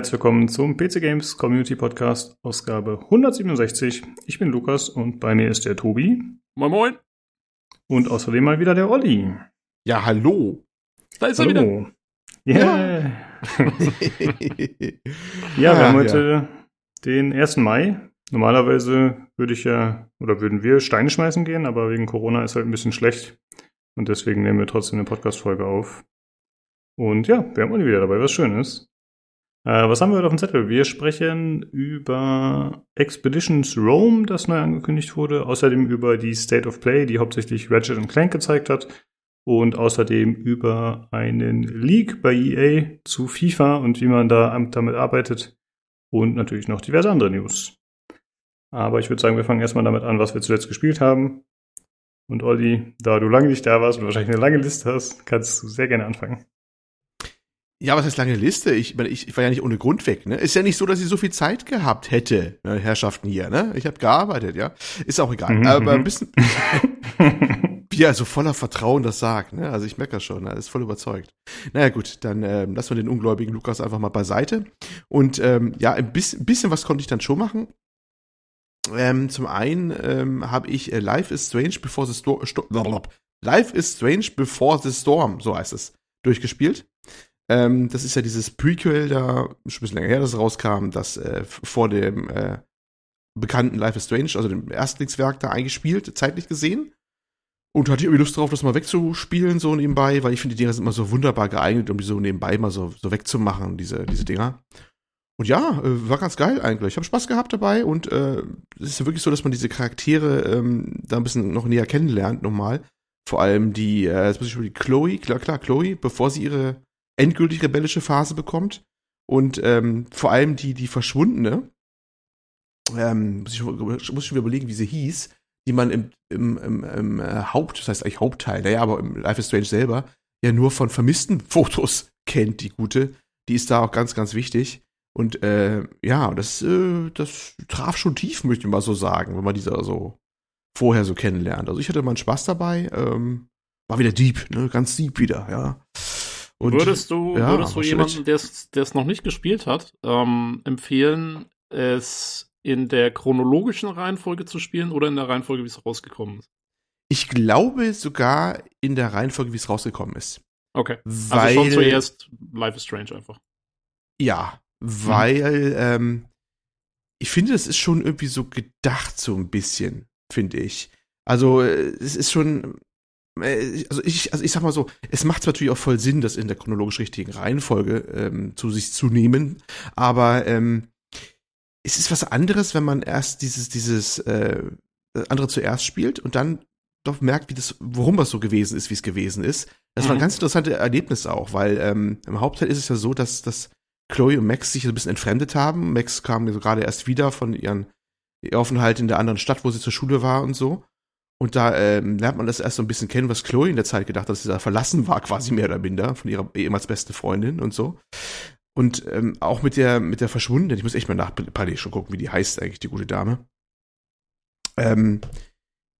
herzlich willkommen zum PC Games Community Podcast, Ausgabe 167. Ich bin Lukas und bei mir ist der Tobi. Moin Moin. Und außerdem mal wieder der Olli. Ja, hallo. Da ist hallo. er wieder. Yeah. ja, wir haben heute den 1. Mai. Normalerweise würde ich ja, oder würden wir Steine schmeißen gehen, aber wegen Corona ist halt ein bisschen schlecht. Und deswegen nehmen wir trotzdem eine Podcast-Folge auf. Und ja, wir haben Olli wieder dabei, was schön ist. Äh, was haben wir heute auf dem Zettel? Wir sprechen über Expeditions Rome, das neu angekündigt wurde. Außerdem über die State of Play, die hauptsächlich Ratchet Clank gezeigt hat. Und außerdem über einen Leak bei EA zu FIFA und wie man da damit arbeitet. Und natürlich noch diverse andere News. Aber ich würde sagen, wir fangen erstmal damit an, was wir zuletzt gespielt haben. Und Olli, da du lange nicht da warst und wahrscheinlich eine lange Liste hast, kannst du sehr gerne anfangen. Ja, was heißt lange Liste? Ich, ich, ich war ja nicht ohne Grund weg. Ne? Ist ja nicht so, dass ich so viel Zeit gehabt hätte, ne, Herrschaften hier. Ne? Ich habe gearbeitet, ja. Ist auch egal. Mhm, Aber ein mhm. bisschen, wie er so voller Vertrauen das sagt. Ne? Also ich merke schon, er ist voll überzeugt. Naja gut, dann ähm, lassen wir den ungläubigen Lukas einfach mal beiseite. Und ähm, ja, ein bisschen, bisschen was konnte ich dann schon machen. Ähm, zum einen ähm, habe ich äh, Life is Strange Before the Storm. Life is Strange Before the Storm, so heißt es, durchgespielt. Ähm, das ist ja dieses Prequel, da schon ein bisschen länger her, das rauskam, das äh, vor dem äh, bekannten Life is Strange, also dem Erstlingswerk da eingespielt, zeitlich gesehen. Und hatte irgendwie Lust drauf, das mal wegzuspielen, so nebenbei, weil ich finde, die Dinger sind immer so wunderbar geeignet, um die so nebenbei mal so, so wegzumachen, diese, diese Dinger. Und ja, äh, war ganz geil eigentlich. Ich habe Spaß gehabt dabei und äh, es ist wirklich so, dass man diese Charaktere ähm, da ein bisschen noch näher kennenlernt, nochmal. Vor allem die, äh, jetzt muss ich über die Chloe, klar, klar, Chloe, bevor sie ihre endgültig rebellische Phase bekommt. Und ähm, vor allem die, die verschwundene, ähm, muss, ich, muss ich mir überlegen, wie sie hieß, die man im, im, im, im äh, Haupt, das heißt eigentlich Hauptteil, naja, aber im Life is Strange selber, ja nur von vermissten Fotos kennt, die gute. Die ist da auch ganz, ganz wichtig. Und äh, ja, das, äh, das traf schon tief, möchte ich mal so sagen, wenn man diese so vorher so kennenlernt. Also ich hatte mal einen Spaß dabei. Ähm, war wieder Deep, ne? Ganz Deep wieder, ja. Und, würdest du, ja, würdest du jemanden, der es noch nicht gespielt hat, ähm, empfehlen, es in der chronologischen Reihenfolge zu spielen oder in der Reihenfolge, wie es rausgekommen ist? Ich glaube sogar in der Reihenfolge, wie es rausgekommen ist. Okay. Weil, also schon zuerst Life is Strange einfach. Ja, weil mhm. ähm, ich finde, es ist schon irgendwie so gedacht, so ein bisschen, finde ich. Also äh, es ist schon, also ich, also ich sag mal so, es macht natürlich auch voll Sinn, das in der chronologisch richtigen Reihenfolge ähm, zu sich zu nehmen, aber ähm, es ist was anderes, wenn man erst dieses, dieses äh, andere zuerst spielt und dann doch merkt, wie das, warum das so gewesen ist, wie es gewesen ist. Das war ein mhm. ganz interessantes Erlebnis auch, weil ähm, im Hauptteil ist es ja so, dass, dass Chloe und Max sich ein bisschen entfremdet haben. Max kam gerade erst wieder von ihren Aufenthalt in der anderen Stadt, wo sie zur Schule war und so. Und da ähm, lernt man das erst so ein bisschen kennen, was Chloe in der Zeit gedacht hat, dass sie da verlassen war, quasi mehr oder minder, von ihrer ehemals beste Freundin und so. Und ähm, auch mit der, mit der Verschwundenen, ich muss echt mal nach parallel schon gucken, wie die heißt eigentlich, die gute Dame. Ähm,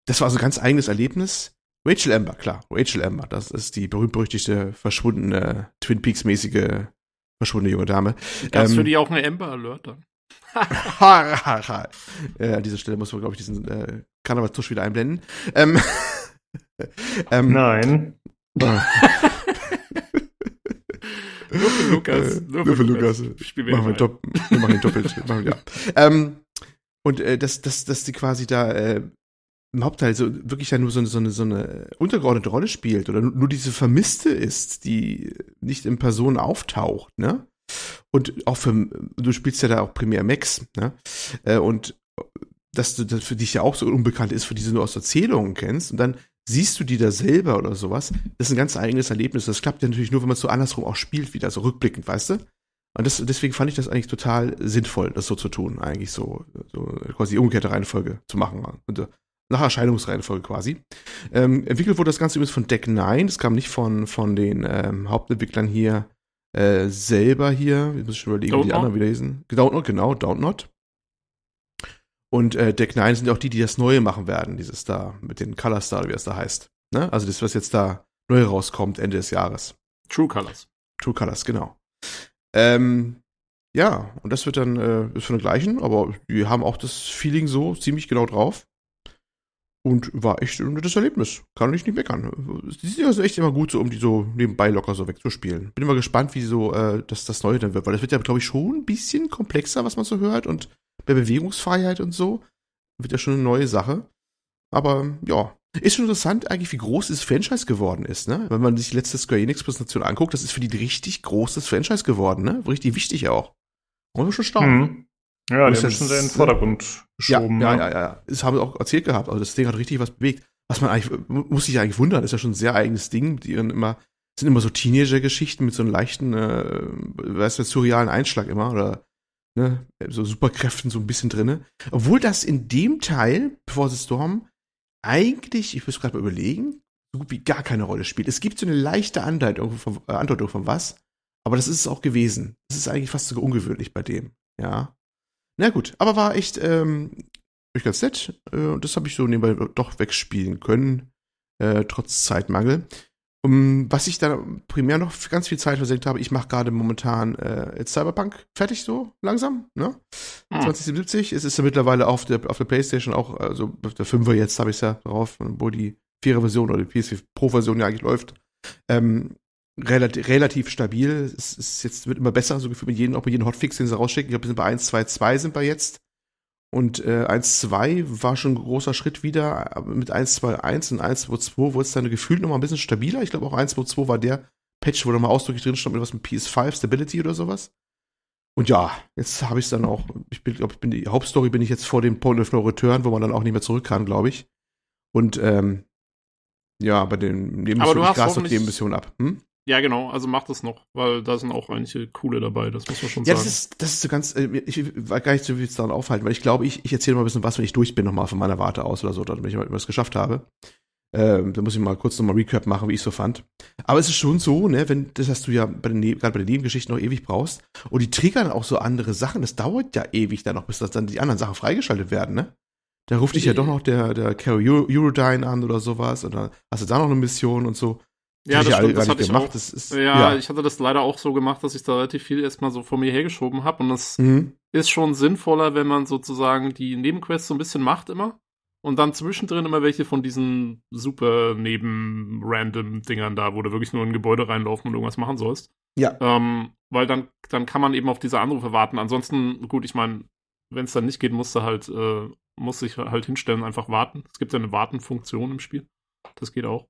das war also ein ganz eigenes Erlebnis. Rachel Amber, klar, Rachel Amber, das ist die berühmt-berüchtigte, verschwundene, Twin Peaks-mäßige, verschwundene junge Dame. Gab's ähm, für die auch eine Amber Alert dann? Äh, an dieser Stelle muss man, glaube ich, diesen äh, Karnevalstusch wieder einblenden. Ähm, ähm, Nein. nur für Lukas. Äh, nur, für, Lukas. Lukas. Machen wir, dopp wir machen ihn doppelt. machen, ja. ähm, und äh, dass, dass, dass die quasi da äh, im Hauptteil so wirklich ja nur so eine, so eine, so eine untergeordnete Rolle spielt oder nur diese Vermisste ist, die nicht in Person auftaucht, ne? Und auch für, du spielst ja da auch primär Max, ne? Äh, und dass du das für dich ja auch so unbekannt ist, für die du nur aus Erzählungen kennst und dann siehst du die da selber oder sowas. Das ist ein ganz eigenes Erlebnis. Das klappt ja natürlich nur, wenn man es so andersrum auch spielt, wieder so rückblickend, weißt du? Und das, deswegen fand ich das eigentlich total sinnvoll, das so zu tun, eigentlich so, so quasi die umgekehrte Reihenfolge zu machen. Und äh, nach Erscheinungsreihenfolge quasi. Ähm, entwickelt wurde das Ganze übrigens von Deck 9. Das kam nicht von, von den ähm, Hauptentwicklern hier äh, selber hier. Ich muss schon überlegen, wie die anderen wieder lesen. Downot, genau, Downot. Und äh, Deck 9 sind auch die, die das Neue machen werden, dieses da, mit den Color Star, wie es da heißt. Ne? Also das, was jetzt da neu rauskommt, Ende des Jahres. True Colors. True Colors, genau. Ähm, ja, und das wird dann, äh, ist von den gleichen, aber die haben auch das Feeling so ziemlich genau drauf. Und war echt ein nettes Erlebnis. Kann ich nicht meckern. Die sind also echt immer gut, so um die so nebenbei locker so wegzuspielen. Bin immer gespannt, wie so äh, das, das Neue dann wird, weil das wird ja, glaube ich, schon ein bisschen komplexer, was man so hört. Und bei Bewegungsfreiheit und so wird ja schon eine neue Sache. Aber ja, ist schon interessant eigentlich, wie groß das Franchise geworden ist, ne? Wenn man sich die letzte Square Enix Präsentation anguckt, das ist für die richtig großes Franchise geworden, ne? Richtig wichtig auch. Und schon staunen. Mhm. Ja, die haben schon sehr in den Vordergrund geschoben. Ja, ja, ja, ja. Das haben wir auch erzählt gehabt. Also das Ding hat richtig was bewegt. Was man eigentlich, muss sich eigentlich wundern, ist ja schon ein sehr eigenes Ding. Die immer, sind immer so Teenager-Geschichten mit so einem leichten, äh, weißt du, surrealen Einschlag immer, oder, ne, so Superkräften so ein bisschen drinne. Obwohl das in dem Teil, Before the Storm, eigentlich, ich muss gerade mal überlegen, so gut wie gar keine Rolle spielt. Es gibt so eine leichte Andeutung von, äh, Andeutung von was, aber das ist es auch gewesen. Das ist eigentlich fast sogar ungewöhnlich bei dem, ja. Na gut, aber war echt ähm, ganz nett. Äh, und das habe ich so nebenbei doch wegspielen können, äh, trotz Zeitmangel. Um, was ich da primär noch ganz viel Zeit versenkt habe, ich mache gerade momentan äh, jetzt Cyberpunk fertig so langsam, ne? Hm. 2077. Es ist ja mittlerweile auf der auf der PlayStation auch, also auf der 5er jetzt habe ich es ja drauf, wo die 4er Version oder die PS4 Pro Version ja eigentlich läuft. Ähm, relativ, relativ stabil. Es ist jetzt wird immer besser, so gefühlt mit jedem, auch bei jedem Hotfix, den sie rausschicken. Ich glaube, wir sind bei 1, 2, 2 sind wir jetzt. Und äh, 1, 2 war schon ein großer Schritt wieder. Aber mit 1, 2, 1 und 1, 2, 2 wurde es dann gefühlt noch mal ein bisschen stabiler. Ich glaube auch 1, 2, 2 war der Patch, wo da mal ausdrücklich drin stand mit was mit PS5 Stability oder sowas. Und ja, jetzt habe ich es dann auch, ich bin, glaube ich, bin die Hauptstory bin ich jetzt vor dem Point of No Return, wo man dann auch nicht mehr zurück kann, glaube ich. Und ähm, ja, bei den Nebenmissionen, ich gras auf die Nebenmissionen ab. Hm? Ja, genau, also macht es noch, weil da sind auch einige coole dabei, das muss man schon ja, sagen. Ja, das ist, das ist so ganz, äh, ich war gar nicht so viel daran aufhalten, weil ich glaube, ich, ich erzähle mal ein bisschen was, wenn ich durch bin, nochmal von meiner Warte aus oder so, damit ich mal was geschafft habe. Ähm, da muss ich mal kurz nochmal Recap machen, wie ich so fand. Aber es ist schon so, ne, wenn, das hast du ja bei den, gerade bei den Nebengeschichten noch ewig brauchst. Und die triggern auch so andere Sachen. Das dauert ja ewig dann noch, bis das dann die anderen Sachen freigeschaltet werden, ne? Da ruft dich ja doch noch der, der Carol Eurodyne an oder sowas. Und dann hast du da noch eine Mission und so. Ja, das, stimmt, das hatte ich gemacht. Auch, ist, ja, ja, ich hatte das leider auch so gemacht, dass ich da relativ viel erstmal so vor mir hergeschoben habe. Und das mhm. ist schon sinnvoller, wenn man sozusagen die Nebenquests so ein bisschen macht immer. Und dann zwischendrin immer welche von diesen super neben-random-Dingern da, wo du wirklich nur in ein Gebäude reinlaufen und irgendwas machen sollst. Ja. Ähm, weil dann, dann kann man eben auf diese Anrufe warten. Ansonsten, gut, ich meine, wenn es dann nicht geht, musst du halt, äh, muss ich halt hinstellen, einfach warten. Es gibt ja eine Wartenfunktion im Spiel. Das geht auch.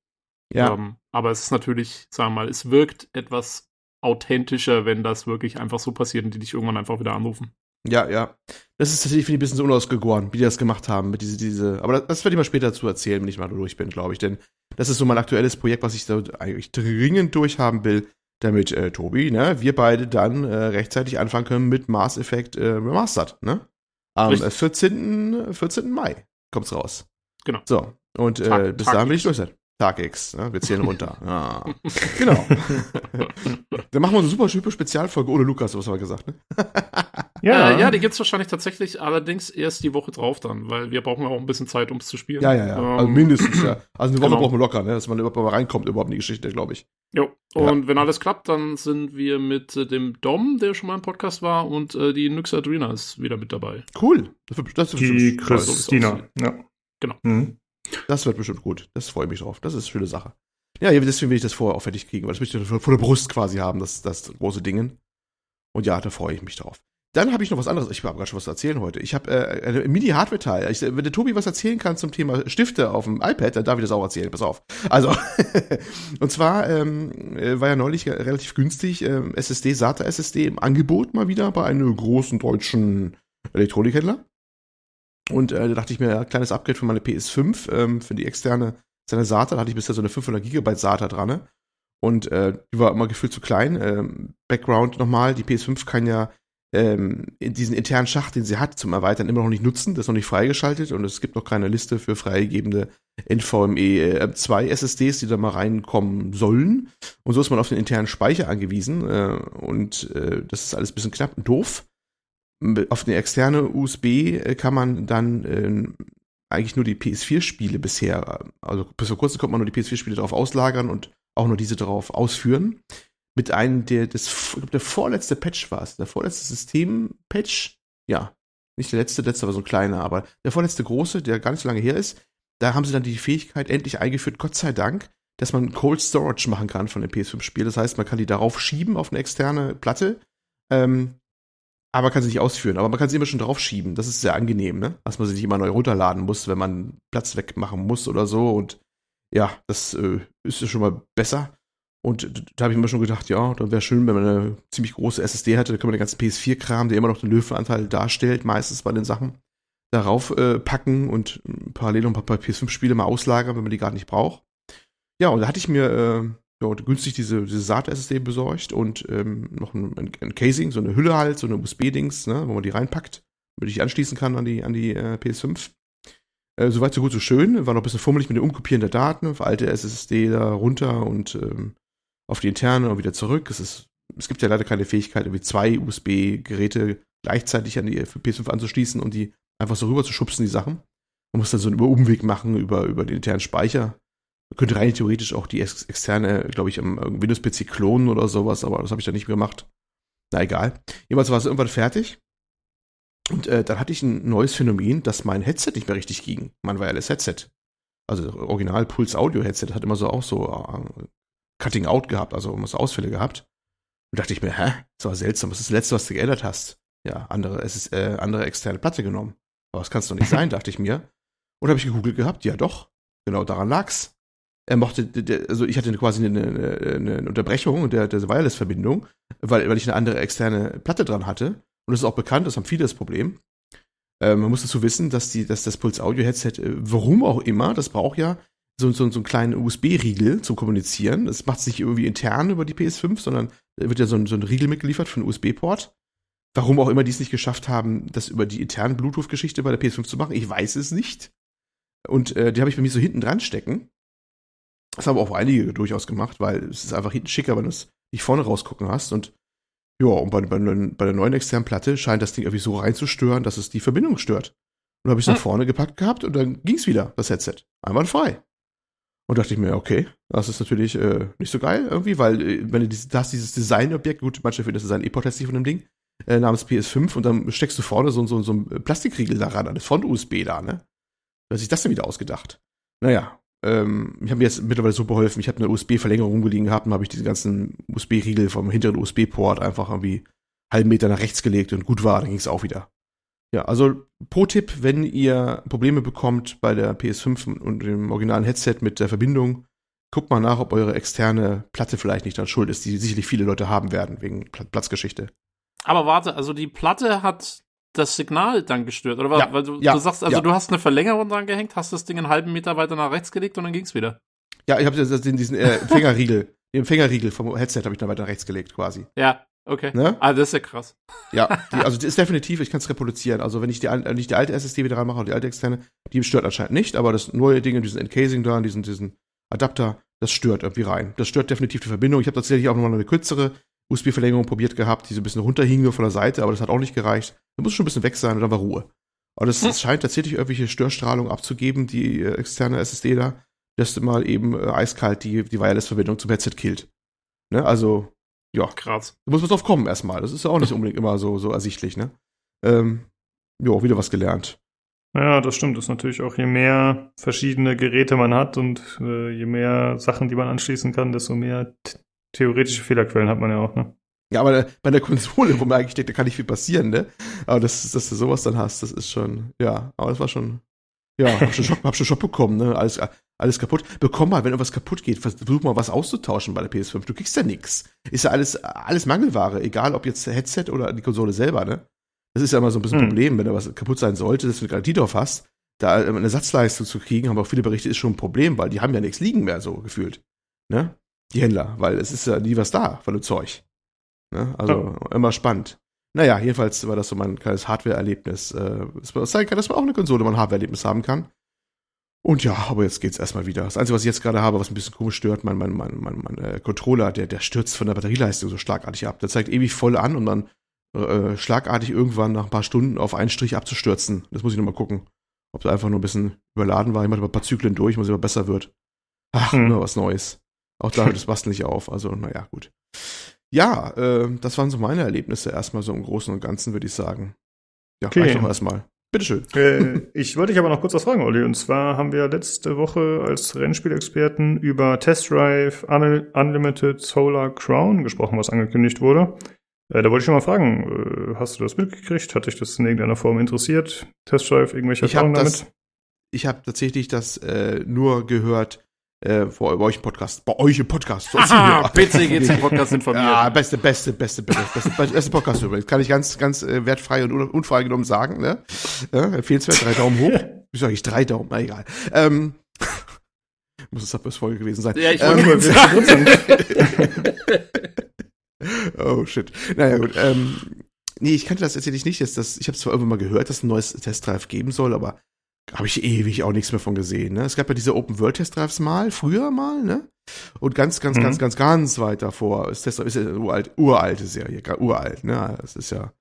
Ja. Ähm, aber es ist natürlich, sagen wir mal, es wirkt etwas authentischer, wenn das wirklich einfach so passiert und die dich irgendwann einfach wieder anrufen. Ja, ja. Das ist tatsächlich, finde ich, ein bisschen so unausgegoren, wie die das gemacht haben mit diese, diese, aber das, das werde ich mal später zu erzählen, wenn ich mal durch bin, glaube ich, denn das ist so mein aktuelles Projekt, was ich da eigentlich dringend durchhaben will, damit äh, Tobi, ne, wir beide dann äh, rechtzeitig anfangen können mit Mass Effect äh, Remastered, ne? Am äh, 14. 14. Mai kommt's raus. Genau. So, und äh, bis dahin will ich durch sein. Tag X, ne? wir zählen runter. Ja. Genau. Dann machen wir eine super schöne Spezialfolge ohne Lukas, was haben wir gesagt, ne? ja. Äh, ja, die gibt's wahrscheinlich tatsächlich allerdings erst die Woche drauf dann, weil wir brauchen auch ein bisschen Zeit, um es zu spielen. Ja, ja, ja. Ähm, also mindestens, ja. Also eine Woche genau. brauchen wir locker, ne? dass man überhaupt mal reinkommt überhaupt in die Geschichte, glaube ich. Jo. Und ja. wenn alles klappt, dann sind wir mit äh, dem Dom, der schon mal im Podcast war, und äh, die Nyxadrina ist wieder mit dabei. Cool. Das wird, das wird die Christina, ja. Genau. Mhm. Das wird bestimmt gut. Das freue ich mich drauf. Das ist eine schöne Sache. Ja, deswegen will ich das vorher auch fertig kriegen, weil das möchte ich vor der Brust quasi haben, das, das große Dingen. Und ja, da freue ich mich drauf. Dann habe ich noch was anderes. Ich habe gerade schon was zu erzählen heute. Ich habe äh, eine Mini-Hardware-Teil. Wenn der Tobi was erzählen kann zum Thema Stifte auf dem iPad, dann darf ich das auch erzählen. Pass auf. Also, und zwar ähm, äh, war ja neulich relativ günstig ähm, SSD, SATA SSD im Angebot mal wieder bei einem großen deutschen Elektronikhändler. Und äh, da dachte ich mir, ja, kleines Upgrade für meine PS5, ähm, für die externe seine SATA. Da hatte ich bisher so eine 500 Gigabyte SATA dran. Ne? Und äh, die war immer gefühlt zu klein. Ähm, Background nochmal, die PS5 kann ja ähm, diesen internen Schacht, den sie hat, zum Erweitern immer noch nicht nutzen. Das ist noch nicht freigeschaltet und es gibt noch keine Liste für freigegebene NVMe 2 äh, SSDs, die da mal reinkommen sollen. Und so ist man auf den internen Speicher angewiesen. Äh, und äh, das ist alles ein bisschen knapp und doof auf eine externe USB äh, kann man dann äh, eigentlich nur die PS4-Spiele bisher, also bis vor kurzem konnte man nur die PS4-Spiele darauf auslagern und auch nur diese darauf ausführen. mit einem, der, das, der vorletzte Patch war es, der vorletzte System-Patch, ja, nicht der letzte, letzte war so ein kleiner, aber der vorletzte große, der gar nicht so lange her ist, da haben sie dann die Fähigkeit endlich eingeführt, Gott sei Dank, dass man Cold Storage machen kann von dem PS5-Spiel. Das heißt, man kann die darauf schieben auf eine externe Platte, ähm, aber kann sie nicht ausführen. Aber man kann sie immer schon drauf schieben. Das ist sehr angenehm, ne? Dass man sie nicht immer neu runterladen muss, wenn man Platz wegmachen muss oder so. Und ja, das äh, ist schon mal besser. Und da habe ich mir schon gedacht, ja, dann wäre schön, wenn man eine ziemlich große SSD hätte, da kann man den ganzen PS4-Kram, der immer noch den Löwenanteil darstellt, meistens bei den Sachen, darauf äh, packen und parallel noch ein paar PS5-Spiele mal auslagern, wenn man die gar nicht braucht. Ja, und da hatte ich mir äh, ja, günstig diese, diese SATA-SSD besorgt und ähm, noch ein, ein, Casing, so eine Hülle halt, so eine USB-Dings, ne, wo man die reinpackt, damit ich anschließen kann an die, an die äh, PS5. Äh, Soweit so gut, so schön. War noch ein bisschen fummelig mit dem Umkopieren der Daten, auf alte SSD da runter und ähm, auf die interne und wieder zurück. Es, ist, es gibt ja leider keine Fähigkeit, irgendwie zwei USB-Geräte gleichzeitig an die PS5 anzuschließen und die einfach so rüber zu schubsen, die Sachen. Man muss dann so einen Umweg machen über, über den internen Speicher. Man könnte rein theoretisch auch die ex externe, glaube ich, am Windows-PC klonen oder sowas, aber das habe ich dann nicht mehr gemacht. Na egal. Jedenfalls war es irgendwann fertig. Und äh, dann hatte ich ein neues Phänomen, dass mein Headset nicht mehr richtig ging. Mein Wireless-Headset. Also Original Pulse Audio Headset hat immer so auch so äh, Cutting Out gehabt, also immer so Ausfälle gehabt. Und dachte ich mir, hä? Das war seltsam. Was ist das letzte, was du geändert hast? Ja, andere, es ist äh, andere externe Platte genommen. Aber das kann es doch nicht sein, dachte ich mir. Und habe ich gegoogelt gehabt, ja doch, genau daran lag's er mochte, also ich hatte quasi eine, eine, eine Unterbrechung der, der Wireless-Verbindung, weil, weil ich eine andere externe Platte dran hatte. Und das ist auch bekannt, das haben viele das Problem. Äh, man muss dazu wissen, dass, die, dass das Pulse Audio Headset, äh, warum auch immer, das braucht ja so, so, so einen kleinen USB-Riegel zum Kommunizieren. Das macht es nicht irgendwie intern über die PS5, sondern wird ja so ein, so ein Riegel mitgeliefert für einen USB-Port. Warum auch immer die es nicht geschafft haben, das über die interne Bluetooth-Geschichte bei der PS5 zu machen, ich weiß es nicht. Und äh, die habe ich bei mir so hinten dran stecken. Das haben auch einige durchaus gemacht, weil es ist einfach hinten schicker, wenn du es nicht vorne rausgucken hast. Und ja, und bei, bei, bei der neuen externen Platte scheint das Ding irgendwie so reinzustören, dass es die Verbindung stört. Und habe ich es hm. nach vorne gepackt gehabt und dann ging es wieder, das Headset. Einwandfrei. Und dachte ich mir, okay, das ist natürlich äh, nicht so geil irgendwie, weil äh, wenn du dieses, hast dieses Designobjekt, gut, manche finden das Design eh protestig von dem Ding, äh, namens PS5 und dann steckst du vorne so, so, so ein Plastikriegel daran, an das Front-USB da, ne? Wer hat sich das denn wieder ausgedacht? Naja, ähm, ich habe mir jetzt mittlerweile so beholfen, ich habe eine USB-Verlängerung rumgelegen gehabt und habe ich diesen ganzen USB-Riegel vom hinteren USB-Port einfach irgendwie halben Meter nach rechts gelegt und gut war, dann ging es auch wieder. Ja, also Pro-Tipp, wenn ihr Probleme bekommt bei der PS5 und dem originalen Headset mit der Verbindung, guckt mal nach, ob eure externe Platte vielleicht nicht dann schuld ist, die sicherlich viele Leute haben werden wegen Platzgeschichte. Aber warte, also die Platte hat das Signal dann gestört, oder? Ja, weil du, ja, du sagst, also ja. du hast eine Verlängerung dran gehängt, hast das Ding einen halben Meter weiter nach rechts gelegt und dann ging's wieder. Ja, ich habe diesen äh, Empfängerriegel, den Empfängerriegel vom Headset habe ich dann weiter rechts gelegt quasi. Ja, okay. Ne? Ah, das ist ja krass. Ja, die, also die ist definitiv, ich kann es reproduzieren. Also wenn ich die, wenn ich die alte SSD wieder reinmache, die alte externe, die stört anscheinend nicht, aber das neue Ding, diesen Encasing da, diesen, diesen Adapter, das stört irgendwie rein. Das stört definitiv die Verbindung. Ich habe tatsächlich auch nochmal eine kürzere USB-Verlängerung probiert gehabt, die so ein bisschen runterhing nur von der Seite, aber das hat auch nicht gereicht. Da muss schon ein bisschen weg sein und dann war Ruhe. Aber das, das hm. scheint tatsächlich irgendwelche Störstrahlung abzugeben, die äh, externe SSD da, dass mal eben äh, eiskalt die, die Wireless-Verbindung zum Headset killt. Ne? Also, ja. Krass. Da muss man drauf kommen erstmal. Das ist ja auch nicht unbedingt immer so, so ersichtlich, ne? Ähm, ja, wieder was gelernt. Ja, das stimmt. Das ist natürlich auch, je mehr verschiedene Geräte man hat und äh, je mehr Sachen, die man anschließen kann, desto mehr theoretische Fehlerquellen hat man ja auch, ne? Ja, aber bei der Konsole, wo man eigentlich denkt, da kann nicht viel passieren, ne? Aber das, dass du sowas dann hast, das ist schon, ja, aber das war schon, ja, hab schon Schock, hab schon Schock bekommen, ne? Alles, alles kaputt. Bekomm mal, wenn irgendwas kaputt geht, versuch mal was auszutauschen bei der PS5. Du kriegst ja nix. Ist ja alles, alles Mangelware, egal ob jetzt Headset oder die Konsole selber, ne? Das ist ja immer so ein bisschen ein hm. Problem, wenn da was kaputt sein sollte, dass du eine Garantie drauf hast. Da eine Ersatzleistung zu kriegen, haben auch viele Berichte, ist schon ein Problem, weil die haben ja nichts liegen mehr, so gefühlt. Ne? Die Händler, weil es ist ja nie was da von dem Zeug. Ne? Also ja. immer spannend. Naja, jedenfalls war das so mein kleines Hardware-Erlebnis. Äh, es zeigen kann, dass man auch eine Konsole mal ein Hardware-Erlebnis haben kann. Und ja, aber jetzt geht's erstmal wieder. Das Einzige, was ich jetzt gerade habe, was ein bisschen komisch stört, mein, mein, mein, mein, mein äh, Controller, der, der stürzt von der Batterieleistung so schlagartig ab. Der zeigt ewig voll an und dann äh, schlagartig irgendwann nach ein paar Stunden auf einen Strich abzustürzen. Das muss ich nochmal gucken. Ob der einfach nur ein bisschen überladen war. Ich mache mal ein paar Zyklen durch, muss immer besser wird. Ach, hm. nur was Neues. Auch da hört das Basteln nicht auf. Also, naja, gut. Ja, äh, das waren so meine Erlebnisse erstmal so im Großen und Ganzen, würde ich sagen. Ja, okay. reicht doch erstmal. Bitteschön. Äh, ich wollte dich aber noch kurz was fragen, Olli. Und zwar haben wir letzte Woche als Rennspielexperten über Test Drive Unlimited Solar Crown gesprochen, was angekündigt wurde. Äh, da wollte ich schon mal fragen, äh, hast du das mitgekriegt? Hat dich das in irgendeiner Form interessiert? Test Drive, irgendwelche ich Erfahrungen damit? Ich habe tatsächlich das äh, nur gehört äh, bei euch im Podcast. Bei euch im Podcast. Aha, PC geht's im Podcast informiert. Ja, beste, beste, beste, beste, beste, beste Podcast übrigens. Kann ich ganz, ganz äh, wertfrei und unfreigenommen sagen. Ne? Ja, empfehlenswert, drei Daumen hoch. Wie sag ich, drei Daumen, na egal. Ähm, muss es das Folge gewesen sein. Ja, ich wollte ähm, Oh shit. Naja, gut. Ähm, nee, ich kannte das tatsächlich nicht. Dass das, ich habe zwar irgendwann mal gehört, dass es ein neues Testdrive geben soll, aber habe ich ewig auch nichts mehr von gesehen. Ne? Es gab ja diese Open World Test Drives mal, früher mal, ne? Und ganz, ganz, mhm. ganz, ganz, ganz weit davor. Das Test ist ja eine uralt, uralte Serie, uralt, ne? Das ist ja,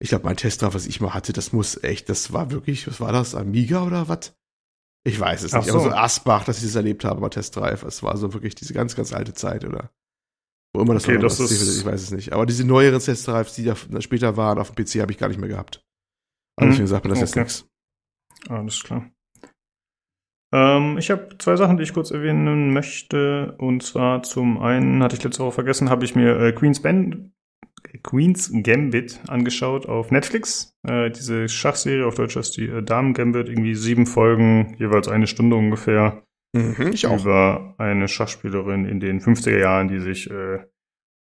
ich glaube, mein Testdrive, was ich mal hatte, das muss echt, das war wirklich, was war das, Amiga oder was? Ich weiß es Ach nicht, so. aber so Asbach, dass ich das erlebt habe bei Testdrive. Es war so wirklich diese ganz, ganz alte Zeit, oder? Wo immer das okay, war, das ist, ich weiß es nicht. Aber diese neueren Testdrives, die da später waren auf dem PC, habe ich gar nicht mehr gehabt. Also mhm. deswegen sagt mir das okay. jetzt nichts. Alles klar. Ähm, ich habe zwei Sachen, die ich kurz erwähnen möchte. Und zwar zum einen, hatte ich letzte Woche vergessen, habe ich mir äh, Queen's, Band, Queen's Gambit angeschaut auf Netflix. Äh, diese Schachserie auf Deutsch heißt die äh, Damen Gambit, irgendwie sieben Folgen, jeweils eine Stunde ungefähr. Mhm, ich auch. Über eine Schachspielerin in den 50er Jahren, die sich äh,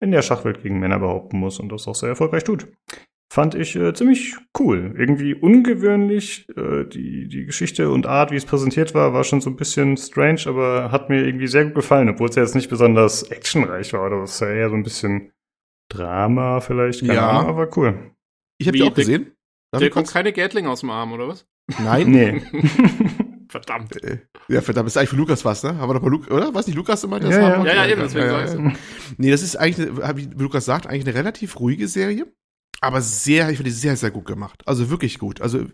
in der Schachwelt gegen Männer behaupten muss und das auch sehr erfolgreich tut fand ich äh, ziemlich cool. Irgendwie ungewöhnlich. Äh, die, die Geschichte und Art, wie es präsentiert war, war schon so ein bisschen strange, aber hat mir irgendwie sehr gut gefallen, obwohl es ja jetzt nicht besonders actionreich war. Oder es ja eher so ein bisschen Drama vielleicht. Keine ja. Ahnung, aber cool. Ich habe die auch gesehen. Darf der kommt keine Gatling aus dem Arm, oder was? Nein. nee. verdammt. Äh, ja, verdammt, ist eigentlich für Lukas was, ne? Haben wir doch mal Lukas, oder? Was nicht Lukas immer das ja? Ja, ja, ja, eben, deswegen ja, ja, ja. Nee, das ist eigentlich, wie Lukas sagt, eigentlich eine relativ ruhige Serie aber sehr, ich finde sehr, sehr gut gemacht. Also wirklich gut. Also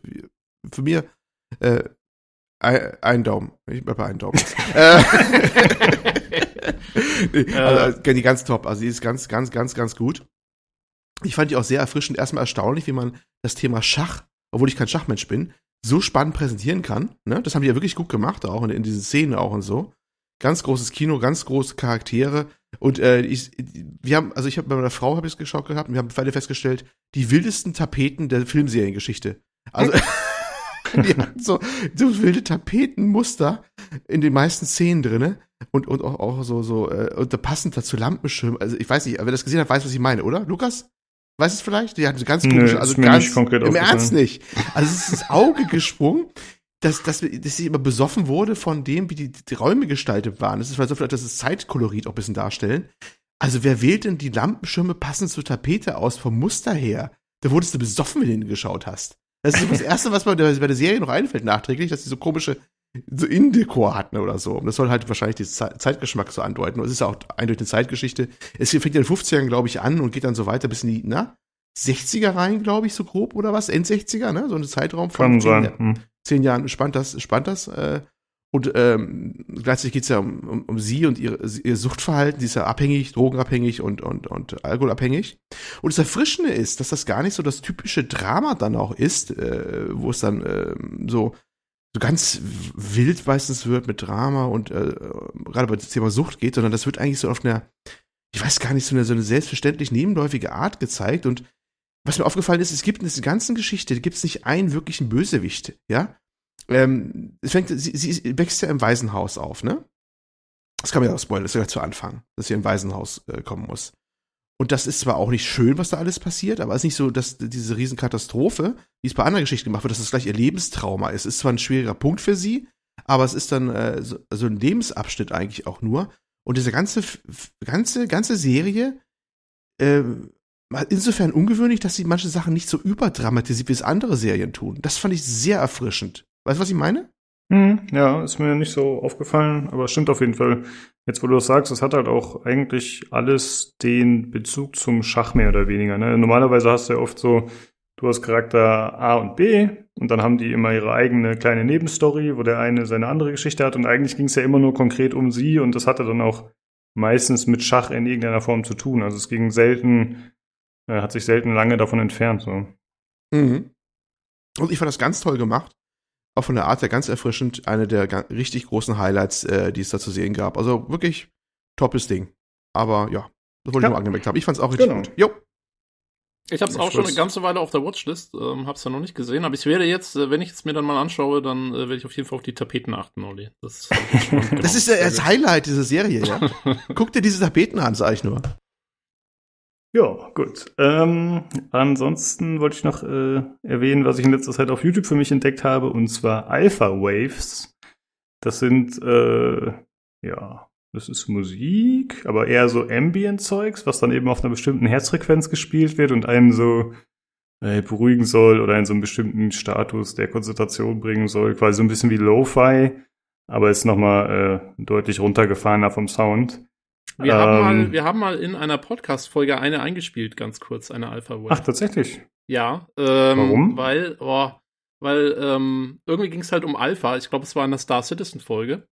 für mir äh, ein Daumen. Ich bei einem Daumen. Äh, nee, also, die ganz top. Also die ist ganz, ganz, ganz, ganz gut. Ich fand die auch sehr erfrischend. Erstmal erstaunlich, wie man das Thema Schach, obwohl ich kein Schachmensch bin, so spannend präsentieren kann. Ne? Das haben die ja wirklich gut gemacht, auch in, in diesen Szenen auch und so. Ganz großes Kino, ganz große Charaktere. Und äh, ich, wir haben, also ich habe bei meiner Frau habe ich es geschaut gehabt und wir haben beide festgestellt, die wildesten Tapeten der Filmseriengeschichte. Also die hatten so, so wilde Tapetenmuster in den meisten Szenen drinne und und auch, auch so so äh, und da passend dazu Lampenschirm. Also ich weiß nicht, wer das gesehen hat, weiß was ich meine, oder? Lukas? Weißt du es vielleicht? Die hatten so ganz komische, Nö, also ganz im Ernst nicht. Also es ist ins Auge gesprungen dass, dass, dass sie immer besoffen wurde von dem, wie die, die Räume gestaltet waren. Das ist weil so vielleicht, dass es Zeitkolorit auch ein bisschen darstellen. Also wer wählt denn die Lampenschirme passend zur Tapete aus vom Muster her? Da wurdest du besoffen, wenn du hingeschaut hast. Das ist das Erste, was der, bei der Serie noch einfällt nachträglich, dass sie so komische so Indekor hatten oder so. Und das soll halt wahrscheinlich den Zeitgeschmack so andeuten. Und es ist ja auch eindeutig eine Zeitgeschichte. Es fängt ja in den 50ern, glaube ich, an und geht dann so weiter bis in die, na, 60er rein, glaube ich, so grob oder was? End 60er, ne? So ein Zeitraum von. Kann sein. Hm zehn Jahren spannt das, spannt das. Äh, und ähm, gleichzeitig geht es ja um, um, um sie und ihr, ihr Suchtverhalten. Sie ist ja abhängig, drogenabhängig und, und, und alkoholabhängig. Und das Erfrischende ist, dass das gar nicht so das typische Drama dann auch ist, äh, wo es dann äh, so, so ganz wild meistens wird mit Drama und äh, gerade bei dem Thema Sucht geht, sondern das wird eigentlich so auf einer, ich weiß gar nicht, so eine, so eine selbstverständlich nebenläufige Art gezeigt und was mir aufgefallen ist, es gibt in dieser ganzen Geschichte, gibt es nicht einen wirklichen Bösewicht, ja. Ähm, es fängt, sie, sie wächst ja im Waisenhaus auf, ne? Das kann man ja auch spoilern, das ist ja zu Anfang, dass sie ein Waisenhaus äh, kommen muss. Und das ist zwar auch nicht schön, was da alles passiert, aber es ist nicht so, dass diese Riesenkatastrophe, wie es bei anderen Geschichten gemacht wird, dass das gleich ihr Lebenstrauma ist. Ist zwar ein schwieriger Punkt für sie, aber es ist dann äh, so also ein Lebensabschnitt eigentlich auch nur. Und diese ganze, ganze, ganze Serie äh, insofern ungewöhnlich, dass sie manche Sachen nicht so überdramatisiert, wie es andere Serien tun. Das fand ich sehr erfrischend. Weißt du, was ich meine? Hm, ja, ist mir nicht so aufgefallen, aber stimmt auf jeden Fall. Jetzt, wo du das sagst, es hat halt auch eigentlich alles den Bezug zum Schach mehr oder weniger. Ne? Normalerweise hast du ja oft so, du hast Charakter A und B und dann haben die immer ihre eigene kleine Nebenstory, wo der eine seine andere Geschichte hat und eigentlich ging es ja immer nur konkret um sie und das hatte dann auch meistens mit Schach in irgendeiner Form zu tun. Also es ging selten, äh, hat sich selten lange davon entfernt. So. Mhm. Und ich fand das ganz toll gemacht. Auch von der Art her ganz erfrischend. Eine der richtig großen Highlights, äh, die es da zu sehen gab. Also wirklich toppes Ding. Aber ja, das wollte ja. ich nur angemerkt haben. Ich fand es auch richtig genau. gut. Jo. Ich habe es auch schon eine ganze Weile auf der Watchlist, ähm, habe es ja noch nicht gesehen, aber ich werde jetzt, äh, wenn ich es mir dann mal anschaue, dann äh, werde ich auf jeden Fall auf die Tapeten achten, Olli. Das, das, das ist ja das Highlight dieser Serie, ja. Guck dir diese Tapeten an, sag ich nur. Ja, gut. Ähm, ansonsten wollte ich noch äh, erwähnen, was ich in letzter Zeit auf YouTube für mich entdeckt habe, und zwar Alpha Waves. Das sind, äh, ja, das ist Musik, aber eher so Ambient-Zeugs, was dann eben auf einer bestimmten Herzfrequenz gespielt wird und einen so äh, beruhigen soll oder in so einen bestimmten Status der Konzentration bringen soll. Quasi so ein bisschen wie Lo-Fi, aber ist nochmal äh, deutlich runtergefahrener vom Sound. Wir, ähm, haben mal, wir haben mal in einer Podcast-Folge eine eingespielt, ganz kurz, eine Alpha Wave. Ach, tatsächlich? Ja. Ähm, Warum? Weil, oh, weil ähm, irgendwie ging es halt um Alpha. Ich glaube, es war in der Star Citizen-Folge.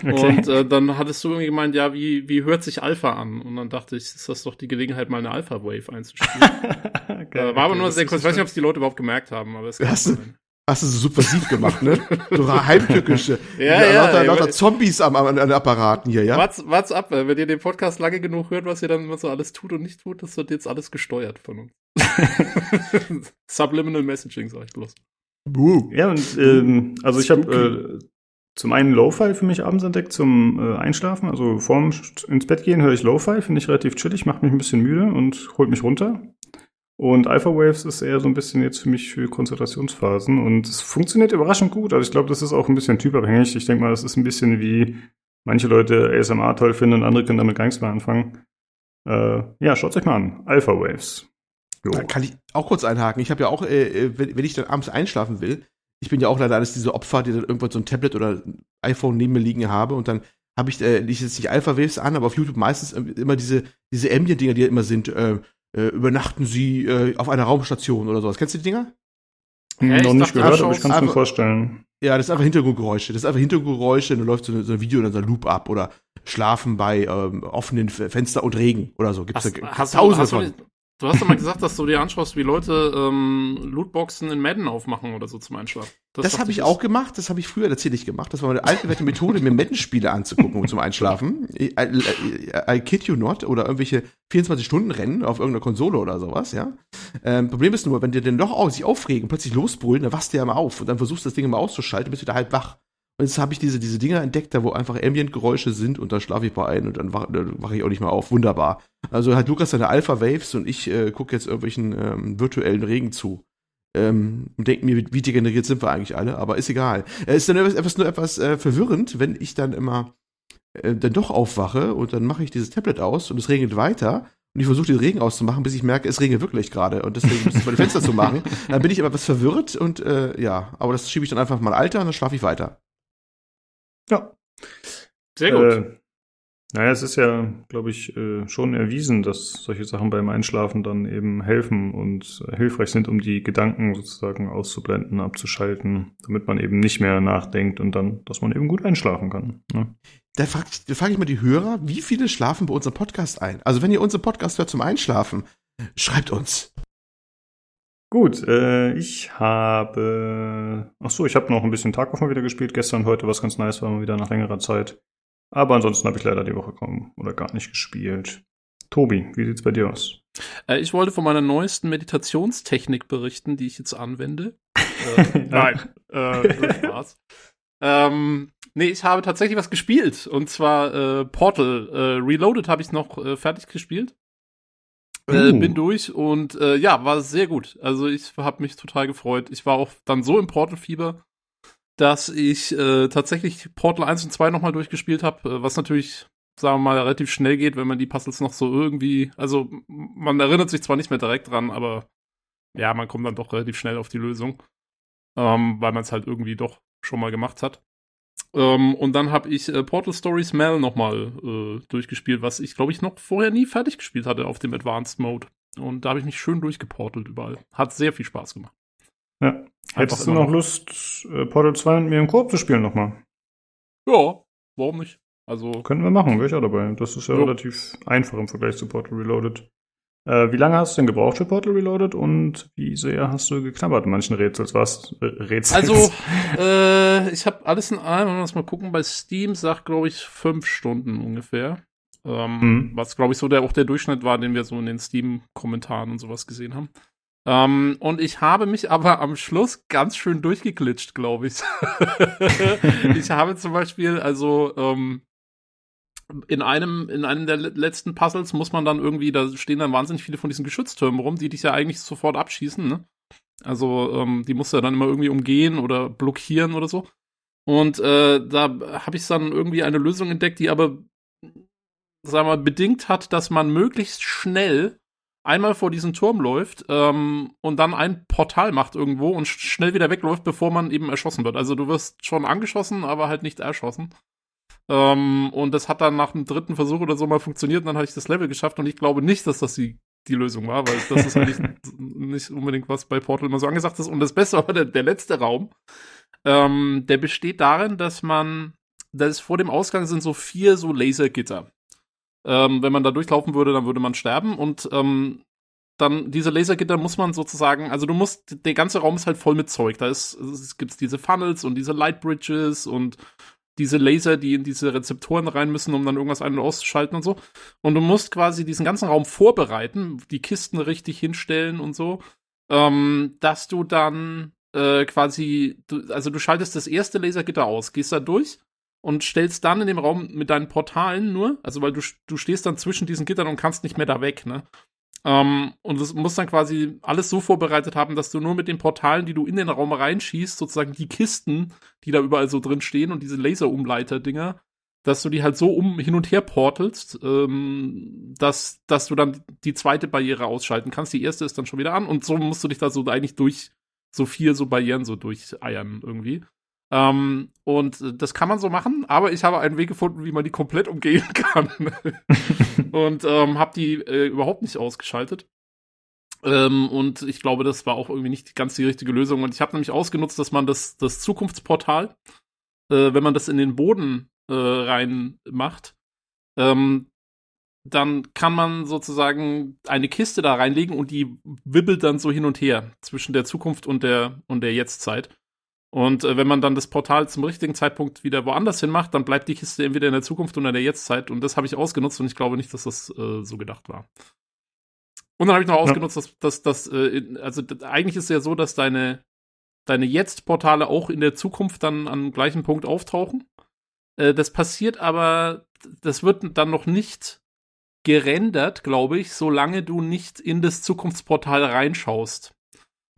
Okay. Und äh, dann hattest du irgendwie gemeint, ja, wie, wie hört sich Alpha an? Und dann dachte ich, ist das doch die Gelegenheit, mal eine Alpha Wave einzuspielen. okay, äh, war aber nur sehr kurz. Ich weiß nicht, ob es die Leute überhaupt gemerkt haben, aber es hast, du, hast du so subversiv gemacht, ne? So heimtückische. ja, ja, lauter, ja, lauter Zombies am, an den Apparaten hier, ja? What's, what's up, wenn ihr den Podcast lange genug hört, was ihr dann so alles tut und nicht tut, das wird jetzt alles gesteuert von uns. Subliminal Messaging, sag ich bloß. Uh. Ja, und ähm, also ich habe äh, zum einen Lo-Fi für mich abends entdeckt zum äh, Einschlafen. Also vorm ins Bett gehen höre ich Lo-Fi, finde ich relativ chillig, macht mich ein bisschen müde und holt mich runter. Und Alpha Waves ist eher so ein bisschen jetzt für mich für Konzentrationsphasen und es funktioniert überraschend gut. Also ich glaube, das ist auch ein bisschen typabhängig. Ich denke mal, das ist ein bisschen wie manche Leute ASMR toll finden und andere können damit gar nichts mehr anfangen. Äh, ja, schaut euch mal an. Alpha Waves. Jo. Da kann ich auch kurz einhaken. Ich habe ja auch, äh, äh, wenn, wenn ich dann abends einschlafen will, ich bin ja auch leider eines dieser Opfer, die dann irgendwann so ein Tablet oder ein iPhone neben mir liegen habe und dann habe ich, äh, ich jetzt nicht Alpha Waves an, aber auf YouTube meistens immer diese, diese Ambient-Dinger, die ja immer sind, äh, äh, übernachten sie äh, auf einer Raumstation oder sowas. Kennst du die Dinger? Hm, ja, noch nicht gehört, aber ich kann es mir vorstellen. Ja, das ist einfach Hintergrundgeräusche. Das ist einfach Hintergrundgeräusche, dann läuft so, eine, so ein Video oder so ein Loop ab oder schlafen bei ähm, offenen Fenster und Regen oder so. Gibt's hast, da hast tausende du, hast von. Du hast doch mal gesagt, dass du dir anschaust, wie Leute ähm, Lootboxen in Madden aufmachen oder so zum Einschlafen. Das, das habe ich auch gemacht, das habe ich früher tatsächlich gemacht. Das war meine altbewährte Methode, mir Madden-Spiele anzugucken zum Einschlafen. I, I, I, kid you not. Oder irgendwelche 24-Stunden-Rennen auf irgendeiner Konsole oder sowas, ja. Ähm, Problem ist nur, wenn dir denn doch auch sich aufregen, plötzlich losbrüllen, dann wachst du ja mal auf und dann versuchst du das Ding immer auszuschalten, bist du wieder halb wach. Und jetzt habe ich diese, diese Dinger entdeckt, da wo einfach Ambient-Geräusche sind und da schlafe ich bei ein und dann wache wach ich auch nicht mehr auf. Wunderbar. Also hat Lukas seine Alpha-Waves und ich äh, gucke jetzt irgendwelchen ähm, virtuellen Regen zu. Ähm, und denke mir, wie, wie degeneriert sind wir eigentlich alle, aber ist egal. Es äh, ist dann etwas, nur etwas äh, verwirrend, wenn ich dann immer äh, dann doch aufwache und dann mache ich dieses Tablet aus und es regnet weiter und ich versuche den Regen auszumachen, bis ich merke, es regnet wirklich gerade und deswegen muss ich meine Fenster zu machen. Dann bin ich aber etwas verwirrt und äh, ja, aber das schiebe ich dann einfach mal alter und dann schlafe ich weiter. Ja. Sehr gut. Äh, naja, es ist ja, glaube ich, äh, schon erwiesen, dass solche Sachen beim Einschlafen dann eben helfen und äh, hilfreich sind, um die Gedanken sozusagen auszublenden, abzuschalten, damit man eben nicht mehr nachdenkt und dann, dass man eben gut einschlafen kann. Ne? Da frage da frag ich mal die Hörer, wie viele schlafen bei unserem Podcast ein? Also wenn ihr unseren Podcast hört zum Einschlafen, schreibt uns. Gut, äh, ich habe. Ach so, ich habe noch ein bisschen Tag mal wieder gespielt. Gestern, heute, was ganz nice war, mal wieder nach längerer Zeit. Aber ansonsten habe ich leider die Woche kaum oder gar nicht gespielt. Tobi, wie sieht's bei dir aus? Äh, ich wollte von meiner neuesten Meditationstechnik berichten, die ich jetzt anwende. äh, nein, äh, Spaß. ähm, nee, ich habe tatsächlich was gespielt. Und zwar äh, Portal. Äh, Reloaded habe ich noch äh, fertig gespielt. Äh, uh. bin durch und äh, ja, war sehr gut. Also ich habe mich total gefreut. Ich war auch dann so im Portal-Fieber, dass ich äh, tatsächlich Portal 1 und 2 nochmal durchgespielt habe, äh, was natürlich, sagen wir mal, relativ schnell geht, wenn man die Puzzles noch so irgendwie, also man erinnert sich zwar nicht mehr direkt dran, aber ja, man kommt dann doch relativ schnell auf die Lösung, ähm, weil man es halt irgendwie doch schon mal gemacht hat. Ähm, und dann habe ich äh, Portal Stories Mel nochmal äh, durchgespielt, was ich, glaube ich, noch vorher nie fertig gespielt hatte auf dem Advanced Mode. Und da habe ich mich schön durchgeportelt überall. Hat sehr viel Spaß gemacht. Ja. Hättest du noch, noch Lust, äh, Portal 2 mit mir im Koop zu spielen nochmal? Ja, warum nicht? Also Können wir machen, wäre ich auch dabei. Das ist ja jo. relativ einfach im Vergleich zu Portal Reloaded. Äh, wie lange hast du denn gebraucht für Portal Reloaded und wie sehr hast du geknabbert in manchen Rätsels? Was? Äh, Rätsels? Also, äh, ich habe alles in allem, wenn wir uns mal gucken, bei Steam sagt, glaube ich, fünf Stunden ungefähr. Ähm, mhm. Was, glaube ich, so der, auch der Durchschnitt war, den wir so in den Steam-Kommentaren und sowas gesehen haben. Ähm, und ich habe mich aber am Schluss ganz schön durchgeglitscht, glaube ich. ich habe zum Beispiel, also, ähm, in einem, in einem der letzten Puzzles muss man dann irgendwie, da stehen dann wahnsinnig viele von diesen Geschütztürmen rum, die dich ja eigentlich sofort abschießen, ne? Also, ähm, die musst du ja dann immer irgendwie umgehen oder blockieren oder so. Und äh, da habe ich dann irgendwie eine Lösung entdeckt, die aber, sagen wir mal, bedingt hat, dass man möglichst schnell einmal vor diesen Turm läuft ähm, und dann ein Portal macht irgendwo und schnell wieder wegläuft, bevor man eben erschossen wird. Also du wirst schon angeschossen, aber halt nicht erschossen. Ähm, und das hat dann nach dem dritten Versuch oder so mal funktioniert und dann habe ich das Level geschafft und ich glaube nicht, dass das die, die Lösung war, weil das ist eigentlich nicht unbedingt was bei Portal immer so angesagt ist. Und das Beste war der, der letzte Raum. Ähm, der besteht darin, dass man, dass vor dem Ausgang sind so vier so Lasergitter. Ähm, wenn man da durchlaufen würde, dann würde man sterben und ähm, dann diese Lasergitter muss man sozusagen, also du musst, der ganze Raum ist halt voll mit Zeug. Da ist, es gibt diese Funnels und diese Light Bridges und diese Laser, die in diese Rezeptoren rein müssen, um dann irgendwas ein- und auszuschalten und so. Und du musst quasi diesen ganzen Raum vorbereiten, die Kisten richtig hinstellen und so, ähm, dass du dann äh, quasi, du, also du schaltest das erste Lasergitter aus, gehst da durch und stellst dann in dem Raum mit deinen Portalen nur, also weil du, du stehst dann zwischen diesen Gittern und kannst nicht mehr da weg, ne? Ähm, und du musst dann quasi alles so vorbereitet haben, dass du nur mit den Portalen, die du in den Raum reinschießt, sozusagen die Kisten, die da überall so drin stehen und diese Laserumleiter-Dinger, dass du die halt so um hin und her portelst, ähm, dass, dass du dann die zweite Barriere ausschalten kannst. Die erste ist dann schon wieder an und so musst du dich da so eigentlich durch so vier so Barrieren so durcheiern irgendwie. Ähm, und das kann man so machen, aber ich habe einen Weg gefunden, wie man die komplett umgehen kann. und ähm, habe die äh, überhaupt nicht ausgeschaltet. Ähm, und ich glaube, das war auch irgendwie nicht ganz die richtige Lösung. Und ich habe nämlich ausgenutzt, dass man das, das Zukunftsportal, äh, wenn man das in den Boden äh, rein macht, ähm, dann kann man sozusagen eine Kiste da reinlegen und die wibbelt dann so hin und her zwischen der Zukunft und der und der Jetztzeit. Und äh, wenn man dann das Portal zum richtigen Zeitpunkt wieder woanders hin macht, dann bleibt die Kiste entweder in der Zukunft oder in der Jetztzeit. Und das habe ich ausgenutzt und ich glaube nicht, dass das äh, so gedacht war. Und dann habe ich noch ausgenutzt, ja. dass, dass, dass äh, also eigentlich ist es ja so, dass deine, deine Jetzt-Portale auch in der Zukunft dann am gleichen Punkt auftauchen. Äh, das passiert aber, das wird dann noch nicht gerendert, glaube ich, solange du nicht in das Zukunftsportal reinschaust.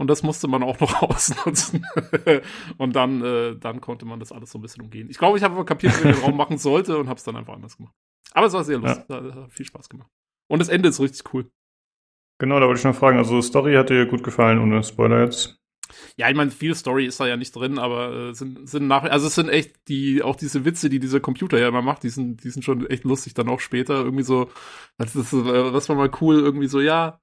Und das musste man auch noch ausnutzen. und dann, äh, dann konnte man das alles so ein bisschen umgehen. Ich glaube, ich habe aber kapiert, wie ich den Raum machen sollte und habe es dann einfach anders gemacht. Aber es war sehr lustig. Ja. Hat, hat viel Spaß gemacht. Und das Ende ist richtig cool. Genau, da wollte ich noch fragen. Also, Story hat dir gut gefallen, ohne Spoiler jetzt? Ja, ich meine, viel Story ist da ja nicht drin, aber äh, sind, sind nach, also es sind echt die, auch diese Witze, die dieser Computer ja immer macht, die sind, die sind schon echt lustig dann auch später. Irgendwie so, das ist, äh, das war mal cool, irgendwie so, ja,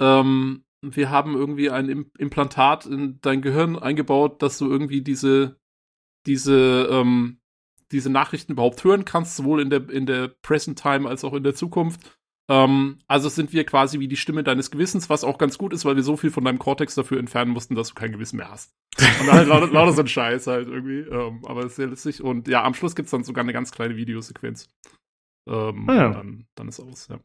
ähm, wir haben irgendwie ein Implantat in dein Gehirn eingebaut, dass du irgendwie diese, diese, ähm, diese Nachrichten überhaupt hören kannst, sowohl in der, in der Present Time als auch in der Zukunft. Ähm, also sind wir quasi wie die Stimme deines Gewissens, was auch ganz gut ist, weil wir so viel von deinem Cortex dafür entfernen mussten, dass du kein Gewissen mehr hast. Und halt lauter, lauter so ein Scheiß halt irgendwie. Ähm, aber ist sehr lustig. Und ja, am Schluss gibt's dann sogar eine ganz kleine Videosequenz. Ähm, ah, ja. dann, dann ist aus, ja.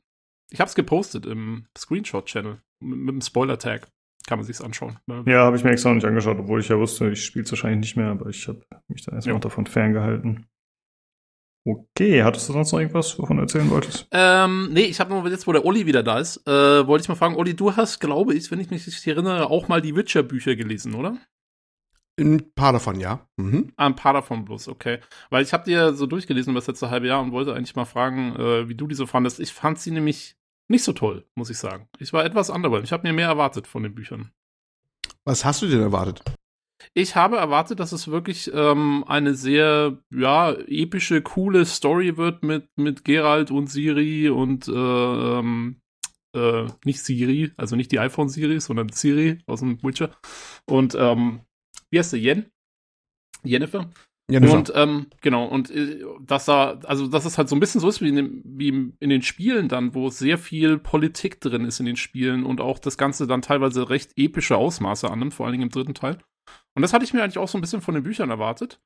Ich habe es gepostet im Screenshot-Channel mit, mit einem Spoiler-Tag. Kann man sich's anschauen. Ja, habe ich mir extra noch nicht angeschaut, obwohl ich ja wusste, ich spiele es wahrscheinlich nicht mehr, aber ich habe mich da erstmal ja. davon ferngehalten. Okay, hattest du sonst noch irgendwas, wovon du erzählen wolltest? Ähm, nee, ich habe nur jetzt, wo der Olli wieder da ist, äh, wollte ich mal fragen, Olli, du hast, glaube ich, wenn ich mich richtig erinnere, auch mal die Witcher-Bücher gelesen, oder? Ein paar davon, ja. Mhm. Ah, ein paar davon bloß, okay. Weil ich habe dir so durchgelesen über das letzte halbe Jahr und wollte eigentlich mal fragen, äh, wie du die so fandest. Ich fand sie nämlich nicht so toll, muss ich sagen. Ich war etwas underwhelmed. Ich habe mir mehr erwartet von den Büchern. Was hast du denn erwartet? Ich habe erwartet, dass es wirklich ähm, eine sehr, ja, epische, coole Story wird mit, mit Geralt und Siri und äh, ähm, äh, nicht Siri, also nicht die iPhone-Siri, sondern Siri aus dem Witcher. Und ähm, wie heißt sie? Yen? Jennifer? Ja, und ähm, genau, und äh, dass da, also dass es halt so ein bisschen so ist wie in, dem, wie in den Spielen dann, wo sehr viel Politik drin ist in den Spielen und auch das Ganze dann teilweise recht epische Ausmaße annimmt, vor allen Dingen im dritten Teil. Und das hatte ich mir eigentlich auch so ein bisschen von den Büchern erwartet.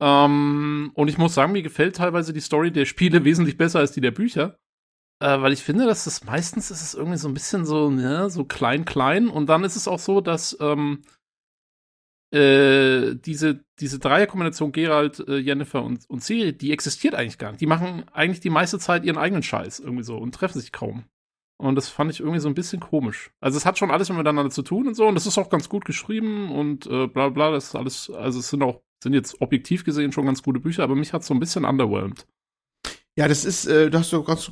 Ähm, und ich muss sagen, mir gefällt teilweise die Story der Spiele wesentlich besser als die der Bücher. Äh, weil ich finde, dass das meistens ist es irgendwie so ein bisschen so, ne, so klein, klein. Und dann ist es auch so, dass ähm, äh, diese, diese Dreierkombination Gerald, äh, Jennifer und, und Siri, die existiert eigentlich gar nicht. Die machen eigentlich die meiste Zeit ihren eigenen Scheiß irgendwie so und treffen sich kaum. Und das fand ich irgendwie so ein bisschen komisch. Also es hat schon alles miteinander zu tun und so, und das ist auch ganz gut geschrieben und äh, bla bla, das ist alles, also es sind auch, sind jetzt objektiv gesehen schon ganz gute Bücher, aber mich hat so ein bisschen underwhelmed. Ja, das ist, äh, du hast so ganz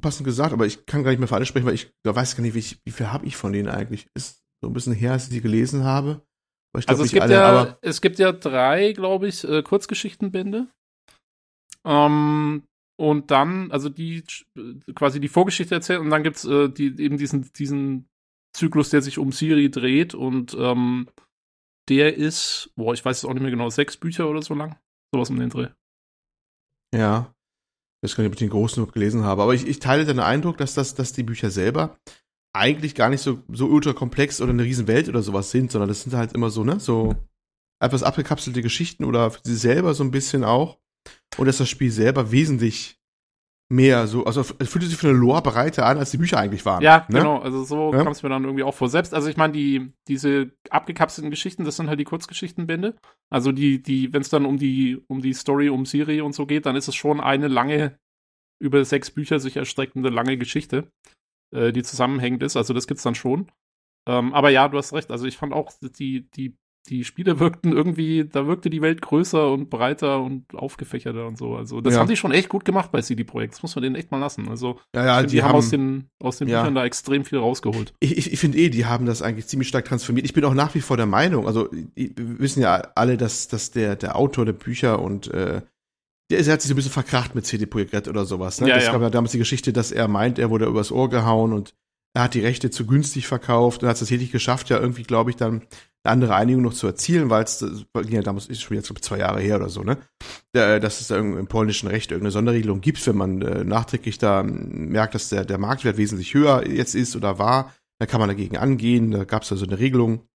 passend gesagt, aber ich kann gar nicht mehr für alle sprechen, weil ich weiß gar nicht, wie, ich, wie viel habe ich von denen eigentlich. Ist so ein bisschen her, als ich die gelesen habe. Glaub, also es gibt, alle, ja, es gibt ja drei, glaube ich, äh, Kurzgeschichtenbände. Ähm, und dann, also die quasi die Vorgeschichte erzählt und dann gibt's äh, die, eben diesen, diesen Zyklus, der sich um Siri dreht und ähm, der ist, boah, ich weiß es auch nicht mehr genau, sechs Bücher oder so lang. Sowas um den Dreh. Ja. Ich weiß gar nicht, ob ich den großen noch gelesen habe, aber ich, ich teile den Eindruck, dass das, dass die Bücher selber eigentlich gar nicht so, so ultra komplex oder eine Riesenwelt oder sowas sind, sondern das sind halt immer so, ne, so etwas abgekapselte Geschichten oder sie selber so ein bisschen auch. Und dass das Spiel selber wesentlich mehr so, also es fühlte sich für eine Lore breiter an, als die Bücher eigentlich waren. Ja, ne? genau, also so ja? kam es mir dann irgendwie auch vor. Selbst, also ich meine, die, diese abgekapselten Geschichten, das sind halt die Kurzgeschichtenbände. Also die, die, wenn es dann um die, um die Story, um Siri und so geht, dann ist es schon eine lange, über sechs Bücher sich erstreckende lange Geschichte äh, die zusammenhängend ist. Also das gibt's dann schon. Ähm, aber ja, du hast recht. Also ich fand auch, die, die, die Spiele wirkten irgendwie, da wirkte die Welt größer und breiter und aufgefächerter und so. Also das ja. haben die schon echt gut gemacht bei CD Projekt. Das muss man denen echt mal lassen. Also ja, ja, die, die, haben aus den, aus den ja. Büchern da extrem viel rausgeholt. Ich, ich, ich finde eh, die haben das eigentlich ziemlich stark transformiert. Ich bin auch nach wie vor der Meinung, also wir wissen ja alle, dass, dass der, der Autor der Bücher und äh, der, er hat sich so ein bisschen verkracht mit CD Projekt Red oder sowas. Ne? Ja, das ja. gab ja damals die Geschichte, dass er meint, er wurde übers Ohr gehauen und er hat die Rechte zu günstig verkauft und hat es tatsächlich geschafft, ja irgendwie, glaube ich, dann eine andere Einigung noch zu erzielen, weil es ja damals ist schon jetzt zwei Jahre her oder so, ne? Dass es da im polnischen Recht irgendeine Sonderregelung gibt, wenn man äh, nachträglich da merkt, dass der, der Marktwert wesentlich höher jetzt ist oder war, dann kann man dagegen angehen. Da gab es also eine Regelung.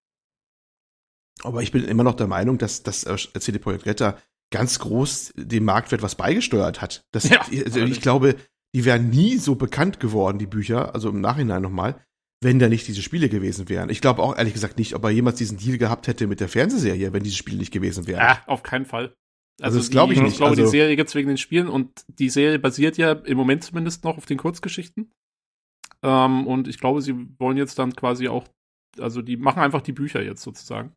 Aber ich bin immer noch der Meinung, dass das äh, CD Projekt Red ganz groß dem Marktwert was beigesteuert hat. Das, ja, also ich glaube, die wären nie so bekannt geworden, die Bücher, also im Nachhinein nochmal, wenn da nicht diese Spiele gewesen wären. Ich glaube auch ehrlich gesagt nicht, ob er jemals diesen Deal gehabt hätte mit der Fernsehserie, wenn diese Spiele nicht gewesen wären. Ja, auf keinen Fall. Also, also das glaube ich nicht. Ich glaube, also, die Serie gibt's wegen den Spielen und die Serie basiert ja im Moment zumindest noch auf den Kurzgeschichten. Ähm, und ich glaube, sie wollen jetzt dann quasi auch, also die machen einfach die Bücher jetzt sozusagen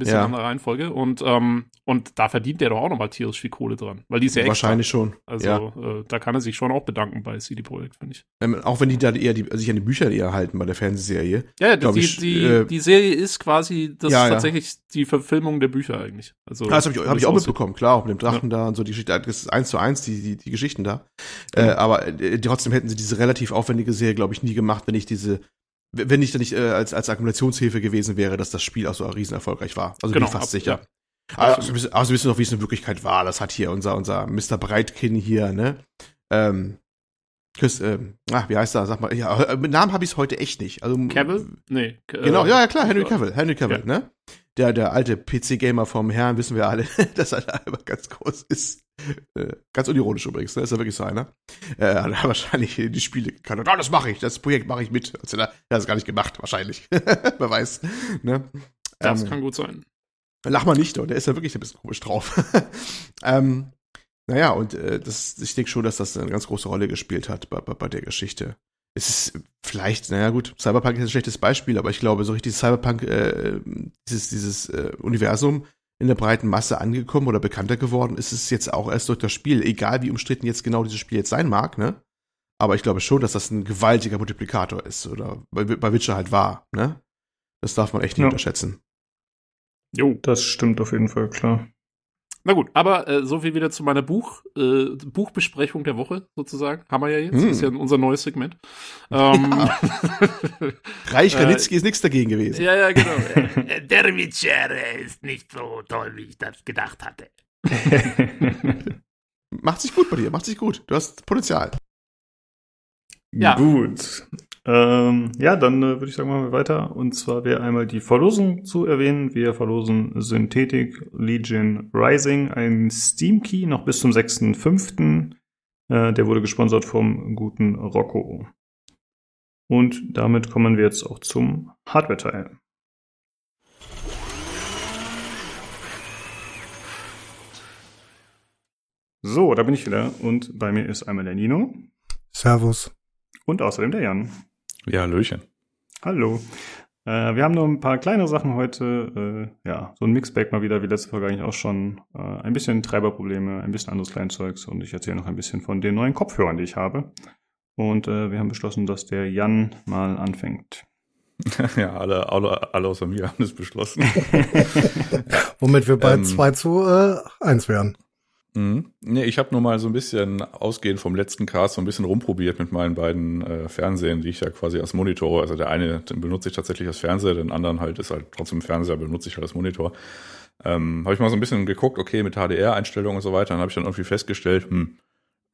bisschen ja. andere Reihenfolge. Und, ähm, und da verdient der doch auch nochmal tierisch viel Kohle dran. Weil die ist ja extra. Wahrscheinlich schon. Also ja. äh, da kann er sich schon auch bedanken bei CD Projekt, finde ich. Ähm, auch wenn die da eher die, sich an die Bücher eher halten bei der Fernsehserie. Ja, die, ich, die, äh, die Serie ist quasi das ja, ist tatsächlich die Verfilmung der Bücher eigentlich. Also, ja, das habe ich, hab ich auch mitbekommen, klar, auch mit dem Drachen da und so die Geschichte, das ist eins zu eins, die, die, die Geschichten da. Äh, aber äh, trotzdem hätten sie diese relativ aufwendige Serie, glaube ich, nie gemacht, wenn ich diese wenn nicht, nicht äh, als, als Akkumulationshilfe gewesen wäre, dass das Spiel auch so riesen erfolgreich war. Also genau, bin ich fast sicher. Ja. Also, also, also wissen noch, wie es in Wirklichkeit war. Das hat hier unser, unser Mr. Breitkin hier, ne? Ähm, Chris, ähm, ach, wie heißt er? Sag mal, ja, äh, mit Namen habe ich es heute echt nicht. Also, Cavill? Nee. Genau, ja, ja, klar, Henry Cavill, Henry Cavill, ja. ne? Der, der alte PC-Gamer vom Herrn, wissen wir alle, dass er da immer ganz groß ist. Äh, ganz unironisch übrigens, ne? ist ja wirklich so einer. Äh, hat er wahrscheinlich die Spiele gekannt. Oh, das mache ich, das Projekt mache ich mit. Also, er hat es gar nicht gemacht, wahrscheinlich. Wer weiß. Ne? Das ähm, kann gut sein. Lach mal nicht, der ist ja wirklich ein bisschen komisch drauf. ähm, naja, und äh, das, ich denke schon, dass das eine ganz große Rolle gespielt hat bei, bei, bei der Geschichte. Es ist vielleicht, naja gut, Cyberpunk ist ein schlechtes Beispiel, aber ich glaube, so richtig Cyberpunk, äh, dieses, dieses äh, Universum in der breiten Masse angekommen oder bekannter geworden ist es jetzt auch erst durch das Spiel, egal wie umstritten jetzt genau dieses Spiel jetzt sein mag, ne? Aber ich glaube schon, dass das ein gewaltiger Multiplikator ist oder bei, bei Witcher halt war, ne? Das darf man echt nicht ja. unterschätzen. Jo, das stimmt auf jeden Fall, klar. Na gut, aber äh, so viel wieder zu meiner Buch, äh, Buchbesprechung der Woche sozusagen. Haben wir ja jetzt. Hm. Das ist ja unser neues Segment. Ähm, ja. Reich Ranitzky äh, ist nichts dagegen gewesen. Ja, ja, genau. der Witcher ist nicht so toll, wie ich das gedacht hatte. macht sich gut bei dir, macht sich gut. Du hast Potenzial. Ja. Gut. Ähm, ja, dann äh, würde ich sagen, machen wir weiter. Und zwar wäre einmal die Verlosung zu erwähnen. Wir verlosen Synthetic Legion Rising, ein Steam Key noch bis zum 6.5. Äh, der wurde gesponsert vom guten Rocco. Und damit kommen wir jetzt auch zum Hardware-Teil. So, da bin ich wieder und bei mir ist einmal der Nino. Servus. Und außerdem der Jan. Ja, Hallöchen. Hallo. Äh, wir haben nur ein paar kleine Sachen heute. Äh, ja, so ein Mixback mal wieder, wie letzte Folge eigentlich auch schon. Äh, ein bisschen Treiberprobleme, ein bisschen anderes Kleinzeugs und ich erzähle noch ein bisschen von den neuen Kopfhörern, die ich habe. Und äh, wir haben beschlossen, dass der Jan mal anfängt. ja, alle, alle, alle außer mir haben es beschlossen. Womit wir bei ähm, 2 zu äh, 1 wären. Mhm. Nee, ich habe nur mal so ein bisschen ausgehend vom letzten Cast so ein bisschen rumprobiert mit meinen beiden äh, Fernsehen, die ich ja quasi als Monitor, also der eine den benutze ich tatsächlich als Fernseher, den anderen halt ist halt trotzdem Fernseher, benutze ich halt als Monitor. Ähm, habe ich mal so ein bisschen geguckt, okay, mit HDR-Einstellungen und so weiter, dann habe ich dann irgendwie festgestellt, hm,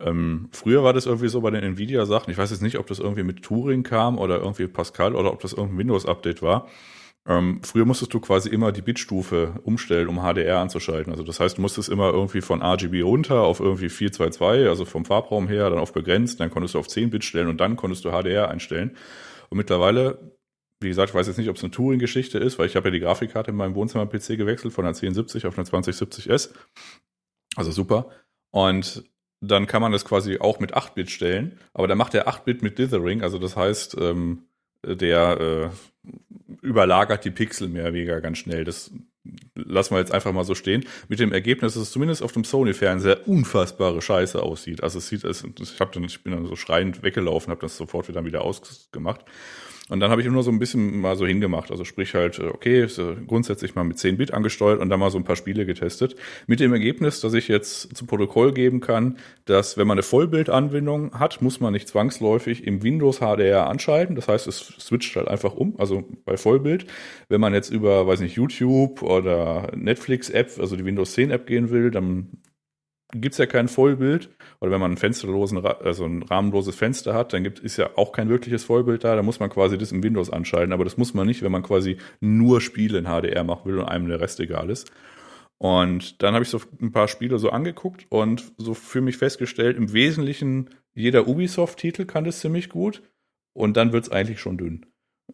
ähm, früher war das irgendwie so bei den Nvidia-Sachen, ich weiß jetzt nicht, ob das irgendwie mit Turing kam oder irgendwie Pascal oder ob das irgendein Windows-Update war ähm, früher musstest du quasi immer die Bitstufe umstellen, um HDR anzuschalten. Also das heißt, du musstest immer irgendwie von RGB runter auf irgendwie 422, also vom Farbraum her, dann auf begrenzt, dann konntest du auf 10 Bit stellen und dann konntest du HDR einstellen. Und mittlerweile, wie gesagt, ich weiß jetzt nicht, ob es eine Turing-Geschichte ist, weil ich habe ja die Grafikkarte in meinem Wohnzimmer-PC gewechselt von einer 1070 auf eine 2070S. Also super. Und dann kann man das quasi auch mit 8-Bit stellen, aber dann macht der 8-Bit mit Dithering, also das heißt, ähm, der äh, überlagert die Pixel mehr oder weniger ganz schnell. Das lassen wir jetzt einfach mal so stehen. Mit dem Ergebnis, dass es zumindest auf dem Sony-Fernseher unfassbare Scheiße aussieht. Also es sieht, es, ich, hab dann, ich bin dann so schreiend weggelaufen, habe das sofort wieder, wieder ausgemacht. Und dann habe ich nur so ein bisschen mal so hingemacht. Also sprich halt, äh, okay, ist grundsätzlich mal mit 10 Bit angesteuert und dann mal so ein paar Spiele getestet. Mit dem Ergebnis, dass ich jetzt zu Protokoll geben kann, dass wenn man eine Vollbildanbindung hat, muss man nicht zwangsläufig im Windows HDR anschalten. Das heißt, es switcht halt einfach um, also bei Vollbild. Wenn man jetzt über, weiß nicht, YouTube oder Netflix-App, also die Windows 10 App gehen will, dann gibt's ja kein Vollbild. Oder wenn man ein fensterlosen, also ein rahmenloses Fenster hat, dann gibt ist ja auch kein wirkliches Vollbild da. Da muss man quasi das im Windows anschalten. Aber das muss man nicht, wenn man quasi nur Spiele in HDR machen will und einem der Rest egal ist. Und dann habe ich so ein paar Spiele so angeguckt und so für mich festgestellt, im Wesentlichen jeder Ubisoft-Titel kann das ziemlich gut. Und dann wird's eigentlich schon dünn.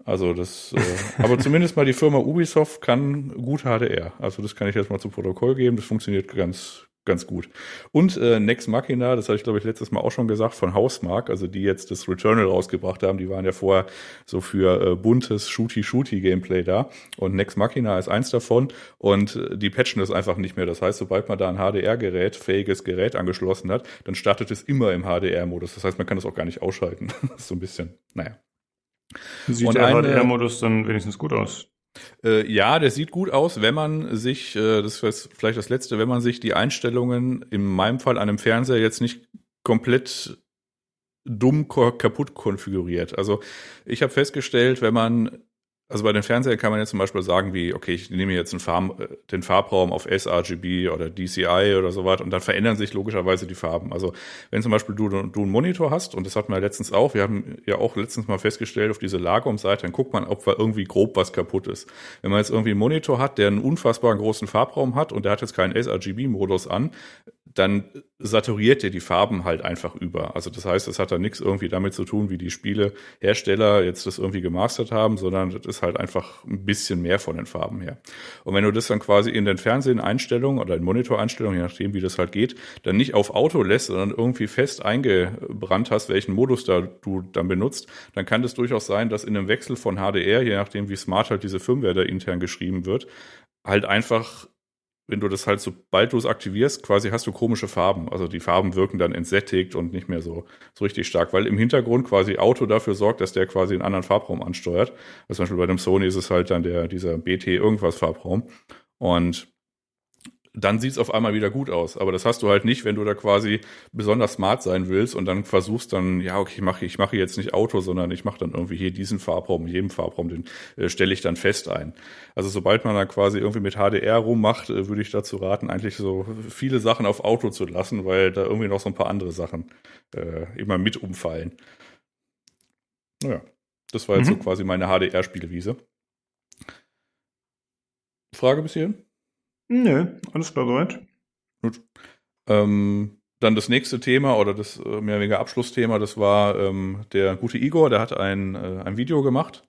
Also das, äh, aber zumindest mal die Firma Ubisoft kann gut HDR. Also das kann ich jetzt mal zu Protokoll geben. Das funktioniert ganz, ganz gut. Und äh, Next Machina, das hatte ich glaube ich letztes Mal auch schon gesagt, von Housemark, also die jetzt das Returnal rausgebracht haben, die waren ja vorher so für äh, buntes Shooty-Shooty-Gameplay da. Und Next Machina ist eins davon und äh, die patchen das einfach nicht mehr. Das heißt, sobald man da ein HDR-Gerät, fähiges Gerät angeschlossen hat, dann startet es immer im HDR-Modus. Das heißt, man kann das auch gar nicht ausschalten. so ein bisschen, naja. Sieht und der HDR-Modus dann wenigstens gut aus? Äh, ja, der sieht gut aus, wenn man sich, äh, das ist vielleicht das Letzte, wenn man sich die Einstellungen, in meinem Fall an einem Fernseher jetzt nicht komplett dumm kaputt konfiguriert. Also ich habe festgestellt, wenn man also bei den Fernsehern kann man jetzt zum Beispiel sagen, wie, okay, ich nehme jetzt Farb, äh, den Farbraum auf sRGB oder DCI oder so weiter und dann verändern sich logischerweise die Farben. Also wenn zum Beispiel du, du einen Monitor hast, und das hatten wir letztens auch, wir haben ja auch letztens mal festgestellt auf diese Lagerumseite, dann guckt man, ob da irgendwie grob was kaputt ist. Wenn man jetzt irgendwie einen Monitor hat, der einen unfassbar großen Farbraum hat und der hat jetzt keinen sRGB-Modus an, dann saturiert er die Farben halt einfach über. Also das heißt, es hat da nichts irgendwie damit zu tun, wie die Spielehersteller jetzt das irgendwie gemastert haben, sondern das ist halt einfach ein bisschen mehr von den Farben her. Und wenn du das dann quasi in den Fernsehen-Einstellungen oder in Monitor-Einstellungen, je nachdem wie das halt geht, dann nicht auf Auto lässt, sondern irgendwie fest eingebrannt hast, welchen Modus da du dann benutzt, dann kann das durchaus sein, dass in einem Wechsel von HDR, je nachdem wie smart halt diese Firmware da intern geschrieben wird, halt einfach wenn du das halt, sobald du es aktivierst, quasi hast du komische Farben. Also die Farben wirken dann entsättigt und nicht mehr so, so richtig stark, weil im Hintergrund quasi Auto dafür sorgt, dass der quasi einen anderen Farbraum ansteuert. Also zum Beispiel bei dem Sony ist es halt dann der, dieser BT irgendwas Farbraum. Und dann sieht's auf einmal wieder gut aus. Aber das hast du halt nicht, wenn du da quasi besonders smart sein willst und dann versuchst dann, ja, okay, ich mache ich mache jetzt nicht Auto, sondern ich mache dann irgendwie hier diesen Farbraum, jedem Farbraum, den äh, stelle ich dann fest ein. Also sobald man dann quasi irgendwie mit HDR rummacht, äh, würde ich dazu raten, eigentlich so viele Sachen auf Auto zu lassen, weil da irgendwie noch so ein paar andere Sachen äh, immer mit umfallen. Naja, das war jetzt mhm. so quasi meine HDR-Spielwiese. Frage bis hierhin? Nö, alles klar soweit. Gut. Ähm, dann das nächste Thema oder das äh, mehr oder weniger Abschlussthema, das war ähm, der gute Igor, der hat ein, äh, ein Video gemacht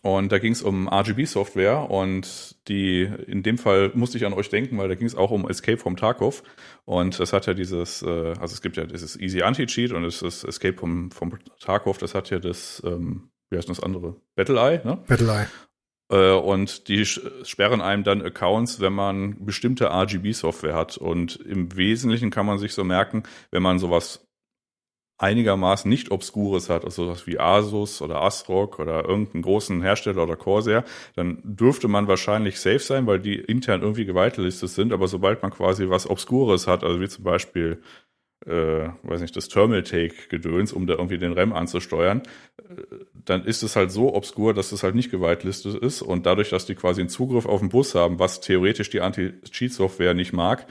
und da ging es um RGB-Software und die, in dem Fall musste ich an euch denken, weil da ging es auch um Escape from Tarkov und das hat ja dieses, äh, also es gibt ja dieses Easy Anti-Cheat und es ist Escape vom, vom Tarkov, das hat ja das, ähm, wie heißt das andere? Battle Eye, ne? Battle Eye. Äh, und die sperren einem dann Accounts, wenn man bestimmte RGB-Software hat. Und im Wesentlichen kann man sich so merken, wenn man sowas einigermaßen nicht Obskures hat, also sowas wie Asus oder ASRock oder irgendeinen großen Hersteller oder Corsair, dann dürfte man wahrscheinlich safe sein, weil die intern irgendwie gewitelistet sind, aber sobald man quasi was Obskures hat, also wie zum Beispiel äh, weiß nicht, das Terminal-Take-Gedöns, um da irgendwie den RAM anzusteuern, äh, dann ist es halt so obskur, dass es halt nicht gewitelistet ist und dadurch, dass die quasi einen Zugriff auf den Bus haben, was theoretisch die Anti-Cheat-Software nicht mag,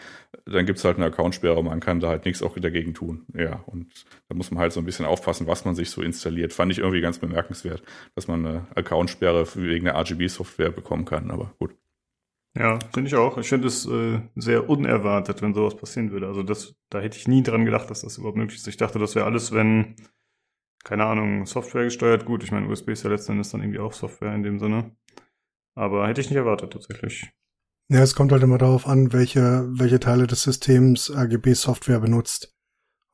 dann gibt's halt eine Accountsperre, man kann da halt nichts auch dagegen tun. Ja, und da muss man halt so ein bisschen aufpassen, was man sich so installiert. Fand ich irgendwie ganz bemerkenswert, dass man eine Accountsperre wegen der RGB-Software bekommen kann, aber gut. Ja, finde ich auch. Ich finde es äh, sehr unerwartet, wenn sowas passieren würde. Also das, da hätte ich nie dran gedacht, dass das überhaupt möglich ist. Ich dachte, das wäre alles, wenn, keine Ahnung, Software gesteuert. Gut, ich meine, USB ist ja letztendlich dann irgendwie auch Software in dem Sinne. Aber hätte ich nicht erwartet, tatsächlich. Ja, es kommt halt immer darauf an, welche, welche Teile des Systems RGB-Software benutzt.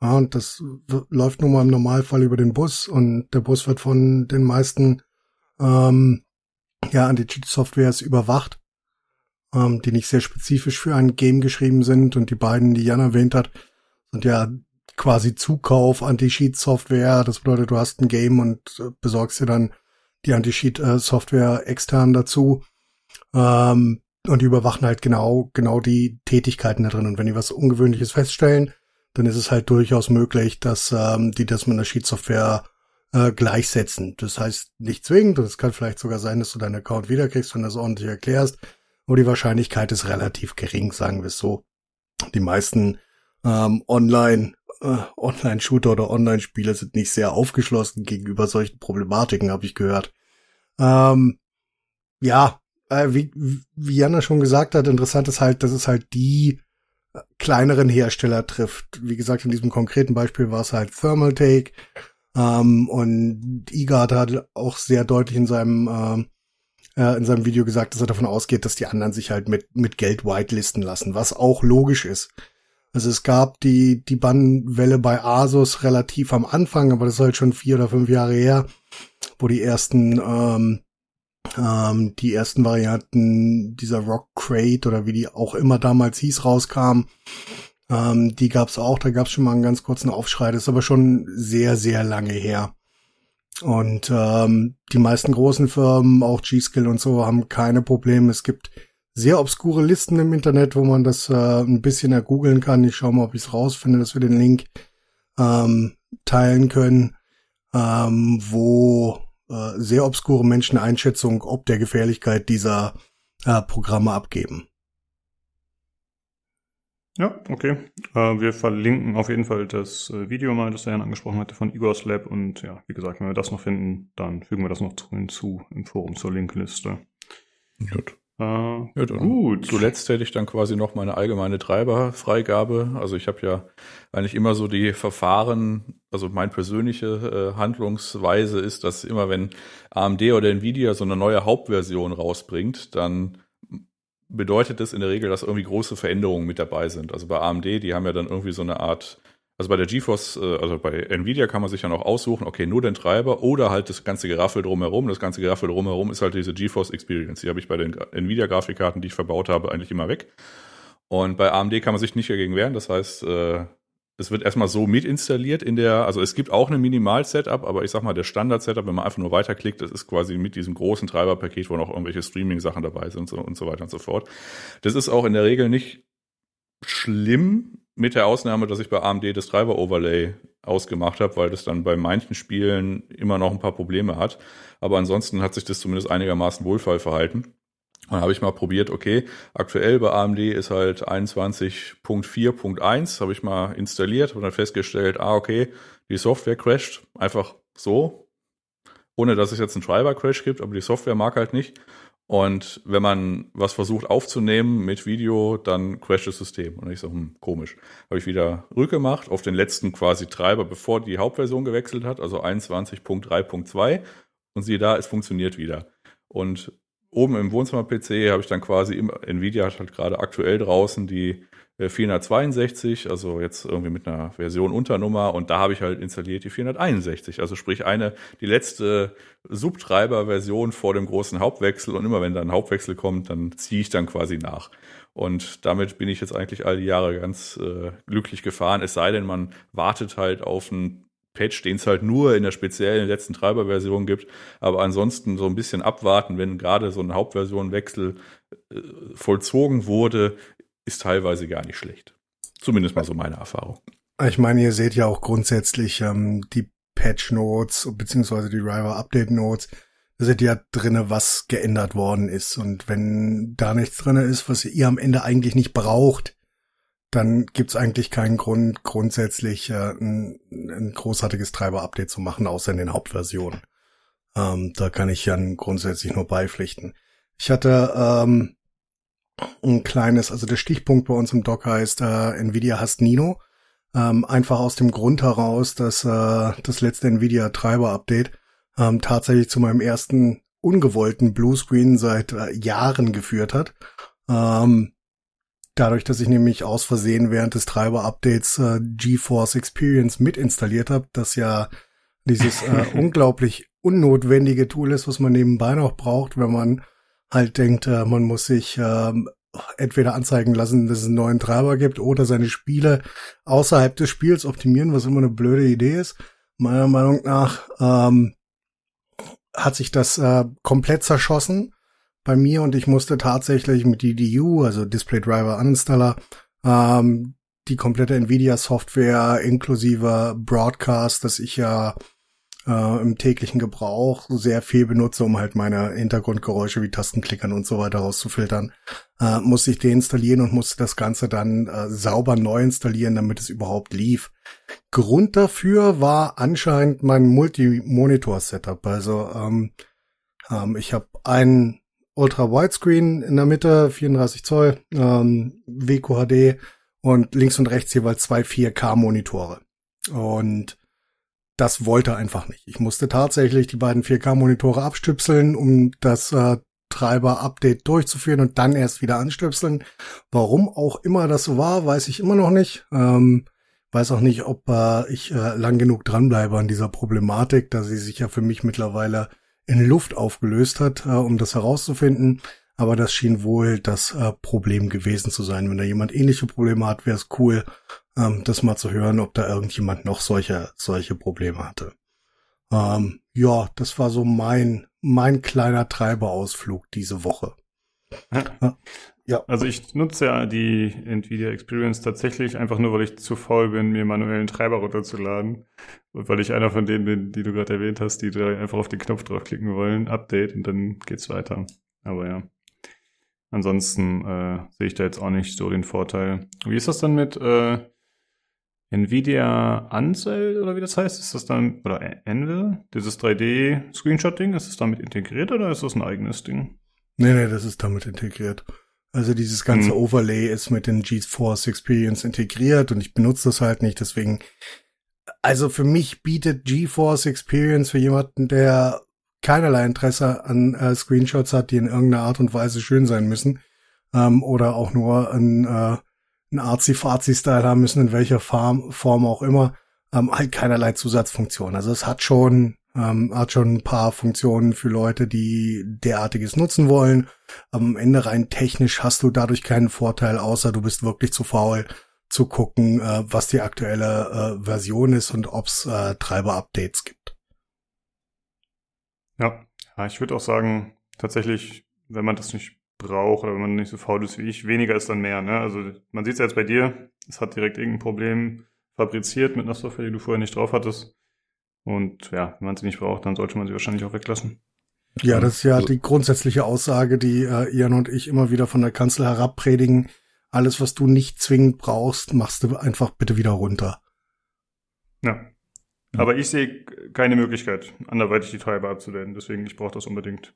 Ja, und das läuft nun mal im Normalfall über den Bus und der Bus wird von den meisten ähm, ja, Anti-Cheat-Softwares überwacht ähm, die nicht sehr spezifisch für ein Game geschrieben sind. Und die beiden, die Jan erwähnt hat, sind ja quasi Zukauf Anti-Cheat-Software. Das bedeutet, du hast ein Game und äh, besorgst dir dann die Anti-Cheat-Software extern dazu. Ähm, und die überwachen halt genau, genau die Tätigkeiten da drin. Und wenn die was Ungewöhnliches feststellen, dann ist es halt durchaus möglich, dass ähm, die das mit einer Cheat-Software äh, gleichsetzen. Das heißt nicht zwingend, und es kann vielleicht sogar sein, dass du deinen Account wiederkriegst, wenn du das ordentlich erklärst aber die Wahrscheinlichkeit ist relativ gering, sagen wir es so. Die meisten ähm, Online äh, Online-Shooter oder Online-Spiele sind nicht sehr aufgeschlossen gegenüber solchen Problematiken, habe ich gehört. Ähm, ja, äh, wie, wie Jana schon gesagt hat, interessant ist halt, dass es halt die äh, kleineren Hersteller trifft. Wie gesagt, in diesem konkreten Beispiel war es halt Thermaltake. Ähm, und IGARD hat auch sehr deutlich in seinem ähm, äh, in seinem Video gesagt, dass er davon ausgeht, dass die anderen sich halt mit, mit Geld whitelisten lassen, was auch logisch ist. Also es gab die, die Bannwelle bei Asus relativ am Anfang, aber das ist halt schon vier oder fünf Jahre her, wo die ersten, ähm, ähm, die ersten Varianten dieser Rock Crate oder wie die auch immer damals hieß, rauskamen. Ähm, die gab's auch, da gab's schon mal einen ganz kurzen Aufschrei, das ist aber schon sehr, sehr lange her. Und ähm, die meisten großen Firmen, auch G-Skill und so, haben keine Probleme. Es gibt sehr obskure Listen im Internet, wo man das äh, ein bisschen ergoogeln kann. Ich schaue mal, ob ich es rausfinde, dass wir den Link ähm, teilen können, ähm, wo äh, sehr obskure Menschen Einschätzung ob der Gefährlichkeit dieser äh, Programme abgeben. Ja, okay. Äh, wir verlinken auf jeden Fall das äh, Video mal, das der Jan angesprochen hatte von Igor's Lab. Und ja, wie gesagt, wenn wir das noch finden, dann fügen wir das noch hinzu im Forum zur Linkliste. Gut. Äh, ja, gut. Zuletzt hätte ich dann quasi noch meine allgemeine Treiberfreigabe. Also ich habe ja eigentlich immer so die Verfahren, also meine persönliche äh, Handlungsweise ist, dass immer wenn AMD oder Nvidia so eine neue Hauptversion rausbringt, dann bedeutet das in der Regel, dass irgendwie große Veränderungen mit dabei sind. Also bei AMD, die haben ja dann irgendwie so eine Art, also bei der GeForce, äh, also bei Nvidia kann man sich ja noch aussuchen, okay, nur den Treiber oder halt das ganze Geraffel drumherum. Das ganze Geraffel drumherum ist halt diese GeForce Experience. Die habe ich bei den Nvidia-Grafikkarten, die ich verbaut habe, eigentlich immer weg. Und bei AMD kann man sich nicht dagegen wehren. Das heißt, es wird erstmal so mit installiert in der, also es gibt auch eine Minimal-Setup, aber ich sag mal, der Standard-Setup, wenn man einfach nur weiterklickt, das ist quasi mit diesem großen Treiberpaket, wo noch irgendwelche Streaming-Sachen dabei sind und so, und so weiter und so fort. Das ist auch in der Regel nicht schlimm, mit der Ausnahme, dass ich bei AMD das Treiber-Overlay ausgemacht habe, weil das dann bei manchen Spielen immer noch ein paar Probleme hat. Aber ansonsten hat sich das zumindest einigermaßen wohlfall verhalten. Dann habe ich mal probiert, okay, aktuell bei AMD ist halt 21.4.1, habe ich mal installiert und dann festgestellt, ah, okay, die Software crasht einfach so, ohne dass es jetzt einen Treiber-Crash gibt, aber die Software mag halt nicht. Und wenn man was versucht aufzunehmen mit Video, dann crasht das System. Und ich so, hm, komisch. Habe ich wieder rückgemacht auf den letzten quasi Treiber, bevor die Hauptversion gewechselt hat, also 21.3.2. Und siehe da, es funktioniert wieder. Und oben im Wohnzimmer-PC habe ich dann quasi, im, Nvidia hat halt gerade aktuell draußen die 462, äh, also jetzt irgendwie mit einer Version Unternummer und da habe ich halt installiert die 461, also sprich eine, die letzte Subtreiber-Version vor dem großen Hauptwechsel und immer wenn da ein Hauptwechsel kommt, dann ziehe ich dann quasi nach. Und damit bin ich jetzt eigentlich all die Jahre ganz äh, glücklich gefahren, es sei denn, man wartet halt auf einen Patch, den es halt nur in der speziellen letzten Treiberversion gibt. Aber ansonsten so ein bisschen abwarten, wenn gerade so ein Hauptversionwechsel äh, vollzogen wurde, ist teilweise gar nicht schlecht. Zumindest mal so meine Erfahrung. Ich meine, ihr seht ja auch grundsätzlich ähm, die Patch Notes beziehungsweise die Driver Update Notes. Da seht ja drinne, was geändert worden ist. Und wenn da nichts drinne ist, was ihr am Ende eigentlich nicht braucht, dann gibt's eigentlich keinen Grund, grundsätzlich äh, ein, ein großartiges Treiber-Update zu machen, außer in den Hauptversionen. Ähm, da kann ich dann grundsätzlich nur beipflichten. Ich hatte ähm, ein kleines, also der Stichpunkt bei uns im Doc heißt, äh, Nvidia hasst Nino. Ähm, einfach aus dem Grund heraus, dass äh, das letzte Nvidia Treiber Update ähm, tatsächlich zu meinem ersten ungewollten Bluescreen seit äh, Jahren geführt hat. Ähm, dadurch, dass ich nämlich aus Versehen während des Treiber-Updates äh, GeForce Experience mit installiert habe, das ja dieses äh, unglaublich unnotwendige Tool ist, was man nebenbei noch braucht, wenn man halt denkt, äh, man muss sich ähm, entweder anzeigen lassen, dass es einen neuen Treiber gibt oder seine Spiele außerhalb des Spiels optimieren, was immer eine blöde Idee ist. Meiner Meinung nach ähm, hat sich das äh, komplett zerschossen bei mir und ich musste tatsächlich mit DDU, also Display Driver Uninstaller, ähm, die komplette Nvidia Software inklusive Broadcast, das ich ja äh, im täglichen Gebrauch sehr viel benutze, um halt meine Hintergrundgeräusche wie Tastenklickern und so weiter rauszufiltern, äh, musste ich deinstallieren und musste das Ganze dann äh, sauber neu installieren, damit es überhaupt lief. Grund dafür war anscheinend mein Multi-Monitor-Setup. Also ähm, ähm, ich habe einen Ultra-Widescreen in der Mitte, 34 Zoll, ähm, WQHD und links und rechts jeweils zwei 4K-Monitore. Und das wollte einfach nicht. Ich musste tatsächlich die beiden 4K-Monitore abstüpseln, um das äh, Treiber-Update durchzuführen und dann erst wieder anstöpseln. Warum auch immer das so war, weiß ich immer noch nicht. Ähm, weiß auch nicht, ob äh, ich äh, lang genug dranbleibe an dieser Problematik, da sie sich ja für mich mittlerweile in Luft aufgelöst hat, äh, um das herauszufinden. Aber das schien wohl das äh, Problem gewesen zu sein. Wenn da jemand ähnliche Probleme hat, wäre es cool, ähm, das mal zu hören, ob da irgendjemand noch solche, solche Probleme hatte. Ähm, ja, das war so mein, mein kleiner Treiberausflug diese Woche. Ja. Also ich nutze ja die Nvidia Experience tatsächlich einfach nur, weil ich zu faul bin, mir manuellen Treiber runterzuladen. Und weil ich einer von denen bin, die du gerade erwähnt hast, die da einfach auf den Knopf draufklicken wollen, Update und dann geht's weiter. Aber ja. Ansonsten äh, sehe ich da jetzt auch nicht so den Vorteil. Wie ist das dann mit äh, Nvidia Ansel oder wie das heißt? Ist das dann, oder Anvil, dieses 3D-Screenshot-Ding, ist das damit integriert oder ist das ein eigenes Ding? Nee, nee, das ist damit integriert. Also dieses ganze hm. Overlay ist mit den GeForce Experience integriert und ich benutze das halt nicht, deswegen also für mich bietet GeForce Experience für jemanden, der keinerlei Interesse an äh, Screenshots hat, die in irgendeiner Art und Weise schön sein müssen, ähm, oder auch nur ein äh, einen Arzi-Fazi-Style haben müssen, in welcher Form, Form auch immer, ähm, halt keinerlei Zusatzfunktion. Also es hat schon, ähm, hat schon ein paar Funktionen für Leute, die derartiges nutzen wollen. Am Ende rein technisch hast du dadurch keinen Vorteil, außer du bist wirklich zu faul zu gucken, äh, was die aktuelle äh, Version ist und ob es äh, Treiber-Updates gibt. Ja. ich würde auch sagen, tatsächlich, wenn man das nicht braucht oder wenn man nicht so faul ist wie ich, weniger ist dann mehr. Ne? Also man sieht es jetzt bei dir, es hat direkt irgendein Problem fabriziert mit einer Software, die du vorher nicht drauf hattest. Und ja, wenn man sie nicht braucht, dann sollte man sie wahrscheinlich auch weglassen. Ja, das ist ja also, die grundsätzliche Aussage, die äh, Ian und ich immer wieder von der Kanzel herab predigen. Alles, was du nicht zwingend brauchst, machst du einfach bitte wieder runter. Ja. Aber ich sehe keine Möglichkeit, anderweitig die Treiber abzudaten. Deswegen, ich brauche das unbedingt.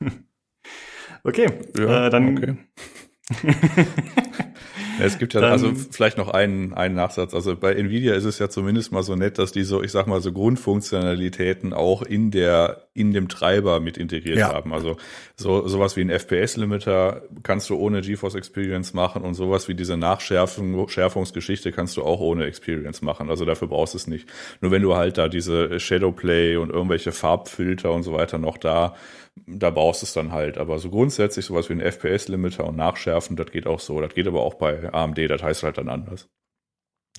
okay, ja, äh, dann. Okay. es gibt ja Dann, also vielleicht noch einen, einen Nachsatz. Also bei Nvidia ist es ja zumindest mal so nett, dass die so, ich sag mal, so Grundfunktionalitäten auch in der, in dem Treiber mit integriert ja. haben. Also so, sowas wie ein FPS-Limiter kannst du ohne GeForce Experience machen und sowas wie diese Nachschärfung, Schärfungsgeschichte kannst du auch ohne Experience machen. Also dafür brauchst du es nicht. Nur wenn du halt da diese Shadowplay und irgendwelche Farbfilter und so weiter noch da da brauchst du es dann halt. Aber so grundsätzlich sowas wie ein FPS-Limiter und Nachschärfen, das geht auch so. Das geht aber auch bei AMD, das heißt halt dann anders.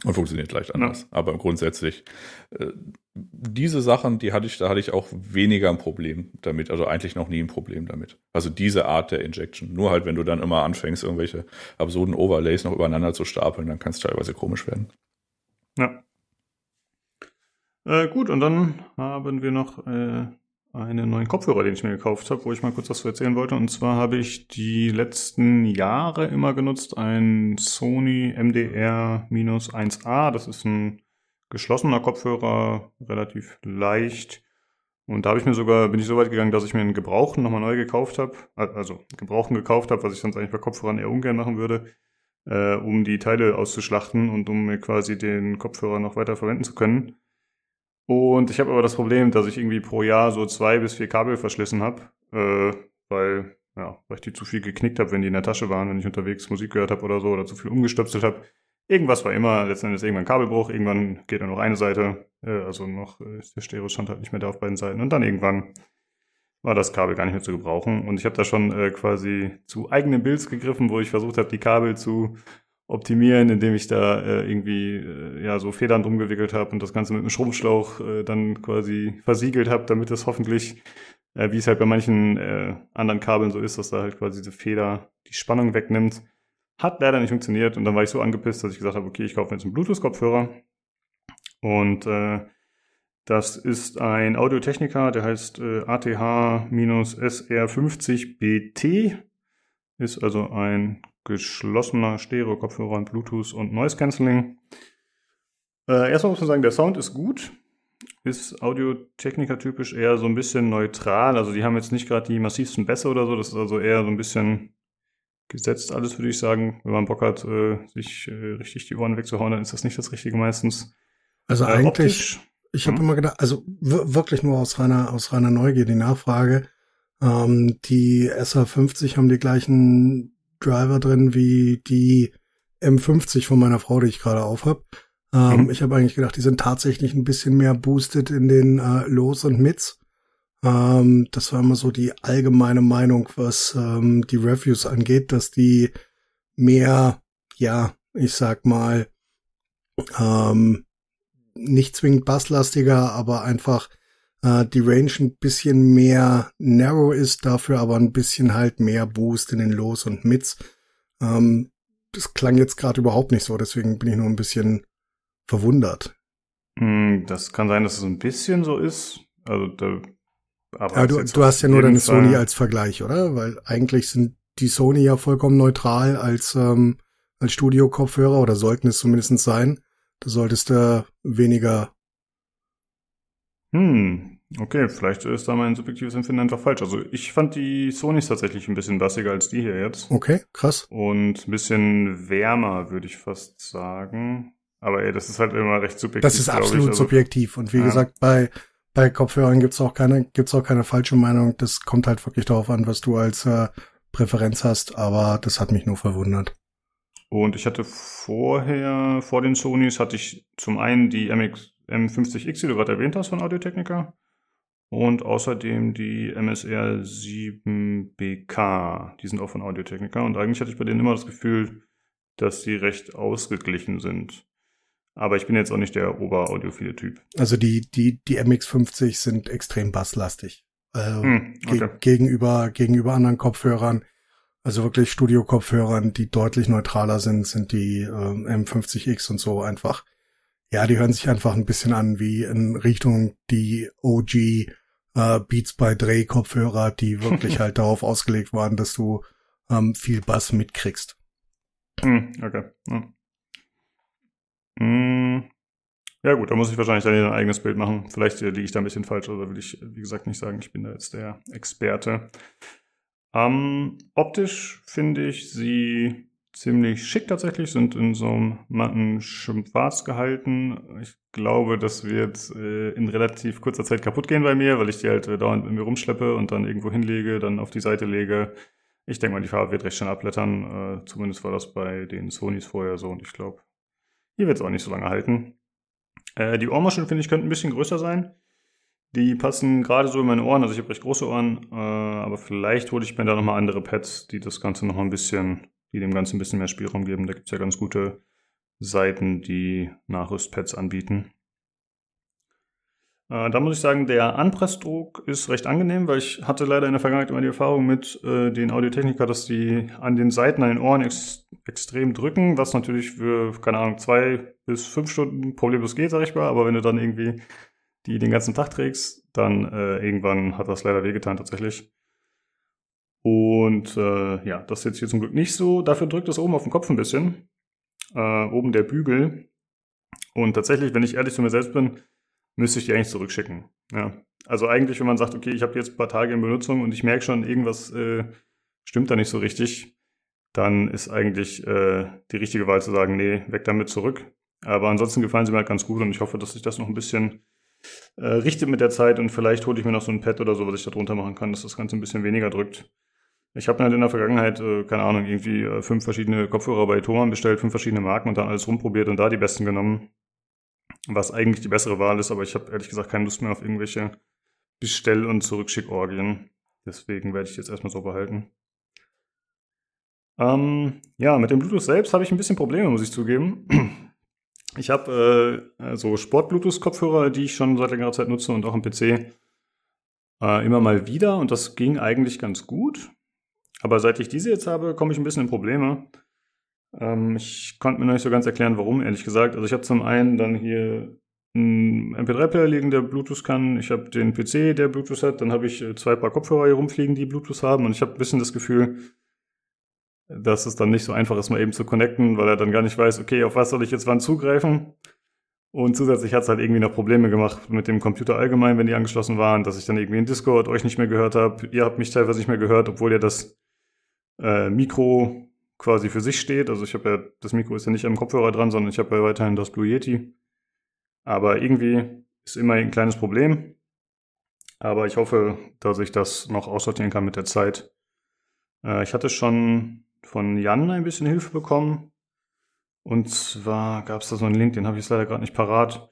Und funktioniert leicht anders. Ja. Aber grundsätzlich, äh, diese Sachen, die hatte ich, da hatte ich auch weniger ein Problem damit, also eigentlich noch nie ein Problem damit. Also diese Art der Injection. Nur halt, wenn du dann immer anfängst, irgendwelche absurden Overlays noch übereinander zu stapeln, dann kann es teilweise komisch werden. Ja. Äh, gut, und dann haben wir noch äh, einen neuen Kopfhörer, den ich mir gekauft habe, wo ich mal kurz was zu erzählen wollte. Und zwar habe ich die letzten Jahre immer genutzt ein Sony MDR-1A. Das ist ein geschlossener Kopfhörer, relativ leicht. Und da habe ich mir sogar, bin ich so weit gegangen, dass ich mir einen Gebrauchten nochmal neu gekauft habe. Also Gebrauchten gekauft habe, was ich sonst eigentlich bei Kopfhörern eher ungern machen würde, äh, um die Teile auszuschlachten und um mir quasi den Kopfhörer noch weiter verwenden zu können. Und ich habe aber das Problem, dass ich irgendwie pro Jahr so zwei bis vier Kabel verschlissen habe, äh, weil, ja, weil ich die zu viel geknickt habe, wenn die in der Tasche waren, wenn ich unterwegs Musik gehört habe oder so oder zu viel umgestöpselt habe. Irgendwas war immer, letztendlich irgendwann Kabelbruch, irgendwann geht nur noch eine Seite, äh, also noch äh, ist der Stereostand halt nicht mehr da auf beiden Seiten und dann irgendwann war das Kabel gar nicht mehr zu gebrauchen und ich habe da schon äh, quasi zu eigenen Builds gegriffen, wo ich versucht habe, die Kabel zu optimieren, indem ich da äh, irgendwie äh, ja so Federn drum gewickelt habe und das Ganze mit einem Schrumpfschlauch äh, dann quasi versiegelt habe, damit es hoffentlich, äh, wie es halt bei manchen äh, anderen Kabeln so ist, dass da halt quasi diese Feder die Spannung wegnimmt. Hat leider nicht funktioniert und dann war ich so angepisst, dass ich gesagt habe, okay, ich kaufe jetzt einen Bluetooth-Kopfhörer und äh, das ist ein Audiotechniker, der heißt äh, ATH-SR50BT. Ist also ein geschlossener Stereo-Kopfhörer und Bluetooth und Noise Cancelling. Äh, erstmal muss man sagen, der Sound ist gut. Ist Audiotechniker typisch eher so ein bisschen neutral. Also die haben jetzt nicht gerade die massivsten Bässe oder so. Das ist also eher so ein bisschen gesetzt alles, würde ich sagen. Wenn man Bock hat, äh, sich äh, richtig die Ohren wegzuhauen, dann ist das nicht das Richtige meistens. Also äh, eigentlich, optisch, ich habe hm? immer gedacht, also wirklich nur aus reiner, aus reiner Neugier die Nachfrage. Ähm, die SR50 haben die gleichen Driver drin wie die M50 von meiner Frau, die ich gerade aufhab. Ähm, mhm. Ich habe eigentlich gedacht, die sind tatsächlich ein bisschen mehr boosted in den äh, Los und Mits. Ähm, das war immer so die allgemeine Meinung, was ähm, die Reviews angeht, dass die mehr, ja, ich sag mal, ähm, nicht zwingend basslastiger, aber einfach äh, die Range ein bisschen mehr narrow ist, dafür aber ein bisschen halt mehr Boost in den Los und Mids. Ähm, das klang jetzt gerade überhaupt nicht so, deswegen bin ich nur ein bisschen verwundert. Hm, das kann sein, dass es ein bisschen so ist. Also da, aber ja, du, du hast ja nur deine Fall. Sony als Vergleich, oder? Weil eigentlich sind die Sony ja vollkommen neutral als ähm, als Studio-Kopfhörer oder sollten es zumindest sein. Da solltest du weniger. Hm, Okay, vielleicht ist da mein subjektives Empfinden einfach falsch. Also ich fand die Sonys tatsächlich ein bisschen bassiger als die hier jetzt. Okay, krass. Und ein bisschen wärmer, würde ich fast sagen. Aber ey, das ist halt immer recht subjektiv. Das ist absolut also, subjektiv. Und wie ja. gesagt, bei, bei Kopfhörern gibt's auch keine, gibt's auch keine falsche Meinung. Das kommt halt wirklich darauf an, was du als äh, Präferenz hast. Aber das hat mich nur verwundert. Und ich hatte vorher, vor den Sonys, hatte ich zum einen die MX, M50X, die du gerade erwähnt hast von Audiotechnica und außerdem die MSR 7BK. Die sind auch von Audiotechnica. Und eigentlich hatte ich bei denen immer das Gefühl, dass sie recht ausgeglichen sind. Aber ich bin jetzt auch nicht der oberaudiophile Typ. Also die, die, die MX50 sind extrem basslastig. Also hm, okay. ge gegenüber, gegenüber anderen Kopfhörern. Also wirklich Studio-Kopfhörern, die deutlich neutraler sind, sind die äh, M50X und so einfach. Ja, die hören sich einfach ein bisschen an wie in Richtung die OG äh, Beats by Dre Kopfhörer, die wirklich halt darauf ausgelegt waren, dass du ähm, viel Bass mitkriegst. Hm, okay. Hm. Hm. Ja gut, da muss ich wahrscheinlich dann ein eigenes Bild machen. Vielleicht äh, liege ich da ein bisschen falsch oder will ich, wie gesagt, nicht sagen, ich bin da jetzt der Experte. Ähm, optisch finde ich sie ziemlich schick tatsächlich, sind in so einem matten Schwarz gehalten. Ich glaube, das wird äh, in relativ kurzer Zeit kaputt gehen bei mir, weil ich die halt äh, dauernd mit mir rumschleppe und dann irgendwo hinlege, dann auf die Seite lege. Ich denke mal, die Farbe wird recht schnell abblättern. Äh, zumindest war das bei den Sonys vorher so und ich glaube, hier wird es auch nicht so lange halten. Äh, die Ohrmuscheln, finde ich, könnten ein bisschen größer sein. Die passen gerade so in meine Ohren, also ich habe recht große Ohren, äh, aber vielleicht hole ich mir da nochmal andere Pads, die das Ganze nochmal ein bisschen, die dem Ganzen ein bisschen mehr Spielraum geben. Da gibt es ja ganz gute Seiten, die Nachrüstpads anbieten. Äh, da muss ich sagen, der Anpressdruck ist recht angenehm, weil ich hatte leider in der Vergangenheit immer die Erfahrung mit äh, den Audiotechniker, dass die an den Seiten, an den Ohren ex extrem drücken, was natürlich für, keine Ahnung, zwei bis fünf Stunden problemlos geht, sag ich mal, aber wenn du dann irgendwie die den ganzen Tag trägst, dann äh, irgendwann hat das leider wehgetan tatsächlich. Und äh, ja, das ist jetzt hier zum Glück nicht so. Dafür drückt es oben auf den Kopf ein bisschen. Äh, oben der Bügel. Und tatsächlich, wenn ich ehrlich zu mir selbst bin, müsste ich die eigentlich zurückschicken. Ja. Also eigentlich, wenn man sagt, okay, ich habe jetzt ein paar Tage in Benutzung und ich merke schon, irgendwas äh, stimmt da nicht so richtig, dann ist eigentlich äh, die richtige Wahl zu sagen, nee, weg damit zurück. Aber ansonsten gefallen sie mir halt ganz gut und ich hoffe, dass sich das noch ein bisschen äh, richtet mit der Zeit und vielleicht hole ich mir noch so ein Pad oder so, was ich da drunter machen kann, dass das Ganze ein bisschen weniger drückt. Ich habe halt in der Vergangenheit, äh, keine Ahnung, irgendwie äh, fünf verschiedene Kopfhörer bei Thomann bestellt, fünf verschiedene Marken und dann alles rumprobiert und da die besten genommen was eigentlich die bessere Wahl ist, aber ich habe ehrlich gesagt keine Lust mehr auf irgendwelche Bestell- und Zurückschick-Orgien. Deswegen werde ich jetzt erstmal so behalten. Ähm, ja, mit dem Bluetooth selbst habe ich ein bisschen Probleme, muss ich zugeben. Ich habe äh, so Sport-Bluetooth-Kopfhörer, die ich schon seit längerer Zeit nutze und auch am PC äh, immer mal wieder und das ging eigentlich ganz gut. Aber seit ich diese jetzt habe, komme ich ein bisschen in Probleme. Ähm, ich konnte mir noch nicht so ganz erklären, warum, ehrlich gesagt. Also ich habe zum einen dann hier einen MP3-Player liegen, der Bluetooth kann. Ich habe den PC, der Bluetooth hat. Dann habe ich äh, zwei Paar Kopfhörer hier rumfliegen, die Bluetooth haben. Und ich habe ein bisschen das Gefühl, dass es dann nicht so einfach ist, mal eben zu connecten, weil er dann gar nicht weiß, okay, auf was soll ich jetzt wann zugreifen. Und zusätzlich hat es halt irgendwie noch Probleme gemacht mit dem Computer allgemein, wenn die angeschlossen waren, dass ich dann irgendwie in Discord euch nicht mehr gehört habe. Ihr habt mich teilweise nicht mehr gehört, obwohl ihr das äh, Mikro quasi für sich steht. Also ich habe ja, das Mikro ist ja nicht am Kopfhörer dran, sondern ich habe ja weiterhin das Blue Yeti. Aber irgendwie ist immer ein kleines Problem. Aber ich hoffe, dass ich das noch aussortieren kann mit der Zeit. Äh, ich hatte schon von Jan ein bisschen Hilfe bekommen. Und zwar gab es da so einen Link, den habe ich jetzt leider gerade nicht parat.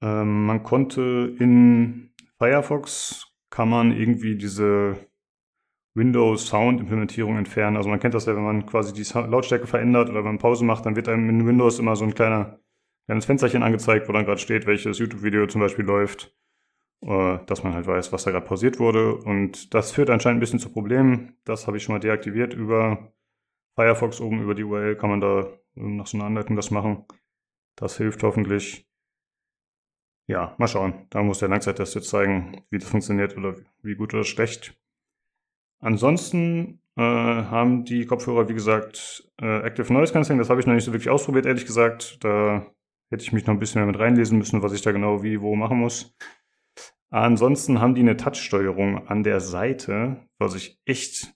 Ähm, man konnte in Firefox kann man irgendwie diese Windows Sound Implementierung entfernen. Also man kennt das ja, wenn man quasi die Lautstärke verändert oder wenn man Pause macht, dann wird einem in Windows immer so ein kleiner, kleines Fensterchen angezeigt, wo dann gerade steht, welches YouTube-Video zum Beispiel läuft, äh, dass man halt weiß, was da gerade pausiert wurde. Und das führt anscheinend ein bisschen zu Problemen. Das habe ich schon mal deaktiviert über Firefox oben über die URL kann man da nach so einer Anleitung das machen. Das hilft hoffentlich. Ja, mal schauen. Da muss der Langzeittest jetzt zeigen, wie das funktioniert oder wie gut oder schlecht. Ansonsten äh, haben die Kopfhörer, wie gesagt, äh, Active Noise Cancelling. Das habe ich noch nicht so wirklich ausprobiert, ehrlich gesagt. Da hätte ich mich noch ein bisschen mehr mit reinlesen müssen, was ich da genau wie wo machen muss. Ansonsten haben die eine Touch-Steuerung an der Seite, was ich echt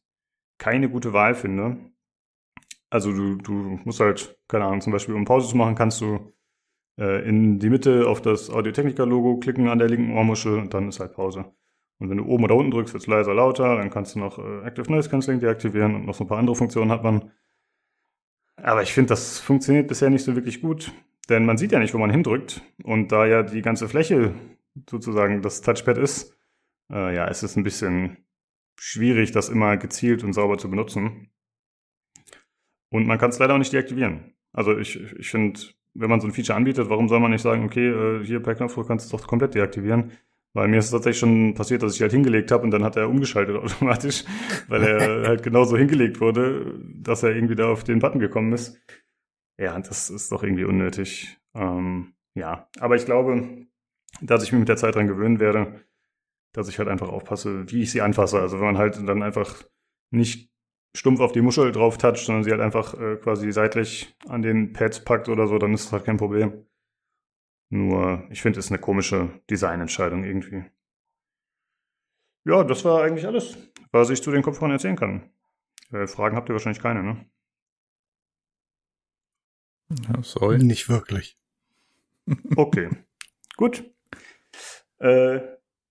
keine gute Wahl finde. Also du, du musst halt, keine Ahnung, zum Beispiel um Pause zu machen, kannst du äh, in die Mitte auf das Audio-Technica-Logo klicken an der linken Ohrmuschel und dann ist halt Pause. Und wenn du oben oder unten drückst, wird es leiser, lauter. Dann kannst du noch äh, Active Noise Cancelling deaktivieren und noch so ein paar andere Funktionen hat man. Aber ich finde, das funktioniert bisher nicht so wirklich gut, denn man sieht ja nicht, wo man hindrückt. Und da ja die ganze Fläche sozusagen das Touchpad ist, äh, ja, es ein bisschen schwierig, das immer gezielt und sauber zu benutzen. Und man kann es leider auch nicht deaktivieren. Also ich, ich finde, wenn man so ein Feature anbietet, warum soll man nicht sagen, okay, äh, hier per Knopfdruck kannst du es doch komplett deaktivieren? Weil mir ist tatsächlich schon passiert, dass ich halt hingelegt habe und dann hat er umgeschaltet automatisch, weil er halt genauso hingelegt wurde, dass er irgendwie da auf den Button gekommen ist. Ja, das ist doch irgendwie unnötig. Ähm, ja, aber ich glaube, dass ich mich mit der Zeit dran gewöhnen werde, dass ich halt einfach aufpasse, wie ich sie anfasse. Also wenn man halt dann einfach nicht stumpf auf die Muschel drauf toucht, sondern sie halt einfach äh, quasi seitlich an den Pads packt oder so, dann ist das halt kein Problem. Nur, ich finde, es ist eine komische Designentscheidung irgendwie. Ja, das war eigentlich alles, was ich zu den Kopfhörern erzählen kann. Äh, Fragen habt ihr wahrscheinlich keine, ne? Ja, sorry. Nicht wirklich. Okay. Gut. Äh,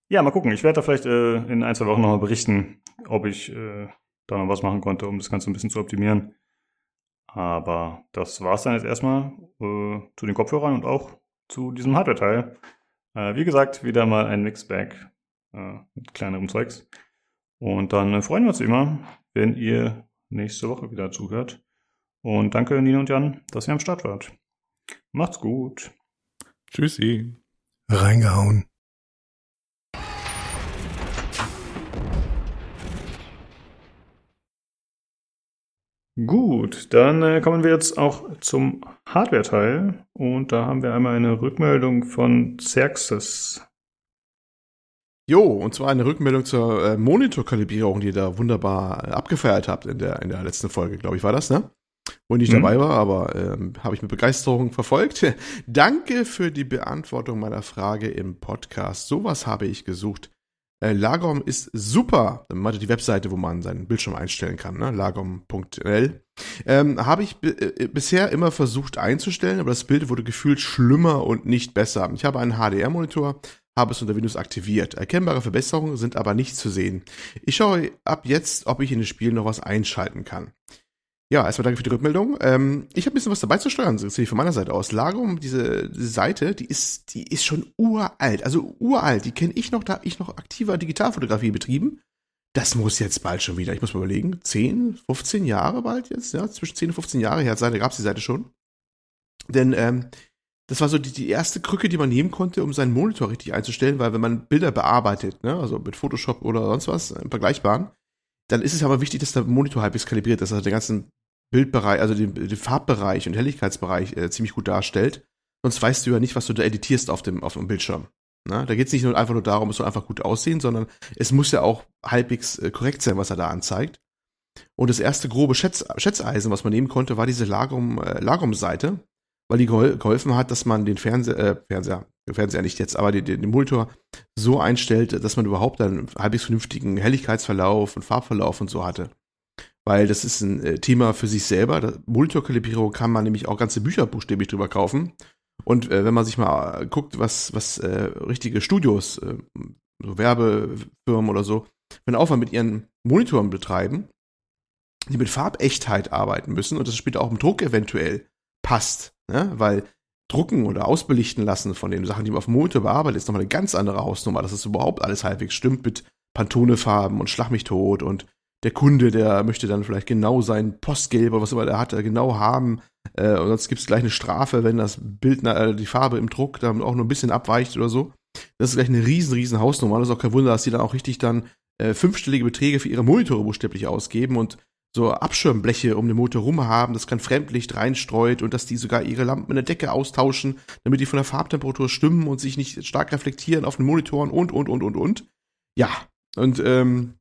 ja, mal gucken. Ich werde da vielleicht äh, in ein, zwei Wochen nochmal berichten, ob ich äh, da noch was machen konnte, um das Ganze ein bisschen zu optimieren. Aber das war's dann jetzt erstmal äh, zu den Kopfhörern und auch zu diesem Hardware-Teil. Äh, wie gesagt, wieder mal ein Mixbag äh, mit kleinerem Zeugs. Und dann äh, freuen wir uns immer, wenn ihr nächste Woche wieder zuhört. Und danke, Nina und Jan, dass ihr am Start wart. Macht's gut. Tschüssi. Reingehauen. Gut, dann äh, kommen wir jetzt auch zum Hardware-Teil und da haben wir einmal eine Rückmeldung von Xerxes. Jo, und zwar eine Rückmeldung zur äh, Monitorkalibrierung, die ihr da wunderbar äh, abgefeiert habt in der, in der letzten Folge, glaube ich, war das, ne? Wo ich nicht mhm. dabei war, aber ähm, habe ich mit Begeisterung verfolgt. Danke für die Beantwortung meiner Frage im Podcast. Sowas habe ich gesucht. Äh, Lagom ist super. Man hat die Webseite, wo man seinen Bildschirm einstellen kann, ne? lagom.nl. Ähm, Habe ich äh, bisher immer versucht einzustellen, aber das Bild wurde gefühlt schlimmer und nicht besser. Ich habe einen HDR-Monitor, habe es unter Windows aktiviert. Erkennbare Verbesserungen sind aber nicht zu sehen. Ich schaue ab jetzt, ob ich in den Spielen noch was einschalten kann. Ja, erstmal danke für die Rückmeldung. Ähm, ich habe ein bisschen was dabei zu steuern, sehe ich von meiner Seite aus. Lagom, diese, Seite, die ist, die ist schon uralt. Also uralt, die kenne ich noch, da habe ich noch aktiver Digitalfotografie betrieben. Das muss jetzt bald schon wieder, ich muss mal überlegen, 10, 15 Jahre bald jetzt, ja, zwischen 10 und 15 Jahre her, da gab es die Seite schon. Denn ähm, das war so die, die erste Krücke, die man nehmen konnte, um seinen Monitor richtig einzustellen, weil wenn man Bilder bearbeitet, ne, also mit Photoshop oder sonst was, im Vergleichbaren, dann ist es aber wichtig, dass der Monitor halbwegs kalibriert ist, also der ganzen Bildbereich, also den, den Farbbereich und Helligkeitsbereich äh, ziemlich gut darstellt. Sonst weißt du ja nicht, was du da editierst auf dem, auf dem Bildschirm. Na, da geht es nicht nur einfach nur darum, es soll einfach gut aussehen, sondern es muss ja auch halbwegs äh, korrekt sein, was er da anzeigt. Und das erste grobe Schätz, Schätzeisen, was man nehmen konnte, war diese Lagom, äh, Lagom-Seite, weil die gehol geholfen hat, dass man den Fernseher, äh, Fernseher, Fernseher nicht jetzt, aber den, den Monitor so einstellt, dass man überhaupt einen halbwegs vernünftigen Helligkeitsverlauf und Farbverlauf und so hatte weil das ist ein äh, Thema für sich selber. Monitorkalibrierung kann man nämlich auch ganze Bücher buchstäblich drüber kaufen. Und äh, wenn man sich mal guckt, was, was äh, richtige Studios, äh, so Werbefirmen oder so, wenn Aufwand mit ihren Monitoren betreiben, die mit Farbechtheit arbeiten müssen und das später auch im Druck eventuell passt, ne? weil drucken oder ausbelichten lassen von den Sachen, die man auf dem Monitor bearbeitet, ist nochmal eine ganz andere Hausnummer, dass es überhaupt alles halbwegs stimmt mit Pantone-Farben und Schlag mich tot und der Kunde, der möchte dann vielleicht genau sein Postgelb oder was immer der hat, genau haben. Äh, und sonst gibt es gleich eine Strafe, wenn das Bild, äh, die Farbe im Druck dann auch nur ein bisschen abweicht oder so. Das ist gleich eine riesen, riesen Hausnummer. Das ist auch kein Wunder, dass die dann auch richtig dann äh, fünfstellige Beträge für ihre Monitore buchstäblich ausgeben und so Abschirmbleche um den Motor rum haben, das kein Fremdlicht reinstreut und dass die sogar ihre Lampen in der Decke austauschen, damit die von der Farbtemperatur stimmen und sich nicht stark reflektieren auf den Monitoren und, und, und, und, und. Ja, und ähm,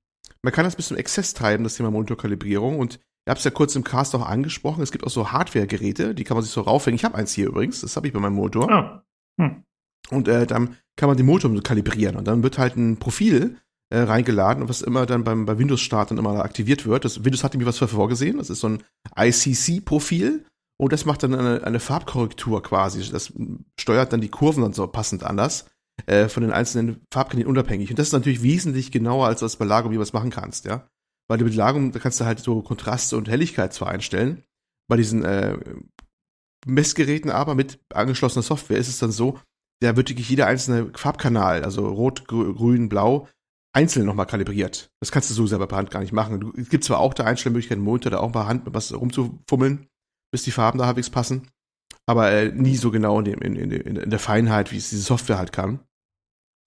man kann das bis zum Exzess treiben, das Thema Monitorkalibrierung. Und ich habe es ja kurz im Cast auch angesprochen. Es gibt auch so Hardware-Geräte, die kann man sich so raufhängen. Ich habe eins hier übrigens, das habe ich bei meinem Motor. Ah. Hm. Und äh, dann kann man den Motor kalibrieren. Und dann wird halt ein Profil äh, reingeladen, was immer dann beim bei Windows-Start dann immer aktiviert wird. Das Windows hat nämlich was für vorgesehen. Das ist so ein ICC-Profil. Und das macht dann eine, eine Farbkorrektur quasi. Das steuert dann die Kurven dann so passend anders äh, von den einzelnen Farbkanälen unabhängig. Und das ist natürlich wesentlich genauer, als du das bei Lagom jeweils machen kannst, ja. Weil du mit Lagom, da kannst du halt so Kontraste und Helligkeit zwar einstellen. Bei diesen äh, Messgeräten aber mit angeschlossener Software ist es dann so, da wird wirklich jeder einzelne Farbkanal, also rot, grün, blau, einzeln nochmal kalibriert. Das kannst du so selber per Hand gar nicht machen. Du, es gibt zwar auch da Einstellmöglichkeiten Monitor, da auch per Hand mit was rumzufummeln, bis die Farben da halbwegs passen, aber äh, nie so genau in, dem, in, in, in der Feinheit, wie es diese Software halt kann.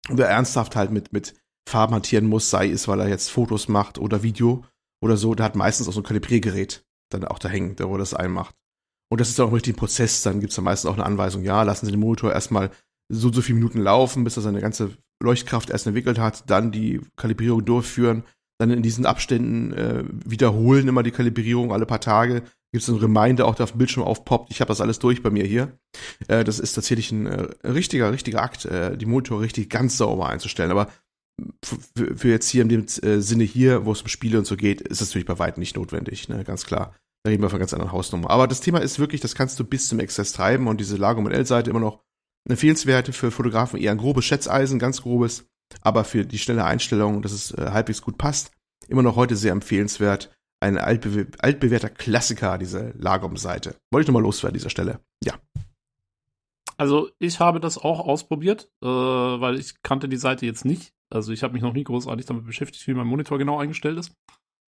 Wer ernsthaft halt mit, mit Farben hantieren muss, sei es, weil er jetzt Fotos macht oder Video oder so, der hat meistens auch so ein Kalibriergerät dann auch da hängen, da wo das einmacht. Und das ist dann auch richtig ein Prozess, dann gibt's da meistens auch eine Anweisung, ja, lassen Sie den Monitor erstmal so so viele Minuten laufen, bis er seine ganze Leuchtkraft erst entwickelt hat, dann die Kalibrierung durchführen, dann in diesen Abständen äh, wiederholen immer die Kalibrierung alle paar Tage. Gibt es einen Reminder auch, der auf dem Bildschirm aufpoppt. Ich habe das alles durch bei mir hier. Äh, das ist tatsächlich ein äh, richtiger, richtiger Akt, äh, die Monitore richtig ganz sauber einzustellen. Aber für, jetzt hier in dem äh, Sinne hier, wo es um Spiele und so geht, ist das natürlich bei weitem nicht notwendig, ne? ganz klar. Da reden wir von ganz anderen Hausnummer. Aber das Thema ist wirklich, das kannst du bis zum Exzess treiben und diese Lagom L-Seite immer noch empfehlenswert für Fotografen, eher ein grobes Schätzeisen, ganz grobes, aber für die schnelle Einstellung, dass es äh, halbwegs gut passt, immer noch heute sehr empfehlenswert. Ein altbe altbewährter Klassiker, diese Lagom-Seite. Wollte ich nochmal loswerden an dieser Stelle. Ja. Also ich habe das auch ausprobiert, äh, weil ich kannte die Seite jetzt nicht. Also ich habe mich noch nie großartig damit beschäftigt, wie mein Monitor genau eingestellt ist.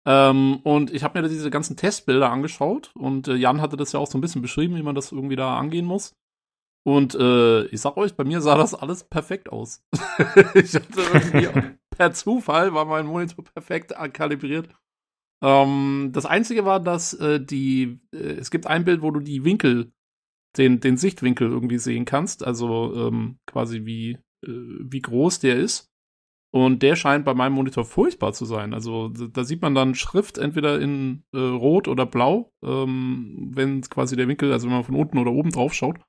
Ähm, und ich habe mir diese ganzen Testbilder angeschaut und äh, Jan hatte das ja auch so ein bisschen beschrieben, wie man das irgendwie da angehen muss. Und äh, ich sag euch, bei mir sah das alles perfekt aus. ich hatte irgendwie per Zufall war mein Monitor perfekt kalibriert. Ähm, das einzige war, dass äh, die äh, es gibt ein Bild, wo du die Winkel, den den Sichtwinkel irgendwie sehen kannst, also ähm, quasi wie äh, wie groß der ist. Und der scheint bei meinem Monitor furchtbar zu sein. Also da sieht man dann Schrift entweder in äh, Rot oder Blau, ähm, wenn quasi der Winkel, also wenn man von unten oder oben drauf schaut.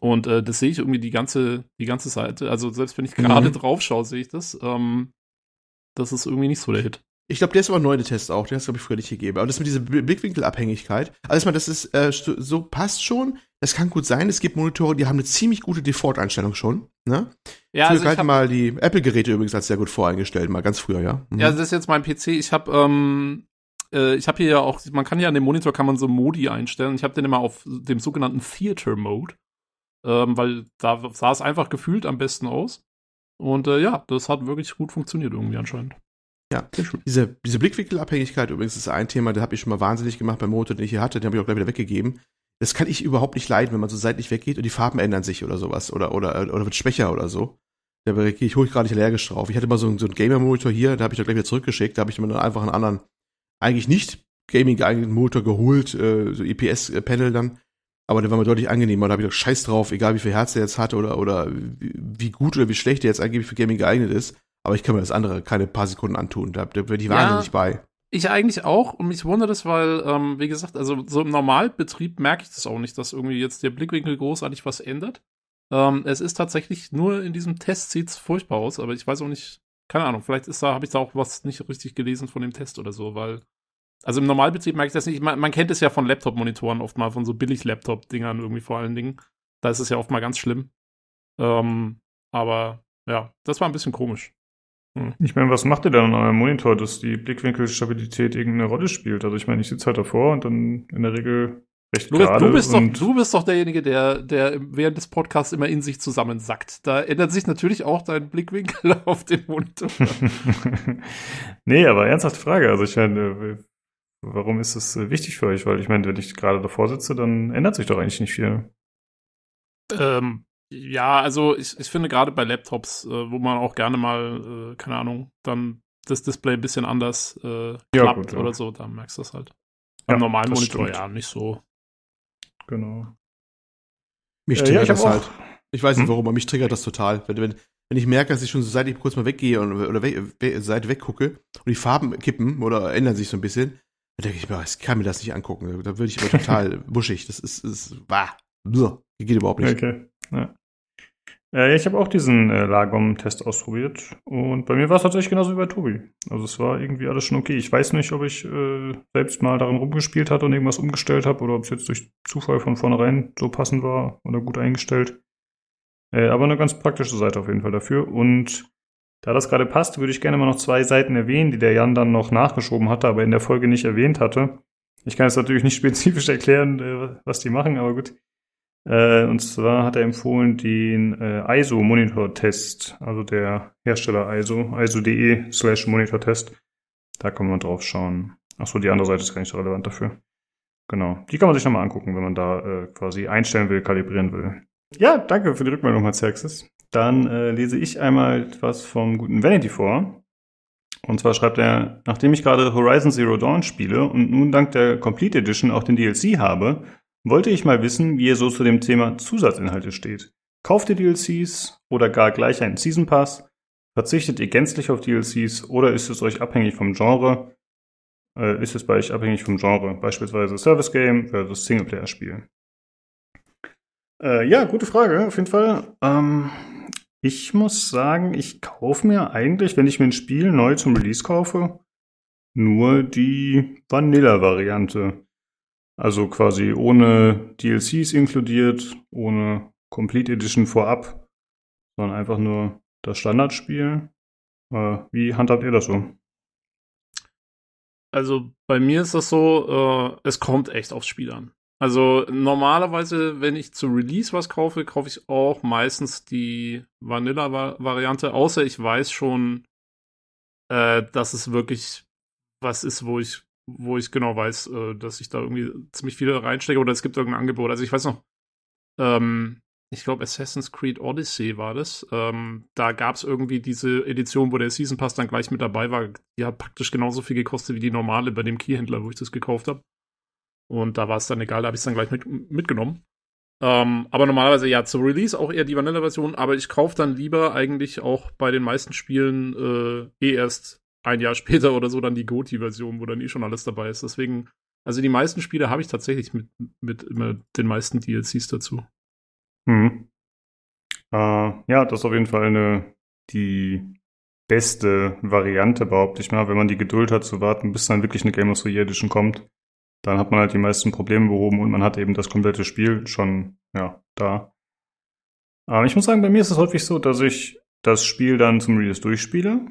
Und äh, das sehe ich irgendwie die ganze, die ganze Seite. Also selbst wenn ich gerade mhm. drauf schaue, sehe ich das. Ähm, das ist irgendwie nicht so der Hit. Ich glaube, der ist aber neu, der Test auch. Der hast glaube ich, früher nicht gegeben. Aber das mit dieser Blickwinkelabhängigkeit. Also, das ist, äh, so passt schon. Das kann gut sein. Es gibt Monitore, die haben eine ziemlich gute Default-Einstellung schon. Ne? Ja, also ich hab, mal die Apple-Geräte übrigens als sehr gut voreingestellt, mal ganz früher, ja. Mhm. Ja, das ist jetzt mein PC. Ich habe ähm, äh, ich habe hier ja auch, man kann ja an dem Monitor kann man so Modi einstellen. Ich habe den immer auf dem sogenannten Theater Mode ähm, weil da sah es einfach gefühlt am besten aus. Und äh, ja, das hat wirklich gut funktioniert irgendwie anscheinend. Ja, diese, diese Blickwinkelabhängigkeit übrigens ist ein Thema, das habe ich schon mal wahnsinnig gemacht beim Motor, den ich hier hatte, den habe ich auch gleich wieder weggegeben. Das kann ich überhaupt nicht leiden, wenn man so seitlich weggeht und die Farben ändern sich oder sowas oder oder oder wird schwächer oder so. Da gehe ich hochgradig allergisch drauf. Ich hatte mal so, einen, so einen Gamer-Monitor hier, da habe ich auch gleich wieder zurückgeschickt, da habe ich mir dann einfach einen anderen, eigentlich nicht Gaming geeigneten Motor geholt, äh, so EPS-Panel dann. Aber der war mir deutlich angenehmer. Da habe ich doch Scheiß drauf, egal wie viel Herz der jetzt hat oder, oder wie gut oder wie schlecht der jetzt angeblich für Gaming geeignet ist. Aber ich kann mir das andere keine paar Sekunden antun. Da, da bin ich ja, wahnsinnig bei. Ich eigentlich auch und mich wundert es, weil, ähm, wie gesagt, also so im Normalbetrieb merke ich das auch nicht, dass irgendwie jetzt der Blickwinkel großartig was ändert. Ähm, es ist tatsächlich nur in diesem Test sieht's furchtbar aus, aber ich weiß auch nicht, keine Ahnung, vielleicht ist da, habe ich da auch was nicht richtig gelesen von dem Test oder so, weil also im Normalbetrieb merke ich das nicht. Man, man kennt es ja von Laptop-Monitoren oft mal, von so Billig-Laptop-Dingern irgendwie vor allen Dingen. Da ist es ja oft mal ganz schlimm. Ähm, aber ja, das war ein bisschen komisch. Hm. Ich meine, was macht ihr denn an eurem Monitor, dass die Blickwinkelstabilität irgendeine Rolle spielt? Also ich meine, ich sitze halt davor und dann in der Regel recht Lukas, gerade. Du bist, doch, du bist doch derjenige, der, der während des Podcasts immer in sich zusammensackt. Da ändert sich natürlich auch dein Blickwinkel auf den Monitor. nee, aber ernsthafte Frage. Also ich meine, Warum ist das äh, wichtig für euch? Weil ich meine, wenn ich gerade davor sitze, dann ändert sich doch eigentlich nicht viel. Ähm, ja, also ich, ich finde gerade bei Laptops, äh, wo man auch gerne mal, äh, keine Ahnung, dann das Display ein bisschen anders äh, klappt ja, gut, ja. oder so, dann merkst du das halt. Beim ja, normalen Monitor stimmt. ja nicht so. Genau. Mich triggert ja, das halt. Ich weiß nicht hm? warum, aber mich triggert das total. Wenn, wenn, wenn ich merke, dass ich schon so seit ich kurz mal weggehe und, oder we, we, seit weggucke und die Farben kippen oder ändern sich so ein bisschen, da denke ich mir, ich kann mir das nicht angucken. Da würde ich aber total wuschig. Das ist, ist bah, geht überhaupt nicht. Okay. Ja. Äh, ich habe auch diesen äh, Lagom-Test ausprobiert und bei mir war es tatsächlich genauso wie bei Tobi. Also es war irgendwie alles schon okay. Ich weiß nicht, ob ich äh, selbst mal daran rumgespielt hatte und irgendwas umgestellt habe oder ob es jetzt durch Zufall von vornherein so passend war oder gut eingestellt. Äh, aber eine ganz praktische Seite auf jeden Fall dafür. Und da das gerade passt, würde ich gerne mal noch zwei Seiten erwähnen, die der Jan dann noch nachgeschoben hatte, aber in der Folge nicht erwähnt hatte. Ich kann jetzt natürlich nicht spezifisch erklären, äh, was die machen, aber gut. Äh, und zwar hat er empfohlen den äh, ISO-Monitor-Test, also der Hersteller ISO, ISO.de slash Monitor-Test. Da kann man drauf schauen. Achso, die andere Seite ist gar nicht so relevant dafür. Genau. Die kann man sich nochmal angucken, wenn man da quasi einstellen will, kalibrieren will. Ja, danke für die Rückmeldung, Herr Xerxes. Dann äh, lese ich einmal was vom guten Vanity vor. Und zwar schreibt er, nachdem ich gerade Horizon Zero Dawn spiele und nun dank der Complete Edition auch den DLC habe, wollte ich mal wissen, wie ihr so zu dem Thema Zusatzinhalte steht. Kauft ihr DLCs oder gar gleich einen Season Pass? Verzichtet ihr gänzlich auf DLCs oder ist es euch abhängig vom Genre? Äh, ist es bei euch abhängig vom Genre? Beispielsweise Service Game versus Singleplayer-Spiel. Äh, ja, gute Frage, auf jeden Fall. Ähm, ich muss sagen, ich kaufe mir eigentlich, wenn ich mir ein Spiel neu zum Release kaufe, nur die Vanilla-Variante. Also quasi ohne DLCs inkludiert, ohne Complete Edition vorab, sondern einfach nur das Standardspiel. Äh, wie handhabt ihr das so? Also bei mir ist das so, äh, es kommt echt aufs Spiel an. Also normalerweise, wenn ich zu Release was kaufe, kaufe ich auch meistens die Vanilla-Variante, außer ich weiß schon, äh, dass es wirklich was ist, wo ich, wo ich genau weiß, äh, dass ich da irgendwie ziemlich viele reinstecke oder es gibt irgendein Angebot. Also ich weiß noch, ähm, ich glaube Assassin's Creed Odyssey war das. Ähm, da gab es irgendwie diese Edition, wo der Season Pass dann gleich mit dabei war. Die hat praktisch genauso viel gekostet wie die normale bei dem Keyhändler, wo ich das gekauft habe. Und da war es dann egal, da habe ich es dann gleich mit, mitgenommen. Ähm, aber normalerweise ja, zur Release auch eher die Vanilla-Version, aber ich kaufe dann lieber eigentlich auch bei den meisten Spielen äh, eh erst ein Jahr später oder so dann die GOTI-Version, wo dann eh schon alles dabei ist. Deswegen, also die meisten Spiele habe ich tatsächlich mit, mit immer den meisten DLCs dazu. Hm. Äh, ja, das ist auf jeden Fall eine, die beste Variante, behaupte ich mal, wenn man die Geduld hat zu warten, bis dann wirklich eine Game of the Year Edition kommt. Dann hat man halt die meisten Probleme behoben und man hat eben das komplette Spiel schon, ja, da. Aber ich muss sagen, bei mir ist es häufig so, dass ich das Spiel dann zum Release durchspiele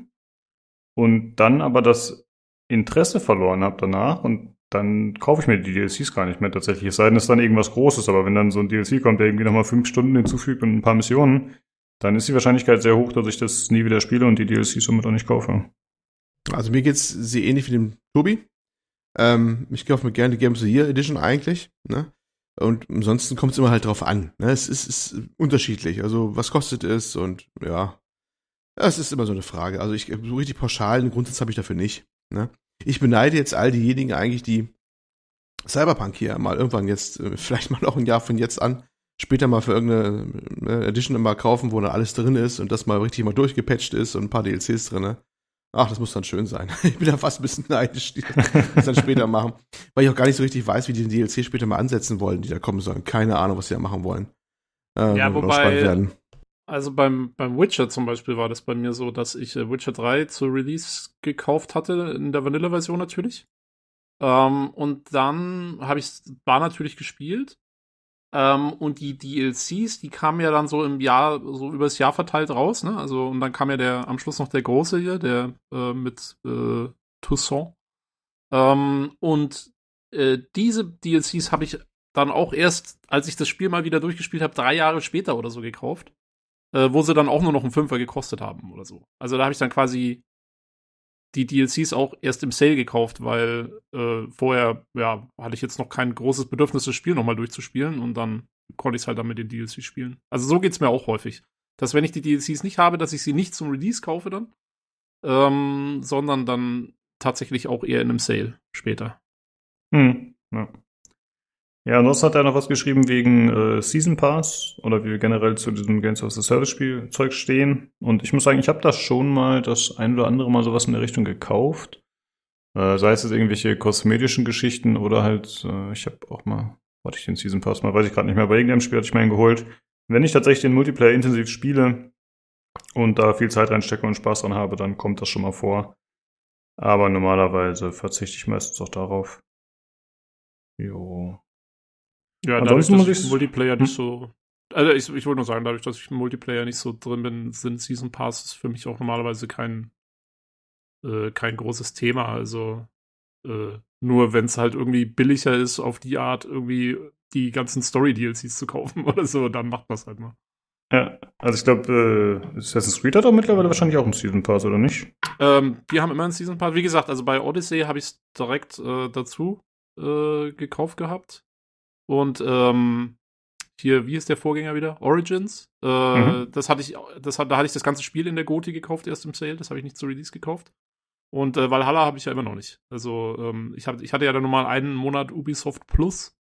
und dann aber das Interesse verloren habe danach und dann kaufe ich mir die DLCs gar nicht mehr tatsächlich. Es sei denn, es ist dann irgendwas Großes, aber wenn dann so ein DLC kommt, der irgendwie nochmal fünf Stunden hinzufügt und ein paar Missionen, dann ist die Wahrscheinlichkeit sehr hoch, dass ich das nie wieder spiele und die DLCs somit auch nicht kaufe. Also mir geht's sehr ähnlich wie dem Tobi. Ähm, ich kaufe mir gerne die Games of the Year Edition eigentlich, ne? Und ansonsten kommt es immer halt drauf an. Ne? Es ist, ist unterschiedlich. Also was kostet es und ja. Es ist immer so eine Frage. Also ich so richtig pauschal einen Grundsatz habe ich dafür nicht. Ne? Ich beneide jetzt all diejenigen eigentlich, die Cyberpunk hier mal irgendwann jetzt, äh, vielleicht mal noch ein Jahr von jetzt an, später mal für irgendeine äh, Edition immer kaufen, wo dann alles drin ist und das mal richtig mal durchgepatcht ist und ein paar DLCs drin. Ach, das muss dann schön sein. Ich bin da fast ein bisschen neidisch, die das dann später machen. Weil ich auch gar nicht so richtig weiß, wie die den DLC später mal ansetzen wollen, die da kommen sollen. Keine Ahnung, was sie da machen wollen. Ähm, ja, wobei, also beim, beim Witcher zum Beispiel war das bei mir so, dass ich äh, Witcher 3 zur Release gekauft hatte, in der Vanilla-Version natürlich. Ähm, und dann habe ich war natürlich gespielt. Ähm, und die DLCs, die kamen ja dann so im Jahr, so übers Jahr verteilt raus, ne? Also, und dann kam ja der am Schluss noch der große hier, der äh, mit äh, Toussaint. Ähm, und äh, diese DLCs habe ich dann auch erst, als ich das Spiel mal wieder durchgespielt habe, drei Jahre später oder so gekauft äh, wo sie dann auch nur noch einen Fünfer gekostet haben oder so. Also da habe ich dann quasi die DLCs auch erst im Sale gekauft, weil äh, vorher, ja, hatte ich jetzt noch kein großes Bedürfnis, das Spiel nochmal durchzuspielen und dann konnte ich es halt dann mit den DLCs spielen. Also so geht's mir auch häufig. Dass wenn ich die DLCs nicht habe, dass ich sie nicht zum Release kaufe dann, ähm, sondern dann tatsächlich auch eher in einem Sale später. Hm, ja. Ja, ansonsten hat er noch was geschrieben wegen äh, Season Pass oder wie wir generell zu diesem Games of the Service Spiel Zeug stehen. Und ich muss sagen, ich habe da schon mal das ein oder andere Mal sowas in der Richtung gekauft. Äh, sei es jetzt irgendwelche kosmetischen Geschichten oder halt, äh, ich habe auch mal, warte ich den Season Pass mal, weiß ich gerade nicht mehr, bei irgendeinem Spiel hatte ich mir einen geholt. Wenn ich tatsächlich den Multiplayer intensiv spiele und da viel Zeit reinstecke und Spaß dran habe, dann kommt das schon mal vor. Aber normalerweise verzichte ich meistens auch darauf. Jo. Ja, dadurch, dass ich Multiplayer nicht hm? so. Also ich, ich wollte nur sagen, dadurch, dass ich im Multiplayer nicht so drin bin, sind Season Passes für mich auch normalerweise kein, äh, kein großes Thema. Also äh, nur wenn es halt irgendwie billiger ist, auf die Art irgendwie die ganzen Story-DLCs zu kaufen oder so, dann macht das halt mal. Ja, also ich glaube, äh, Assassin's Creed hat auch mittlerweile wahrscheinlich auch einen Season Pass, oder nicht? Ähm, die haben immer einen Season Pass. Wie gesagt, also bei Odyssey habe ich es direkt äh, dazu äh, gekauft gehabt. Und ähm, hier, wie ist der Vorgänger wieder? Origins. Äh, mhm. Das hatte ich, das hat, da hatte ich das ganze Spiel in der Goti gekauft erst im Sale. Das habe ich nicht zu Release gekauft. Und äh, Valhalla habe ich ja immer noch nicht. Also ähm, ich, hab, ich hatte ja dann nur mal einen Monat Ubisoft Plus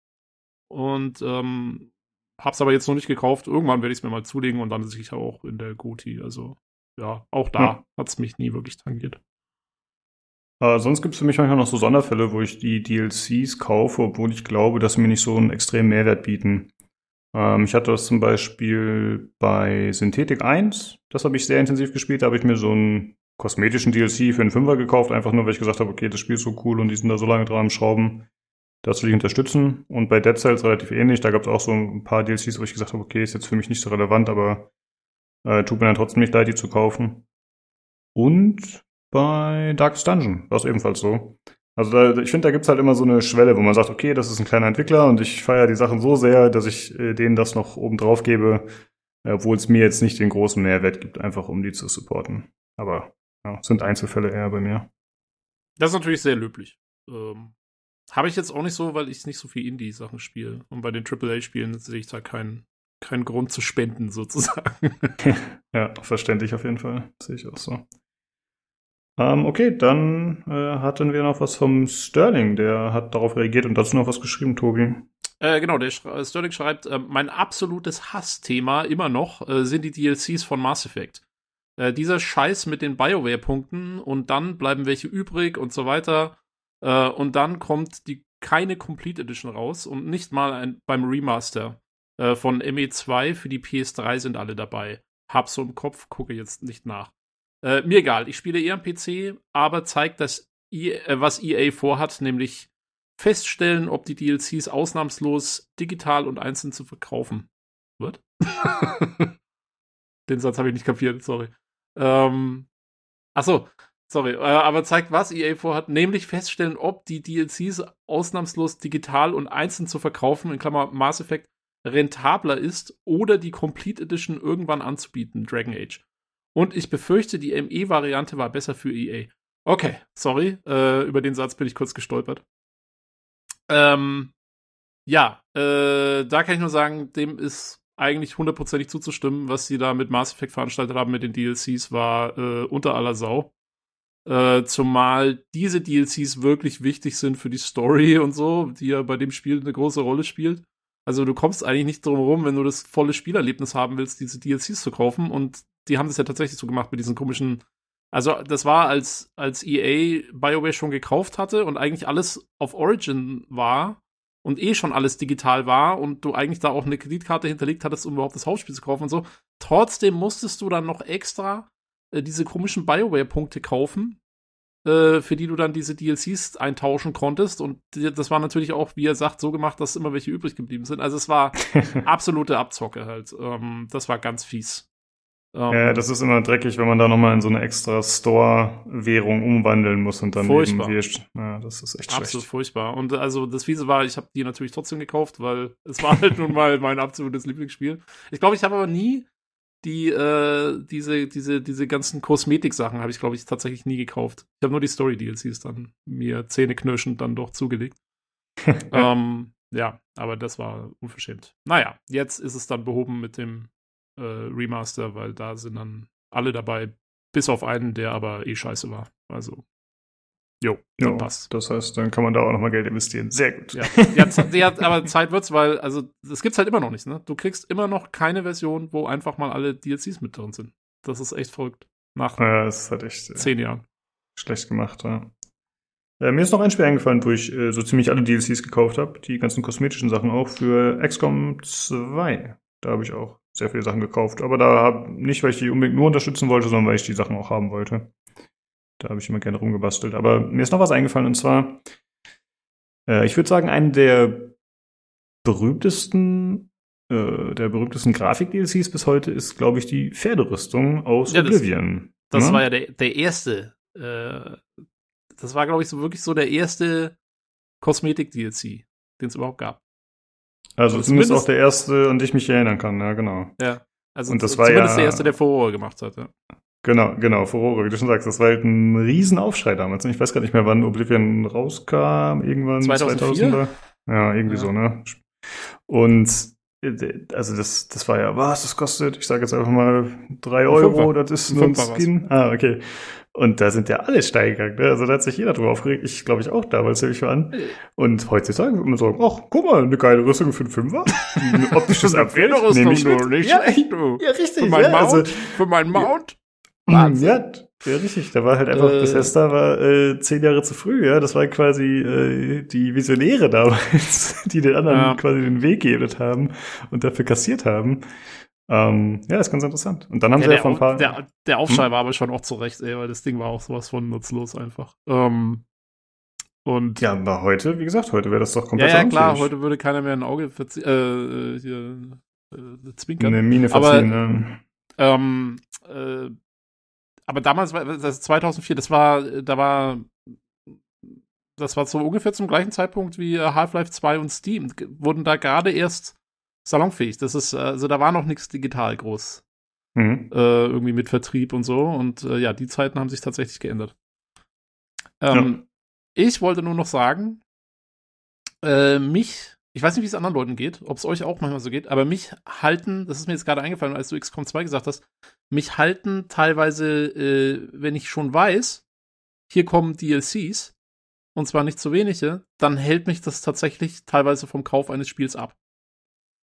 und ähm, hab's aber jetzt noch nicht gekauft. Irgendwann werde ich es mir mal zulegen und dann sicher auch in der Goti. Also ja, auch da ja. hat's mich nie wirklich tangiert. Äh, sonst gibt es für mich manchmal noch so Sonderfälle, wo ich die DLCs kaufe, obwohl ich glaube, dass sie mir nicht so einen extremen Mehrwert bieten. Ähm, ich hatte das zum Beispiel bei Synthetik 1, das habe ich sehr intensiv gespielt, da habe ich mir so einen kosmetischen DLC für einen Fünfer gekauft, einfach nur, weil ich gesagt habe, okay, das Spiel ist so cool und die sind da so lange dran am Schrauben. Das will ich unterstützen. Und bei Dead Cells relativ ähnlich. Da gab es auch so ein paar DLCs, wo ich gesagt habe, okay, ist jetzt für mich nicht so relevant, aber äh, tut mir dann trotzdem nicht leid, die zu kaufen. Und bei Darkest Dungeon war es ebenfalls so. Also da, ich finde, da gibt's halt immer so eine Schwelle, wo man sagt, okay, das ist ein kleiner Entwickler und ich feiere die Sachen so sehr, dass ich äh, denen das noch oben drauf gebe, obwohl es mir jetzt nicht den großen Mehrwert gibt, einfach um die zu supporten. Aber ja, sind Einzelfälle eher bei mir. Das ist natürlich sehr löblich. Ähm, Habe ich jetzt auch nicht so, weil ich nicht so viel Indie-Sachen spiele. Und bei den AAA-Spielen sehe ich da keinen keinen Grund zu spenden, sozusagen. ja, verständlich auf jeden Fall. Sehe ich auch so. Ähm, okay, dann äh, hatten wir noch was vom Sterling, der hat darauf reagiert und dazu noch was geschrieben, Tobi. Äh, genau, der Sch Sterling schreibt, äh, mein absolutes Hassthema immer noch äh, sind die DLCs von Mass Effect. Äh, dieser Scheiß mit den BioWare-Punkten und dann bleiben welche übrig und so weiter. Äh, und dann kommt die keine Complete Edition raus und nicht mal ein, beim Remaster von ME2 für die PS3 sind alle dabei. Hab so im Kopf, gucke jetzt nicht nach. Äh, mir egal, ich spiele eher am PC, aber zeigt, dass e äh, was EA vorhat, nämlich feststellen, ob die DLCs ausnahmslos digital und einzeln zu verkaufen wird. Den Satz habe ich nicht kapiert, sorry. Ähm, achso, sorry, äh, aber zeigt, was EA vorhat, nämlich feststellen, ob die DLCs ausnahmslos digital und einzeln zu verkaufen, in Klammer Mass Effect, rentabler ist oder die Complete Edition irgendwann anzubieten, Dragon Age. Und ich befürchte, die ME-Variante war besser für EA. Okay, sorry, äh, über den Satz bin ich kurz gestolpert. Ähm, ja, äh, da kann ich nur sagen, dem ist eigentlich hundertprozentig zuzustimmen. Was sie da mit Mass Effect veranstaltet haben mit den DLCs, war äh, unter aller Sau. Äh, zumal diese DLCs wirklich wichtig sind für die Story und so, die ja bei dem Spiel eine große Rolle spielt. Also du kommst eigentlich nicht drum herum, wenn du das volle Spielerlebnis haben willst, diese DLCs zu kaufen. Und die haben das ja tatsächlich so gemacht mit diesen komischen. Also, das war, als, als EA BioWare schon gekauft hatte und eigentlich alles auf Origin war und eh schon alles digital war und du eigentlich da auch eine Kreditkarte hinterlegt hattest, um überhaupt das Hausspiel zu kaufen und so. Trotzdem musstest du dann noch extra äh, diese komischen BioWare-Punkte kaufen, äh, für die du dann diese DLCs eintauschen konntest. Und das war natürlich auch, wie er sagt, so gemacht, dass immer welche übrig geblieben sind. Also es war absolute Abzocke halt. Ähm, das war ganz fies. Um, ja, das ist immer dreckig, wenn man da nochmal in so eine extra Store-Währung umwandeln muss und dann furchtbar. eben Ja, das ist echt Absolut schlecht. furchtbar. Und also das Fiese war, ich habe die natürlich trotzdem gekauft, weil es war halt nun mal mein absolutes Lieblingsspiel. Ich glaube, ich habe aber nie die, äh, diese, diese, diese ganzen Kosmetik-Sachen habe ich, glaube ich, tatsächlich nie gekauft. Ich habe nur die Story-DLCs dann mir zähneknirschend dann doch zugelegt. ähm, ja, aber das war unverschämt. Naja, jetzt ist es dann behoben mit dem äh, Remaster, weil da sind dann alle dabei, bis auf einen, der aber eh scheiße war. Also, jo, jo, passt. Das heißt, dann kann man da auch nochmal Geld investieren. Sehr gut. Ja, ja, ja aber Zeit wird's, weil, also, das gibt's halt immer noch nicht, ne? Du kriegst immer noch keine Version, wo einfach mal alle DLCs mit drin sind. Das ist echt verrückt. Nach ja, halt echt, äh, zehn Jahren. Schlecht gemacht, ja. Äh, mir ist noch ein Spiel eingefallen, wo ich äh, so ziemlich alle DLCs gekauft habe, die ganzen kosmetischen Sachen auch für XCOM 2. Da habe ich auch sehr viele Sachen gekauft. Aber da hab, nicht, weil ich die unbedingt nur unterstützen wollte, sondern weil ich die Sachen auch haben wollte. Da habe ich immer gerne rumgebastelt. Aber mir ist noch was eingefallen und zwar, äh, ich würde sagen, einen der berühmtesten, äh, der berühmtesten Grafik-DLCs bis heute ist, glaube ich, die Pferderüstung aus ja, Oblivion. Das, das ne? war ja der, der erste. Äh, das war, glaube ich, so wirklich so der erste Kosmetik-DLC, den es überhaupt gab. Also, also zumindest, auch der erste, an den ich mich erinnern kann, ja, genau. Ja. Also und das war zumindest ja, der erste, der Furore gemacht hat, ja. Genau, genau, Furore, wie du schon sagst, das war halt ein Riesenaufschrei damals. Ich weiß gar nicht mehr, wann Oblivion rauskam, irgendwann 2004? 2000er. Ja, irgendwie ja. so, ne? Und also das, das war ja, was, das kostet, ich sage jetzt einfach mal drei Euro, das ist nur ein Skin. Ah, okay. Und da sind ja alle steil Ne? Also da hat sich jeder drüber aufgeregt. Ich glaube ich auch damals nehme ich an. Und heutzutage würde man sagen, ach, guck mal, eine geile Rüstung für einen Fünfer. Ein optisches Upgrade. nehme ich mit. Nicht ja, schlecht, du. Ja, richtig. Für meinen ja, Mount. Also, für meinen Mount. Wahnsinn. Ja, ja, richtig. Da war halt einfach, äh, Bethesda war äh, zehn Jahre zu früh, ja. Das war quasi äh, die Visionäre damals, die den anderen ja. quasi den Weg geebnet haben und dafür kassiert haben. Ähm, ja, ist ganz interessant. Und dann haben ja, sie ja von ein paar. Der, der Aufschrei hm? war aber schon auch zurecht, ey, weil das Ding war auch sowas von nutzlos einfach. Ähm, und ja, aber heute, wie gesagt, heute wäre das doch komplett Ja, ja klar, heute würde keiner mehr ein Auge verzie äh, äh, hier, äh, zwinkern. Eine Mine verziehen, aber, ne? ähm, äh, aber damals, das 2004, das war, da war, das war so ungefähr zum gleichen Zeitpunkt wie Half-Life 2 und Steam, wurden da gerade erst salonfähig. Das ist, also da war noch nichts digital groß. Mhm. Äh, irgendwie mit Vertrieb und so. Und äh, ja, die Zeiten haben sich tatsächlich geändert. Ähm, ja. Ich wollte nur noch sagen, äh, mich, ich weiß nicht, wie es anderen Leuten geht, ob es euch auch manchmal so geht, aber mich halten, das ist mir jetzt gerade eingefallen, als du XCOM 2 gesagt hast, mich halten teilweise, äh, wenn ich schon weiß, hier kommen DLCs, und zwar nicht zu wenige, dann hält mich das tatsächlich teilweise vom Kauf eines Spiels ab.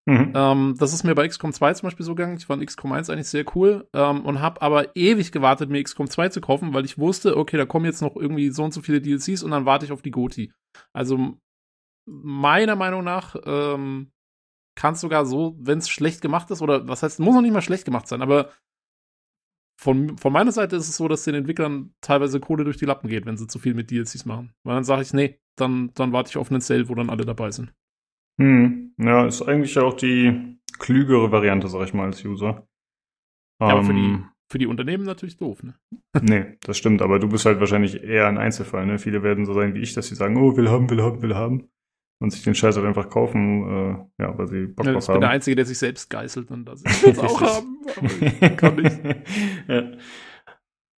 Mhm. Ähm, das ist mir bei XCOM 2 zum Beispiel so gegangen. Ich fand XCOM 1 eigentlich sehr cool ähm, und habe aber ewig gewartet, mir XCOM 2 zu kaufen, weil ich wusste, okay, da kommen jetzt noch irgendwie so und so viele DLCs und dann warte ich auf die Goti. Also meiner Meinung nach ähm, kann es sogar so, wenn es schlecht gemacht ist, oder was heißt, muss noch nicht mal schlecht gemacht sein, aber von, von meiner Seite ist es so, dass den Entwicklern teilweise Kohle durch die Lappen geht, wenn sie zu viel mit DLCs machen. Weil dann sage ich, nee, dann, dann warte ich auf einen Sale, wo dann alle dabei sind. Hm. Ja, ist eigentlich auch die klügere Variante, sag ich mal, als User. Ja, aber für die, ähm, für die Unternehmen natürlich doof, ne? nee, das stimmt, aber du bist halt wahrscheinlich eher ein Einzelfall, ne? Viele werden so sein wie ich, dass sie sagen, oh, will haben, will haben, will haben. Und sich den Scheiß halt einfach kaufen, äh, ja, weil sie Bock ja, drauf haben. Ich bin der Einzige, der sich selbst geißelt und das ich auch haben, aber kann nicht. ja.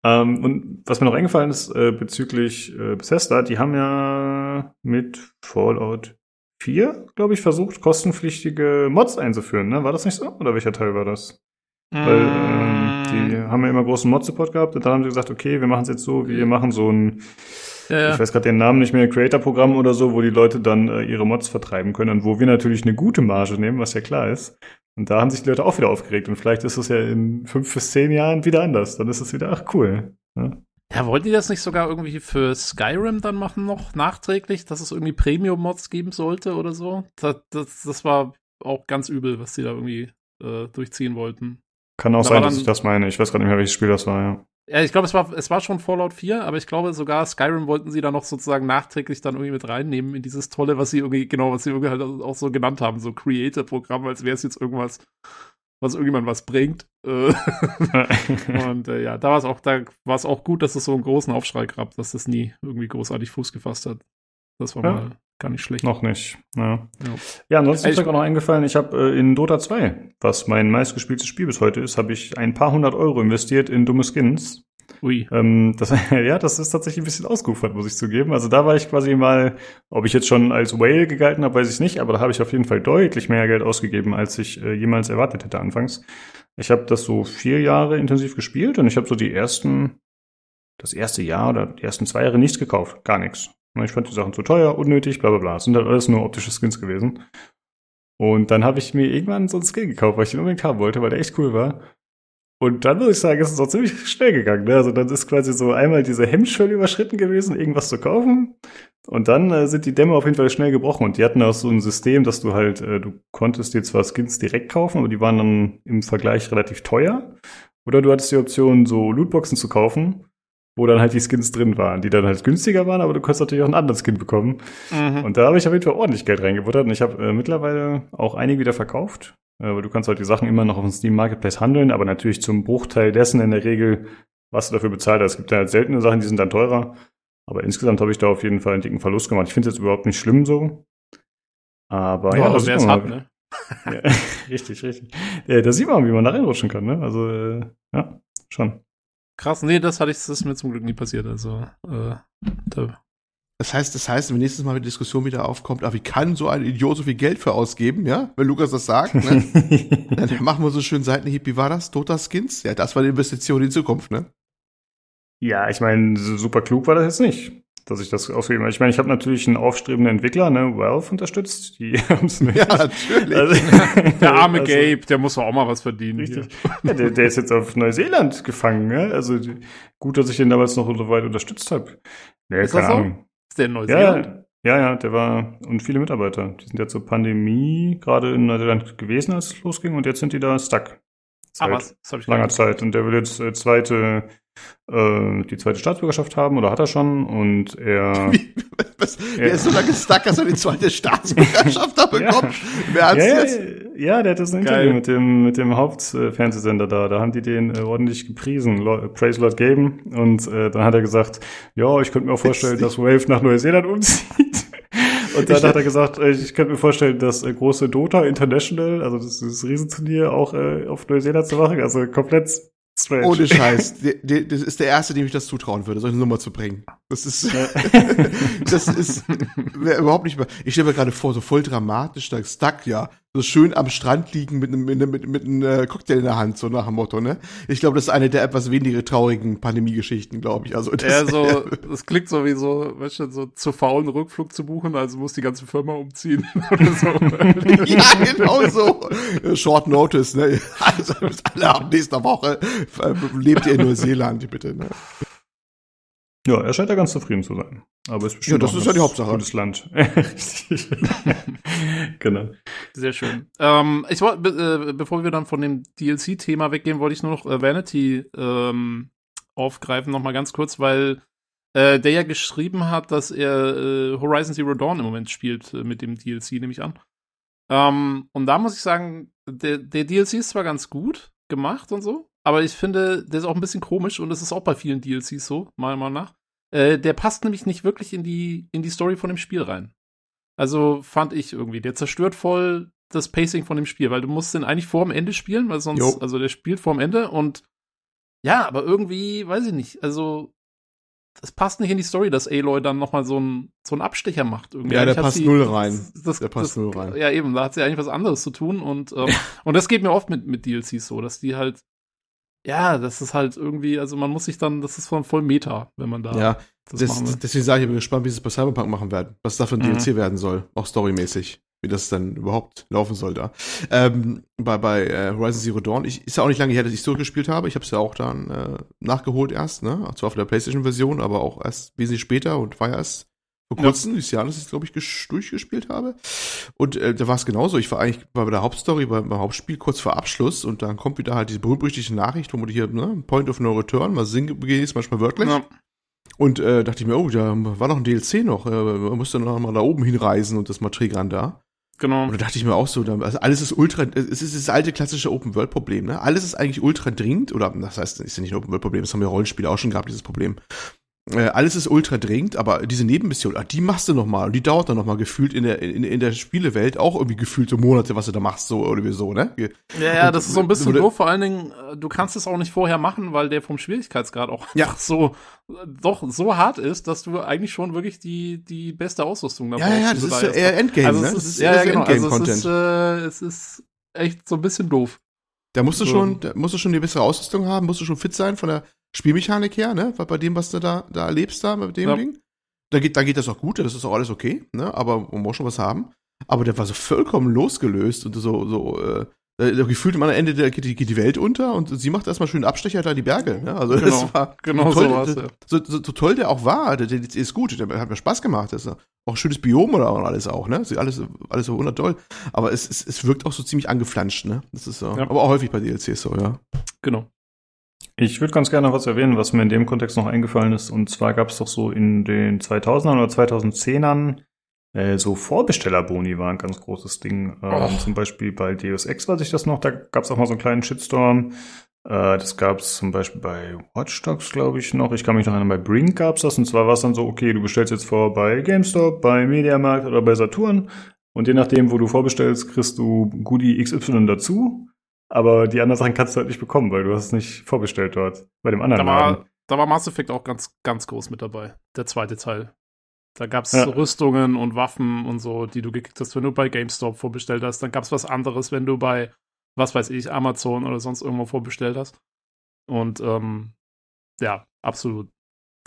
Ähm, und was mir noch eingefallen ist äh, bezüglich äh, Bethesda, die haben ja mit Fallout 4, glaube ich, versucht, kostenpflichtige Mods einzuführen. Ne? War das nicht so? Oder welcher Teil war das? Weil ähm, die haben ja immer großen Mod-Support gehabt und dann haben sie gesagt, okay, wir machen es jetzt so, wir machen so ein, ja, ja. ich weiß gerade den Namen nicht mehr, Creator-Programm oder so, wo die Leute dann äh, ihre Mods vertreiben können und wo wir natürlich eine gute Marge nehmen, was ja klar ist. Und da haben sich die Leute auch wieder aufgeregt und vielleicht ist es ja in fünf bis zehn Jahren wieder anders. Dann ist es wieder, ach cool. Ne? Ja, wollten die das nicht sogar irgendwie für Skyrim dann machen noch nachträglich, dass es irgendwie Premium-Mods geben sollte oder so? Das, das, das, war auch ganz übel, was die da irgendwie äh, durchziehen wollten. Kann auch da sein, dann, dass ich das meine. Ich weiß gerade nicht mehr, welches Spiel das war, ja. Ja, ich glaube, es war, es war schon Fallout 4, aber ich glaube sogar Skyrim wollten sie da noch sozusagen nachträglich dann irgendwie mit reinnehmen in dieses tolle, was sie irgendwie, genau, was sie irgendwie halt auch so genannt haben, so Creator-Programm, als wäre es jetzt irgendwas was irgendjemand was bringt. Äh, und äh, ja, da war es auch, da war es auch gut, dass es so einen großen Aufschrei gab, dass das nie irgendwie großartig Fuß gefasst hat. Das war ja. mal gar nicht schlecht. Noch nicht. Ja, ja. ja ansonsten ist mir auch noch eingefallen, ich habe äh, in Dota 2, was mein meistgespieltes Spiel bis heute ist, habe ich ein paar hundert Euro investiert in dumme Skins. Ui. Ähm, das, ja, das ist tatsächlich ein bisschen ausgeufert, muss ich zugeben. Also da war ich quasi mal, ob ich jetzt schon als Whale gegalten habe, weiß ich nicht, aber da habe ich auf jeden Fall deutlich mehr Geld ausgegeben, als ich äh, jemals erwartet hätte anfangs. Ich habe das so vier Jahre intensiv gespielt und ich habe so die ersten, das erste Jahr oder die ersten zwei Jahre nichts gekauft, gar nichts. Ich fand die Sachen zu teuer, unnötig, bla bla bla. Es sind halt alles nur optische Skins gewesen. Und dann habe ich mir irgendwann so einen Skin gekauft, weil ich den unbedingt haben wollte, weil der echt cool war. Und dann muss ich sagen, ist es auch ziemlich schnell gegangen. Ne? Also dann ist quasi so einmal diese Hemmschwelle überschritten gewesen, irgendwas zu kaufen. Und dann äh, sind die Dämme auf jeden Fall schnell gebrochen. Und die hatten auch so ein System, dass du halt, äh, du konntest dir zwar Skins direkt kaufen, aber die waren dann im Vergleich relativ teuer. Oder du hattest die Option, so Lootboxen zu kaufen, wo dann halt die Skins drin waren, die dann halt günstiger waren, aber du konntest natürlich auch einen anderen Skin bekommen. Mhm. Und da habe ich auf jeden Fall ordentlich Geld reingebuttert. Und ich habe äh, mittlerweile auch einige wieder verkauft. Aber du kannst halt die Sachen immer noch auf dem Steam Marketplace handeln, aber natürlich zum Bruchteil dessen in der Regel, was du dafür bezahlt hast. Es gibt ja halt seltene Sachen, die sind dann teurer. Aber insgesamt habe ich da auf jeden Fall einen dicken Verlust gemacht. Ich finde es jetzt überhaupt nicht schlimm so. Aber ja, ja das wer es hat, ne? ja, richtig, richtig. Ja, da sieht man, wie man da reinrutschen kann, ne? Also, äh, ja, schon. Krass, nee, das hatte ich, das ist mir zum Glück nie passiert. Also, äh, da Das heißt, das heißt, wenn nächstes Mal die Diskussion wieder aufkommt, ah, wie kann so ein Idiot so viel Geld für ausgeben, ja? Wenn Lukas das sagt, ne? dann machen wir so schön Seitenhieb, wie war das? Dota Skins? Ja, das war die Investition in die Zukunft, ne? Ja, ich meine, super klug war das jetzt nicht dass ich das ausgegeben habe. Ich meine, ich habe natürlich einen aufstrebenden Entwickler, ne, Valve unterstützt. Die haben's nicht. Ja, natürlich. Also, der arme also, Gabe, der muss auch mal was verdienen. Richtig. Ja, der, der ist jetzt auf Neuseeland gefangen, ne? Also gut, dass ich den damals noch so weit unterstützt habe. Nee, ist keine das so? Ist der in Neuseeland? Ja, ja, ja, der war und viele Mitarbeiter. Die sind ja zur Pandemie gerade in Neuseeland gewesen, als es losging, und jetzt sind die da stuck. Seit ah, was? Das hab ich langer Zeit. Und der will jetzt äh, zweite äh, die zweite Staatsbürgerschaft haben oder hat er schon und er. Wie, was, er, ist so lange stuck, dass er die zweite Staatsbürgerschaft da bekommt. ja. Wer hat's ja, jetzt? Ja, der hat das ein Interview mit dem, mit dem Hauptfernsehsender da. Da haben die den äh, ordentlich gepriesen, Lo Praise Lord Gaben. Und äh, dann hat er gesagt, ja, ich könnte mir auch vorstellen, dass Wave nach Neuseeland umzieht. Und dann hat er gesagt, äh, ich könnte mir vorstellen, dass äh, große Dota International, also das, das Riesenturnier, auch äh, auf Neuseeland zu machen. Also komplett Strange. Ohne Scheiß. das ist der Erste, dem ich das zutrauen würde, solche Nummer zu bringen. Das ist, das ist überhaupt nicht mehr. Ich stelle mir gerade vor, so voll dramatisch, da stuck, ja, so schön am Strand liegen mit einem, mit, einem, mit, einem äh, Cocktail in der Hand, so nach dem Motto, ne? Ich glaube, das ist eine der etwas weniger traurigen Pandemie-Geschichten, glaube ich. Also, das, ja, so, das klingt so wie so, weißt du, so zu faulen Rückflug zu buchen, also muss die ganze Firma umziehen oder so. ja, genau so. Short Notice, ne? Also, alle ab nächster Woche äh, lebt ihr in Neuseeland, bitte, ne? Ja, er scheint ja ganz zufrieden zu sein. Aber ist bestimmt ja, das ist ja die Hauptsache. Gutes Land. Richtig. genau. Sehr schön. Ähm, ich wollte, be äh, bevor wir dann von dem DLC-Thema weggehen, wollte ich nur noch äh, Vanity ähm, aufgreifen, noch mal ganz kurz, weil äh, der ja geschrieben hat, dass er äh, Horizon Zero Dawn im Moment spielt äh, mit dem DLC, nehme ich an. Ähm, und da muss ich sagen, der, der DLC ist zwar ganz gut gemacht und so, aber ich finde, der ist auch ein bisschen komisch und es ist auch bei vielen DLCs so, meiner Meinung nach. Äh, der passt nämlich nicht wirklich in die, in die Story von dem Spiel rein. Also fand ich irgendwie. Der zerstört voll das Pacing von dem Spiel, weil du musst den eigentlich vor dem Ende spielen, weil sonst, jo. also der spielt vor dem Ende und ja, aber irgendwie, weiß ich nicht, also das passt nicht in die Story, dass Aloy dann nochmal so einen so einen Abstecher macht. Irgendwie. Ja, der passt sie, null rein. Das, der passt das, null rein. Ja, eben, da hat sie eigentlich was anderes zu tun und, ähm, und das geht mir oft mit, mit DLCs so, dass die halt ja, das ist halt irgendwie, also man muss sich dann, das ist voll Meta, wenn man da. Ja, das das, deswegen sage ich, ich bin gespannt, wie sie es bei Cyberpunk machen werden, was da für ein mhm. DLC werden soll, auch storymäßig, wie das dann überhaupt laufen soll da. Ähm, bei bei äh, Horizon Zero Dawn, ich, ist ja auch nicht lange her, dass ich so gespielt habe, ich habe es ja auch dann äh, nachgeholt erst, ne, zwar auf der PlayStation-Version, aber auch erst wesentlich später und war ja erst vor kurzem, ja. dieses Jahr, dass ich glaube ich durchgespielt habe. Und äh, da war es genauso. Ich war eigentlich bei der Hauptstory, beim, beim Hauptspiel kurz vor Abschluss und dann kommt wieder halt diese berühmt-berüchtigte Nachricht, wo man hier, ne, Point of No Return, mal sinngemäß, manchmal wörtlich. Ja. Und äh, dachte ich mir, oh, da war noch ein DLC noch. Äh, man musste noch mal da oben hinreisen und das mal triggern da. Genau. Und da dachte ich mir auch so, also alles ist ultra, es ist das alte klassische Open-World-Problem, ne? Alles ist eigentlich ultra dringend, oder das heißt, es ist ja nicht ein Open-World-Problem, das haben wir Rollenspiele auch schon gehabt, dieses Problem äh, alles ist ultra dringend, aber diese Nebenmission, ah, die machst du noch mal und die dauert dann noch mal gefühlt in der in, in der Spielewelt auch irgendwie gefühlt so Monate, was du da machst, so oder wie so, ne? Ja, ja, und, das ist so ein bisschen doof. Vor allen Dingen, äh, du kannst es auch nicht vorher machen, weil der vom Schwierigkeitsgrad auch ja. so doch so hart ist, dass du eigentlich schon wirklich die die beste Ausrüstung da ja, brauchst. Ja, ja, das ist da eher Endgame, also ne? Das ist, ja, ja, genau. Endgame-Content. Also es, ist, äh, es ist echt so ein bisschen doof. Da musst du so. schon, da musst du schon die bessere Ausrüstung haben, musst du schon fit sein von der Spielmechanik her, ne? Bei dem, was du da, da erlebst, da mit dem ja. Ding. Da geht, da geht das auch gut, das ist auch alles okay, ne? Aber man muss schon was haben. Aber der war so vollkommen losgelöst und so, so, äh, gefühlt am Ende der, geht, die, geht die Welt unter und sie macht erstmal schön Abstecher da in die Berge. Ne? Also genau, das war genau toll, so, ja. so, so, so, toll der auch war, der, der, der ist gut, der hat mir Spaß gemacht. Das ist auch ein schönes Biom oder alles auch, ne? Alles, alles so wundertoll. Aber es, es, es wirkt auch so ziemlich angeflanscht, ne? Das ist so. Ja. Aber auch häufig bei DLCs so, ja. Genau. Ich würde ganz gerne noch was erwähnen, was mir in dem Kontext noch eingefallen ist. Und zwar gab es doch so in den 2000ern oder 2010ern äh, so Vorbestellerboni war ein ganz großes Ding. Ähm, zum Beispiel bei Deus Ex weiß ich das noch, da gab es auch mal so einen kleinen Shitstorm. Äh, das gab es zum Beispiel bei Watch Dogs, glaube ich, noch. Ich kann mich noch erinnern, bei Brink gab es das. Und zwar war es dann so, okay, du bestellst jetzt vor bei GameStop, bei Mediamarkt oder bei Saturn. Und je nachdem, wo du vorbestellst, kriegst du Goodie XY dazu. Aber die anderen Sachen kannst du halt nicht bekommen, weil du hast es nicht vorbestellt dort. Bei dem anderen da war, Da war Mass Effect auch ganz, ganz groß mit dabei. Der zweite Teil. Da gab's ja. Rüstungen und Waffen und so, die du gekriegt hast, wenn du bei GameStop vorbestellt hast. Dann gab's was anderes, wenn du bei, was weiß ich, Amazon oder sonst irgendwo vorbestellt hast. Und ähm, ja, absolut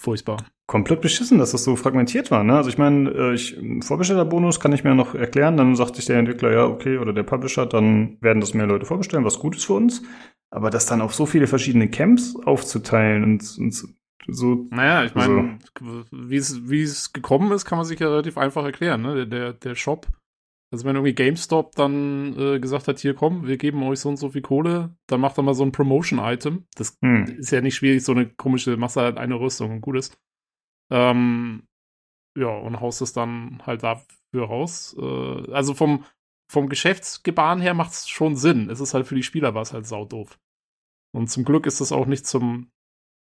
furchtbar. Komplett beschissen, dass das so fragmentiert war. Ne? Also ich meine, äh, ich, Vorbestellerbonus kann ich mir noch erklären. Dann sagt sich der Entwickler, ja, okay, oder der Publisher, dann werden das mehr Leute vorbestellen, was gut ist für uns. Aber das dann auf so viele verschiedene Camps aufzuteilen und, und so. Naja, ich meine, so. wie es wie es gekommen ist, kann man sich ja relativ einfach erklären. Ne? Der, der Shop, also wenn irgendwie GameStop dann äh, gesagt hat, hier komm, wir geben euch so und so viel Kohle, dann macht er mal so ein Promotion-Item. Das hm. ist ja nicht schwierig, so eine komische, machst halt eine Rüstung und gut ist. Ähm, ja, und haust es dann halt dafür raus. Äh, also vom, vom Geschäftsgebaren her macht es schon Sinn. Es ist halt für die Spieler war es halt saudoof. Und zum Glück ist es auch nicht zum,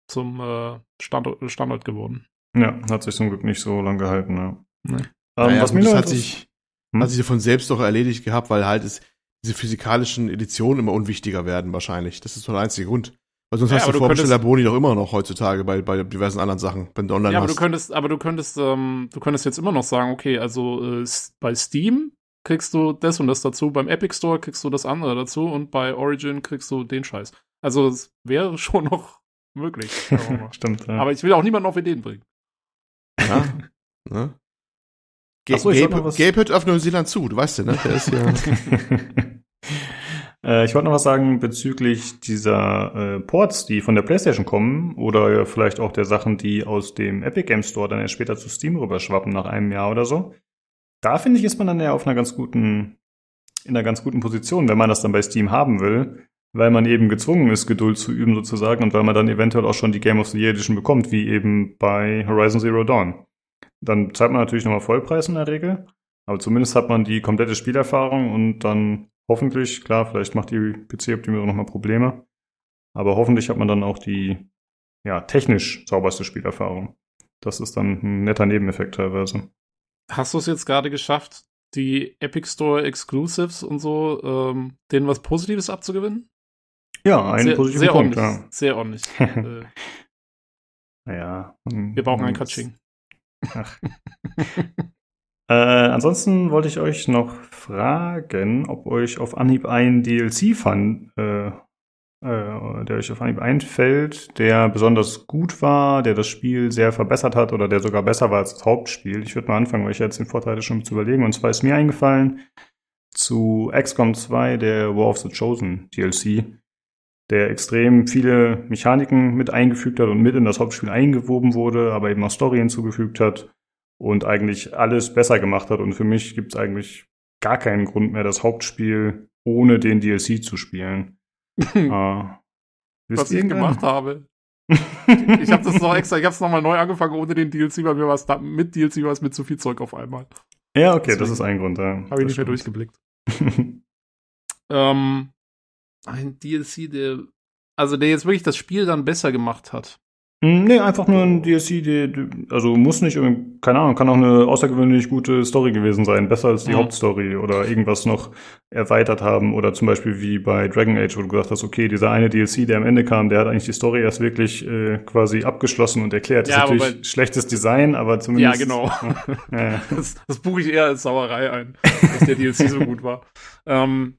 zum äh, Standort, Standort geworden. Ja, hat sich zum Glück nicht so lange gehalten, ja. Nee. Ähm, naja, was mir das hat sich, hm? hat sich von selbst doch erledigt gehabt, weil halt es, diese physikalischen Editionen immer unwichtiger werden wahrscheinlich. Das ist so der einzige Grund. Weil sonst ja, hast du Vorbesteller-Boni doch immer noch heutzutage bei, bei diversen anderen Sachen, wenn du online ja, hast. aber du könntest, aber du könntest, ähm, du könntest jetzt immer noch sagen, okay, also äh, bei Steam kriegst du das und das dazu, beim Epic Store kriegst du das andere dazu und bei Origin kriegst du den Scheiß. Also es wäre schon noch möglich. Stimmt, ja. Aber ich will auch niemanden auf Ideen bringen. Ja. ne? So, Gabe, Gabe hört auf Neuseeland zu, du weißt ja, ne? Der ist ja. Äh, ich wollte noch was sagen bezüglich dieser äh, Ports, die von der PlayStation kommen oder vielleicht auch der Sachen, die aus dem Epic Game Store dann erst später zu Steam rüberschwappen nach einem Jahr oder so. Da finde ich, ist man dann ja auf einer ganz guten, in einer ganz guten Position, wenn man das dann bei Steam haben will, weil man eben gezwungen ist, Geduld zu üben sozusagen und weil man dann eventuell auch schon die Game of the Year Edition bekommt, wie eben bei Horizon Zero Dawn. Dann zahlt man natürlich nochmal Vollpreis in der Regel, aber zumindest hat man die komplette Spielerfahrung und dann Hoffentlich, klar, vielleicht macht die PC-Optimierung nochmal Probleme. Aber hoffentlich hat man dann auch die ja, technisch sauberste Spielerfahrung. Das ist dann ein netter Nebeneffekt teilweise. Hast du es jetzt gerade geschafft, die Epic Store Exclusives und so, ähm, denen was Positives abzugewinnen? Ja, einen sehr, positiven sehr Punkt, ordentlich, ja. Sehr ordentlich. äh, naja. Wir brauchen ein Katsching. Äh, ansonsten wollte ich euch noch fragen, ob euch auf Anhieb ein DLC fand, äh, äh, der euch auf Anhieb einfällt, der besonders gut war, der das Spiel sehr verbessert hat oder der sogar besser war als das Hauptspiel. Ich würde mal anfangen, weil ich jetzt den Vorteil schon zu überlegen. Und zwar ist mir eingefallen zu XCOM 2, der War of the Chosen DLC, der extrem viele Mechaniken mit eingefügt hat und mit in das Hauptspiel eingewoben wurde, aber eben auch Story hinzugefügt hat und eigentlich alles besser gemacht hat. Und für mich gibt es eigentlich gar keinen Grund mehr, das Hauptspiel ohne den DLC zu spielen. äh, Was ich gemacht habe. ich habe das noch extra, ich habe es nochmal neu angefangen ohne den DLC, weil mir was mit DLC war es mit zu viel Zeug auf einmal. Ja, okay, Deswegen das ist ein Grund. Ja. Habe ich nicht mehr durchgeblickt. ähm, ein DLC, der, also der jetzt wirklich das Spiel dann besser gemacht hat. Hm, nee, einfach nur ein DLC, die, also muss nicht, keine Ahnung, kann auch eine außergewöhnlich gute Story gewesen sein, besser als die mhm. Hauptstory oder irgendwas noch erweitert haben oder zum Beispiel wie bei Dragon Age, wo du gesagt hast, okay, dieser eine DLC, der am Ende kam, der hat eigentlich die Story erst wirklich äh, quasi abgeschlossen und erklärt. Ja, das ist natürlich schlechtes Design, aber zumindest. Ja, genau. Ja. Das, das buche ich eher als Sauerei ein, dass der DLC so gut war. Ähm,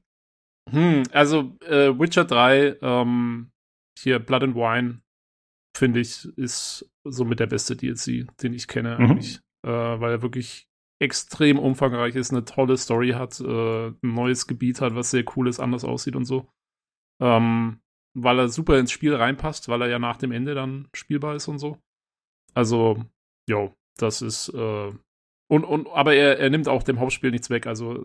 hm, also äh, Witcher 3, ähm, hier Blood and Wine, finde ich, ist somit der beste DLC, den ich kenne mhm. eigentlich. Äh, weil er wirklich extrem umfangreich ist, eine tolle Story hat, äh, ein neues Gebiet hat, was sehr cool ist, anders aussieht und so. Ähm, weil er super ins Spiel reinpasst, weil er ja nach dem Ende dann spielbar ist und so. Also, jo, das ist äh, und, und aber er, er nimmt auch dem Hauptspiel nichts weg. Also,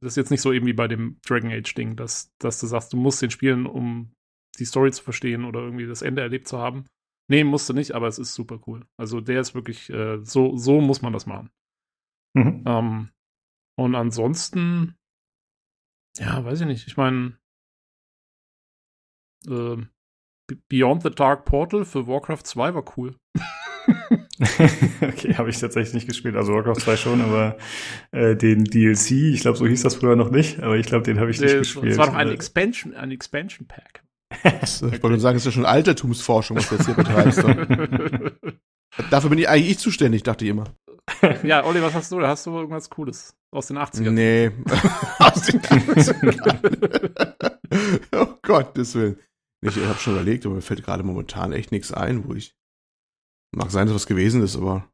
das ist jetzt nicht so eben wie bei dem Dragon Age-Ding, dass, dass du sagst, du musst den spielen, um die Story zu verstehen oder irgendwie das Ende erlebt zu haben. Nee, musste nicht, aber es ist super cool. Also der ist wirklich, äh, so, so muss man das machen. Mhm. Ähm, und ansonsten, ja, weiß ich nicht. Ich meine, äh, Beyond the Dark Portal für Warcraft 2 war cool. okay, habe ich tatsächlich nicht gespielt. Also Warcraft 2 schon, aber äh, den DLC, ich glaube, so hieß das früher noch nicht, aber ich glaube, den habe ich nicht gespielt. Es war noch ein äh, Expansion, ein Expansion Pack ich wollte sagen, es ist ja schon Altertumsforschung, was du jetzt hier betreibst. Dafür bin ich eigentlich ich zuständig, dachte ich immer. ja, Olli, was hast du? Hast du irgendwas Cooles aus den 80ern? Nee. aus den 80ern. oh Gottes Willen. Ich habe schon überlegt, aber mir fällt gerade momentan echt nichts ein, wo ich. Mag sein, dass was gewesen ist, aber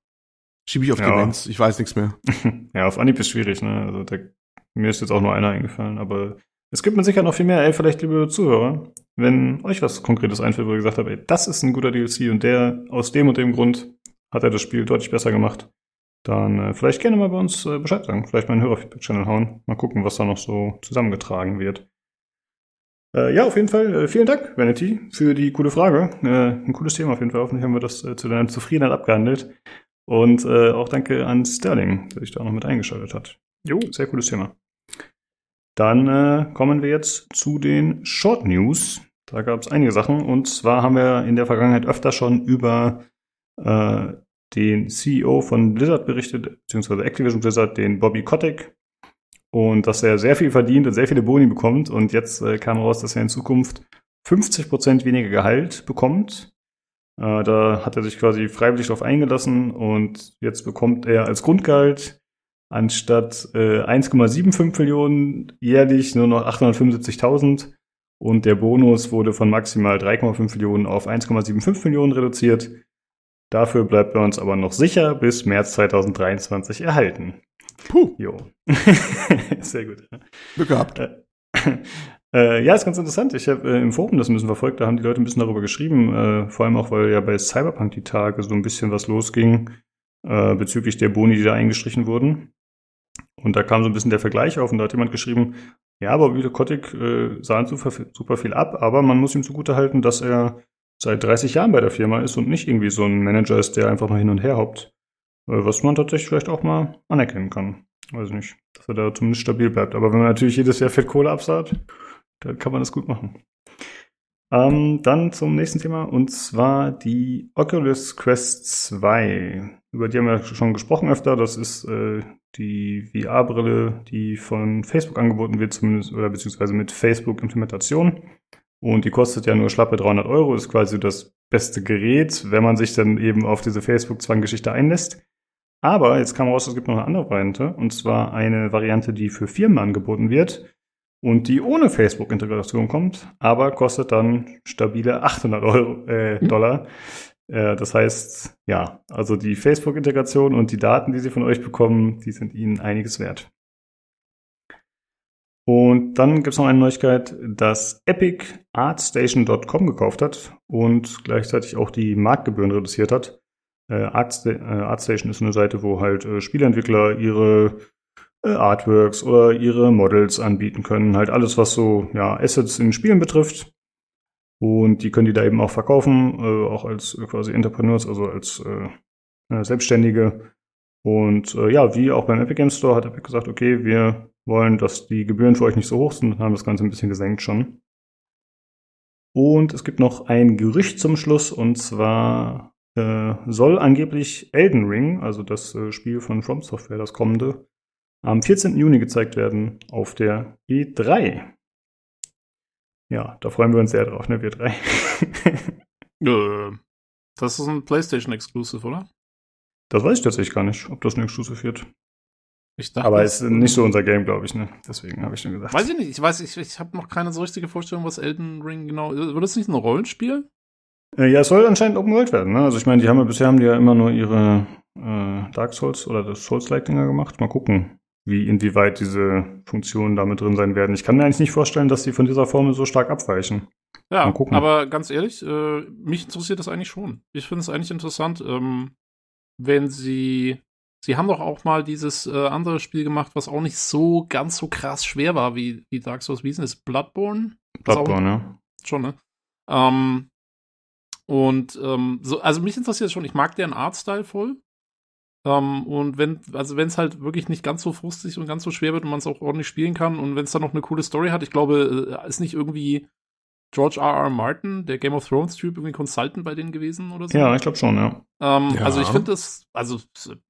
schiebe ich auf ja. Demenz. Ich weiß nichts mehr. ja, auf Anhieb ist schwierig, ne? Also da, mir ist jetzt auch nur einer eingefallen, aber es gibt mir sicher noch viel mehr, ey, vielleicht liebe Zuhörer, wenn euch was Konkretes einfällt, wo ihr gesagt habt, ey, das ist ein guter DLC und der aus dem und dem Grund hat er das Spiel deutlich besser gemacht, dann äh, vielleicht gerne mal bei uns äh, Bescheid sagen. Vielleicht mal einen Hörerfeedback-Channel hauen. Mal gucken, was da noch so zusammengetragen wird. Äh, ja, auf jeden Fall äh, vielen Dank, Vanity, für die coole Frage. Äh, ein cooles Thema auf jeden Fall. Hoffentlich haben wir das äh, zu deiner Zufriedenheit abgehandelt. Und äh, auch danke an Sterling, der sich da noch mit eingeschaltet hat. Jo, sehr cooles Thema. Dann äh, kommen wir jetzt zu den Short News. Da gab es einige Sachen. Und zwar haben wir in der Vergangenheit öfter schon über den CEO von Blizzard berichtet, beziehungsweise Activision Blizzard, den Bobby Kotick. Und dass er sehr viel verdient und sehr viele Boni bekommt. Und jetzt äh, kam raus, dass er in Zukunft 50% weniger Gehalt bekommt. Äh, da hat er sich quasi freiwillig darauf eingelassen und jetzt bekommt er als Grundgehalt anstatt äh, 1,75 Millionen jährlich nur noch 875.000 und der Bonus wurde von maximal 3,5 Millionen auf 1,75 Millionen reduziert. Dafür bleibt er uns aber noch sicher bis März 2023 erhalten. Puh. Jo. Sehr gut. Glück gehabt. Äh, äh, ja, ist ganz interessant. Ich habe äh, im Forum das ein bisschen verfolgt, da haben die Leute ein bisschen darüber geschrieben, äh, vor allem auch, weil ja bei Cyberpunk die Tage so ein bisschen was losging äh, bezüglich der Boni, die da eingestrichen wurden. Und da kam so ein bisschen der Vergleich auf und da hat jemand geschrieben, ja, aber Vito Kotick äh, sah super, super viel ab, aber man muss ihm zugute halten, dass er seit 30 Jahren bei der Firma ist und nicht irgendwie so ein Manager ist, der einfach nur hin und her hoppt. Äh, was man tatsächlich vielleicht auch mal anerkennen kann. Weiß nicht, dass er da zumindest stabil bleibt. Aber wenn man natürlich jedes Jahr Fett Kohle absahlt, dann kann man das gut machen. Ähm, dann zum nächsten Thema und zwar die Oculus Quest 2. Über die haben wir schon gesprochen öfter. Das ist äh, die VR-Brille, die von Facebook angeboten wird, zumindest oder beziehungsweise mit Facebook-Implementation. Und die kostet ja nur schlappe 300 Euro, ist quasi das beste Gerät, wenn man sich dann eben auf diese Facebook-Zwanggeschichte einlässt. Aber jetzt kam raus, es gibt noch eine andere Variante, und zwar eine Variante, die für Firmen angeboten wird und die ohne Facebook-Integration kommt, aber kostet dann stabile 800 Euro, äh, Dollar. Äh, das heißt, ja, also die Facebook-Integration und die Daten, die sie von euch bekommen, die sind ihnen einiges wert. Und dann gibt es noch eine Neuigkeit, dass Epic ArtStation.com gekauft hat und gleichzeitig auch die Marktgebühren reduziert hat. Äh, Art, äh, ArtStation ist eine Seite, wo halt äh, Spieleentwickler ihre äh, Artworks oder ihre Models anbieten können. Halt alles, was so ja, Assets in Spielen betrifft. Und die können die da eben auch verkaufen, äh, auch als quasi Entrepreneurs, also als Selbstständige. Und ja, wie auch beim Epic Games Store hat Epic gesagt, okay, wir wollen, dass die Gebühren für euch nicht so hoch sind, haben das Ganze ein bisschen gesenkt schon. Und es gibt noch ein Gerücht zum Schluss, und zwar äh, soll angeblich Elden Ring, also das äh, Spiel von From Software, das kommende, am 14. Juni gezeigt werden auf der E3. Ja, da freuen wir uns sehr drauf, ne, wir drei. äh, das ist ein PlayStation Exclusive, oder? Das weiß ich tatsächlich gar nicht, ob das ein Exclusive wird. Dachte, Aber es ist nicht so unser Game, glaube ich, ne? Deswegen habe ich schon gesagt. Weiß ich nicht. Ich weiß, ich, ich habe noch keine so richtige Vorstellung, was Elden Ring genau. Wird das nicht ein Rollenspiel? Äh, ja, es soll anscheinend Open World werden. Ne? Also ich meine, die haben ja bisher haben die ja immer nur ihre äh, Dark Souls oder das Souls-like-Dinger gemacht. Mal gucken, wie inwieweit diese Funktionen damit drin sein werden. Ich kann mir eigentlich nicht vorstellen, dass sie von dieser Formel so stark abweichen. Ja, aber ganz ehrlich, äh, mich interessiert das eigentlich schon. Ich finde es eigentlich interessant, ähm, wenn sie Sie haben doch auch mal dieses äh, andere Spiel gemacht, was auch nicht so ganz so krass schwer war wie, wie Dark Souls. Wie ist Bloodborne? Bloodborne, ja. Schon, ne? Ähm, und ähm, so, also mich interessiert es schon, ich mag deren Artstyle voll. Ähm, und wenn, also wenn es halt wirklich nicht ganz so frustig und ganz so schwer wird und man es auch ordentlich spielen kann und wenn es dann noch eine coole Story hat, ich glaube, äh, ist nicht irgendwie George R. R. Martin, der Game of Thrones Typ, irgendwie Consultant bei denen gewesen oder so? Ja, ich glaube schon, ja. Ähm, ja. Also ich finde das, also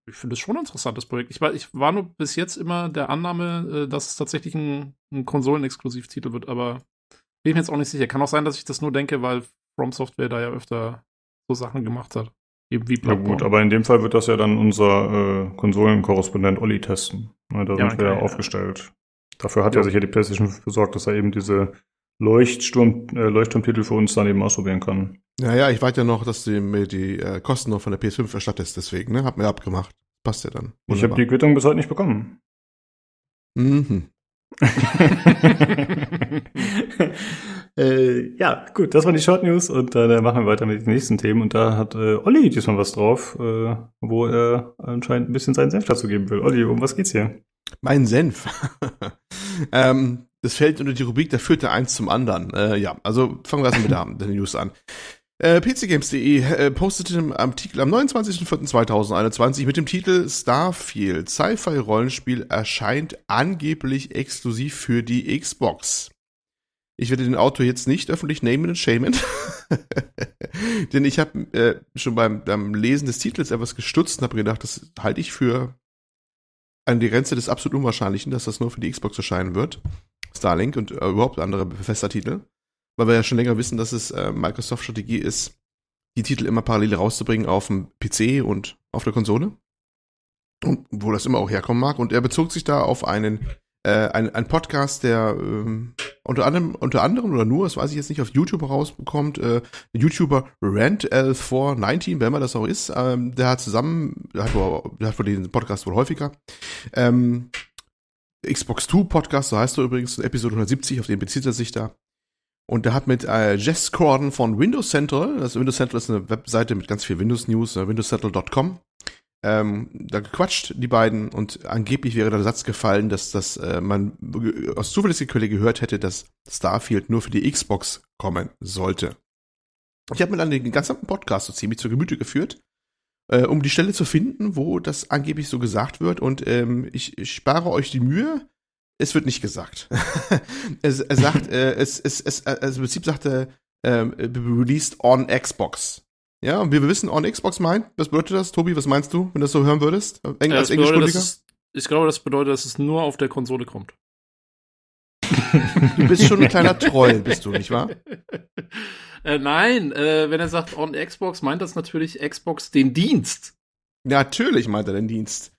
ich finde das schon ein interessantes Projekt. Ich war, ich war nur bis jetzt immer der Annahme, äh, dass es tatsächlich ein, ein Konsolen-Exklusivtitel wird, aber bin ich mir jetzt auch nicht sicher. Kann auch sein, dass ich das nur denke, weil From Software da ja öfter so Sachen gemacht hat. Eben wie Ja gut, aber in dem Fall wird das ja dann unser äh, Konsolenkorrespondent Olli testen. Na, da ja, sind wir ja aufgestellt. Dafür hat ja. er sich ja die PlayStation besorgt, dass er eben diese Leuchtsturm, äh, Leuchtturmtitel für uns dann eben ausprobieren kann. Ja, ja, ich warte ja noch, dass du mir die äh, Kosten noch von der PS5 erstattest, deswegen, ne? Hab mir abgemacht. Passt ja dann. Wunderbar. Ich habe die Quittung bis heute nicht bekommen. Mhm. äh, ja, gut, das waren die Short News und dann äh, machen wir weiter mit den nächsten Themen. Und da hat äh, Olli diesmal was drauf, äh, wo er anscheinend ein bisschen seinen Senf dazu geben will. Olli, um was geht's hier? Mein Senf. ähm, das fällt unter die Rubrik, da führt der eins zum anderen. Äh, ja, also fangen wir erstmal mit der, der News an. Äh, PCGames.de äh, postete einen Artikel am 29.04.2021 mit dem Titel Starfield Sci-Fi-Rollenspiel erscheint angeblich exklusiv für die Xbox. Ich werde den Autor jetzt nicht öffentlich namen und shamen, denn ich habe äh, schon beim, beim Lesen des Titels etwas gestutzt und habe gedacht, das halte ich für an die Grenze des absolut Unwahrscheinlichen, dass das nur für die Xbox erscheinen wird. Starlink und äh, überhaupt andere Bethesda-Titel. Weil wir ja schon länger wissen, dass es äh, Microsoft-Strategie ist, die Titel immer parallel rauszubringen auf dem PC und auf der Konsole. Und wo das immer auch herkommen mag. Und er bezog sich da auf einen äh, ein, ein Podcast, der ähm, unter anderem, unter anderem oder nur, das weiß ich jetzt nicht, auf YouTube rausbekommt, äh, YouTuber RantL419, wer immer das auch ist, ähm, der hat zusammen, der hat, wohl, der hat wohl den Podcast wohl häufiger, ähm, Xbox 2 Podcast, so heißt er übrigens, Episode 170, auf den bezieht er sich da. Und der hat mit äh, Jess Corden von Windows Central, das Windows Central ist eine Webseite mit ganz viel Windows News, äh, windowscentral.com, ähm, da gequatscht, die beiden, und angeblich wäre der Satz gefallen, dass das äh, man aus zuverlässiger Quelle gehört hätte, dass Starfield nur für die Xbox kommen sollte. Ich habe mir dann den ganzen Podcast so ziemlich zur Gemüte geführt, äh, um die Stelle zu finden, wo das angeblich so gesagt wird. Und ähm, ich, ich spare euch die Mühe. Es wird nicht gesagt. es, er sagt, äh, es, es, es, also im Prinzip sagt er, äh, released on Xbox. Ja, und wie wir wissen, on Xbox meint, was bedeutet das? Tobi, was meinst du, wenn du das so hören würdest? Eng ja, als Englischkundiger? Ich glaube, das bedeutet, dass es nur auf der Konsole kommt. du bist schon ein kleiner Troll, bist du, nicht wahr? Äh, nein, äh, wenn er sagt on Xbox, meint das natürlich Xbox den Dienst. Natürlich meint er den Dienst.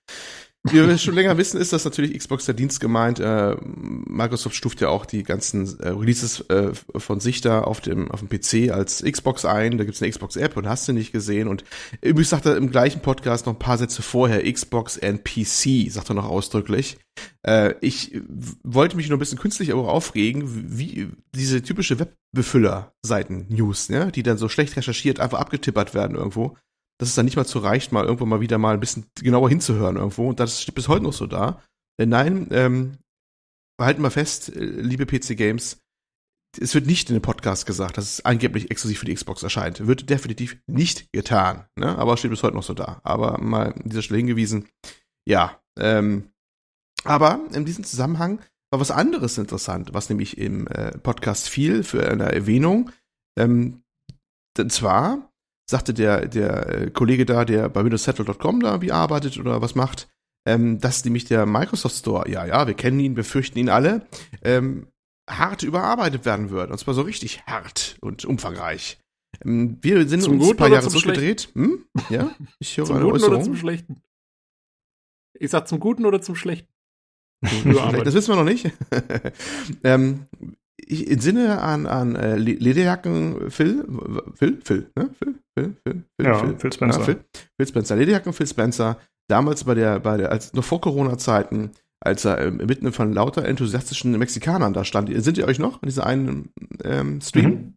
Wie wir schon länger wissen, ist das natürlich Xbox der Dienst gemeint. Äh, Microsoft stuft ja auch die ganzen äh, Releases äh, von sich da auf dem, auf dem PC als Xbox ein. Da gibt's eine Xbox-App und hast du nicht gesehen. Und übrigens sagt er im gleichen Podcast noch ein paar Sätze vorher, Xbox and PC, sagt er noch ausdrücklich. Äh, ich wollte mich nur ein bisschen künstlich aber aufregen, wie diese typische Webbefüller-Seiten-News, ne, die dann so schlecht recherchiert einfach abgetippert werden irgendwo dass es dann nicht mal zu reicht, mal irgendwo mal wieder mal ein bisschen genauer hinzuhören irgendwo. Und das steht bis heute noch so da. Nein, ähm, halten wir fest, äh, liebe PC Games, es wird nicht in dem Podcast gesagt, dass es angeblich exklusiv für die Xbox erscheint. Wird definitiv nicht getan. Ne? Aber steht bis heute noch so da. Aber mal an dieser Stelle hingewiesen, ja. Ähm, aber in diesem Zusammenhang war was anderes interessant, was nämlich im äh, Podcast fiel für eine Erwähnung. Ähm, und zwar sagte der, der äh, Kollege da, der bei windowssettle.com da wie arbeitet oder was macht, ähm, dass nämlich der Microsoft Store, ja, ja, wir kennen ihn, wir fürchten ihn alle, ähm, hart überarbeitet werden wird. Und zwar so richtig hart und umfangreich. Ähm, wir sind zum uns ein paar Jahre zurückgedreht. Hm? Ja, ich höre zum eine Guten Äußerung. oder zum Schlechten? Ich sag zum Guten oder zum Schlechten? das wissen wir noch nicht. ähm, ich entsinne an, an äh, Lederjacken Phil, Phil, Phil, ne? Phil, Phil, Phil, Phil, ja, Phil, Phil Spencer. Ja, Phil, Phil Spencer, Lederjacken Phil Spencer, damals bei der, bei der, als noch vor Corona-Zeiten, als er ähm, mitten von lauter enthusiastischen Mexikanern da stand. Sind ihr euch noch in dieser einen ähm, Stream? Mhm.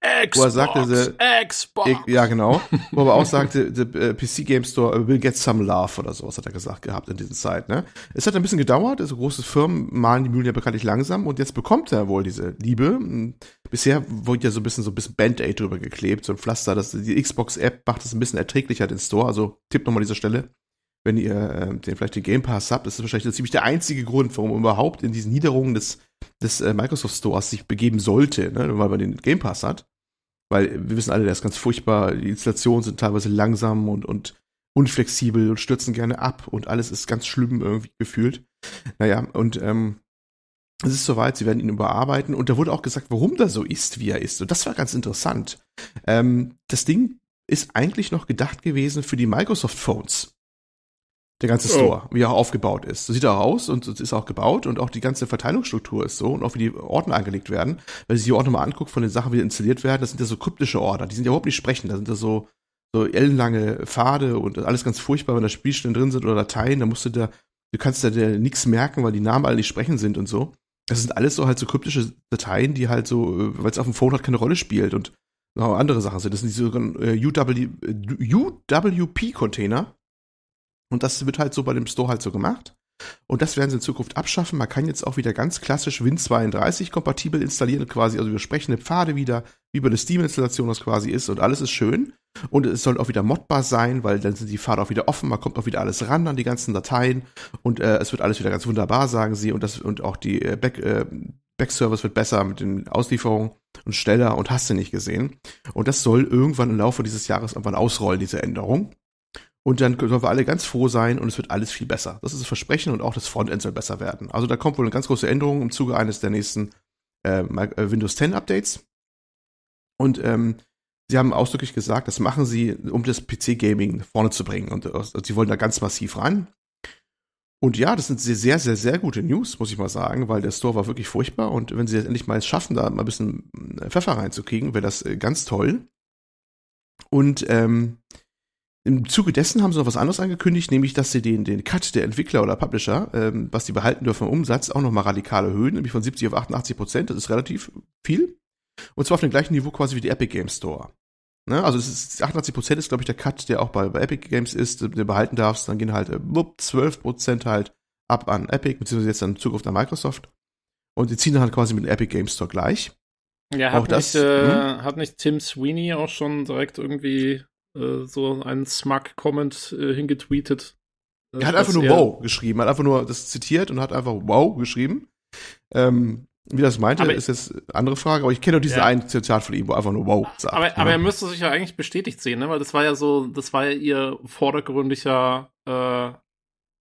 Xbox, wo er sagte, Xbox. Ja, genau. Wo er auch sagte, the uh, PC Game Store will get some love oder sowas hat er gesagt gehabt in dieser Zeit. Ne? Es hat ein bisschen gedauert, also große Firmen malen die Mühlen ja bekanntlich langsam und jetzt bekommt er wohl diese Liebe. Bisher wurde ja so ein bisschen so ein bisschen Band-Aid drüber geklebt, so ein Pflaster. Das, die Xbox-App macht es ein bisschen erträglicher den Store. Also Tipp nochmal an dieser Stelle. Wenn ihr äh, den, vielleicht den Game Pass habt, ist das wahrscheinlich ziemlich der einzige Grund, warum überhaupt in diesen Niederungen des, des äh, Microsoft Stores sich begeben sollte, ne? weil man den Game Pass hat. Weil wir wissen alle, der ist ganz furchtbar. Die Installationen sind teilweise langsam und, und unflexibel und stürzen gerne ab und alles ist ganz schlimm irgendwie gefühlt. Naja, und ähm, es ist soweit, sie werden ihn überarbeiten und da wurde auch gesagt, warum der so ist, wie er ist. Und das war ganz interessant. Ähm, das Ding ist eigentlich noch gedacht gewesen für die Microsoft Phones. Der ganze oh. Store, oh. wie er aufgebaut ist. So sieht er aus und es ist auch gebaut und auch die ganze Verteilungsstruktur ist so und auch wie die Ordner angelegt werden. Wenn sich die Ordner mal anguckt von den Sachen, wie installiert werden, das sind ja so kryptische Ordner, die sind ja überhaupt nicht sprechen, da sind ja so, so ellenlange Pfade und alles ganz furchtbar, wenn da Spielstellen drin sind oder Dateien, da musst du da, du kannst da nichts merken, weil die Namen alle nicht sprechen sind und so. Das sind alles so halt so kryptische Dateien, die halt so, äh, weil es auf dem Phone halt keine Rolle spielt und noch andere Sachen sind. Das sind die sogenannten äh, UW, UWP-Container. Und das wird halt so bei dem Store halt so gemacht. Und das werden sie in Zukunft abschaffen. Man kann jetzt auch wieder ganz klassisch Win32 kompatibel installieren, quasi, also wir sprechen eine Pfade wieder, wie bei der Steam-Installation das quasi ist und alles ist schön. Und es soll auch wieder modbar sein, weil dann sind die Pfade auch wieder offen, man kommt auch wieder alles ran an die ganzen Dateien und äh, es wird alles wieder ganz wunderbar, sagen sie. Und das und auch die äh, äh, Backservice wird besser mit den Auslieferungen und schneller und hast du nicht gesehen. Und das soll irgendwann im Laufe dieses Jahres irgendwann ausrollen, diese Änderung. Und dann sollen wir alle ganz froh sein und es wird alles viel besser. Das ist das Versprechen und auch das Frontend soll besser werden. Also da kommt wohl eine ganz große Änderung im Zuge eines der nächsten äh, äh Windows 10 Updates. Und ähm, sie haben ausdrücklich gesagt, das machen sie, um das PC-Gaming vorne zu bringen. Und also, sie wollen da ganz massiv rein. Und ja, das sind sehr, sehr, sehr gute News, muss ich mal sagen, weil der Store war wirklich furchtbar. Und wenn sie jetzt endlich mal es schaffen, da mal ein bisschen äh, Pfeffer reinzukriegen, wäre das ganz toll. Und ähm, im Zuge dessen haben sie noch was anderes angekündigt, nämlich, dass sie den, den Cut der Entwickler oder Publisher, ähm, was die behalten dürfen im Umsatz, auch nochmal radikal erhöhen, nämlich von 70 auf 88 Prozent. Das ist relativ viel. Und zwar auf dem gleichen Niveau quasi wie die Epic Games Store. Ne? Also es ist 88 Prozent ist, glaube ich, der Cut, der auch bei, bei Epic Games ist, den du behalten darfst. Dann gehen halt äh, 12 Prozent halt ab an Epic, beziehungsweise jetzt dann in Zukunft an Microsoft. Und die ziehen dann halt quasi mit dem Epic Games Store gleich. Ja, hat, auch das, nicht, äh, hm? hat nicht Tim Sweeney auch schon direkt irgendwie äh, so einen Smug-Comment äh, hingetweetet. Er hat einfach nur wow geschrieben, hat einfach nur das zitiert und hat einfach wow geschrieben. Ähm, wie das meinte, aber ist jetzt eine andere Frage, aber ich kenne doch diesen ja. einen Zitat von ihm, wo einfach nur wow sagt. Aber, aber er müsste sich ja eigentlich bestätigt sehen, ne? Weil das war ja so, das war ja ihr vordergründiger äh,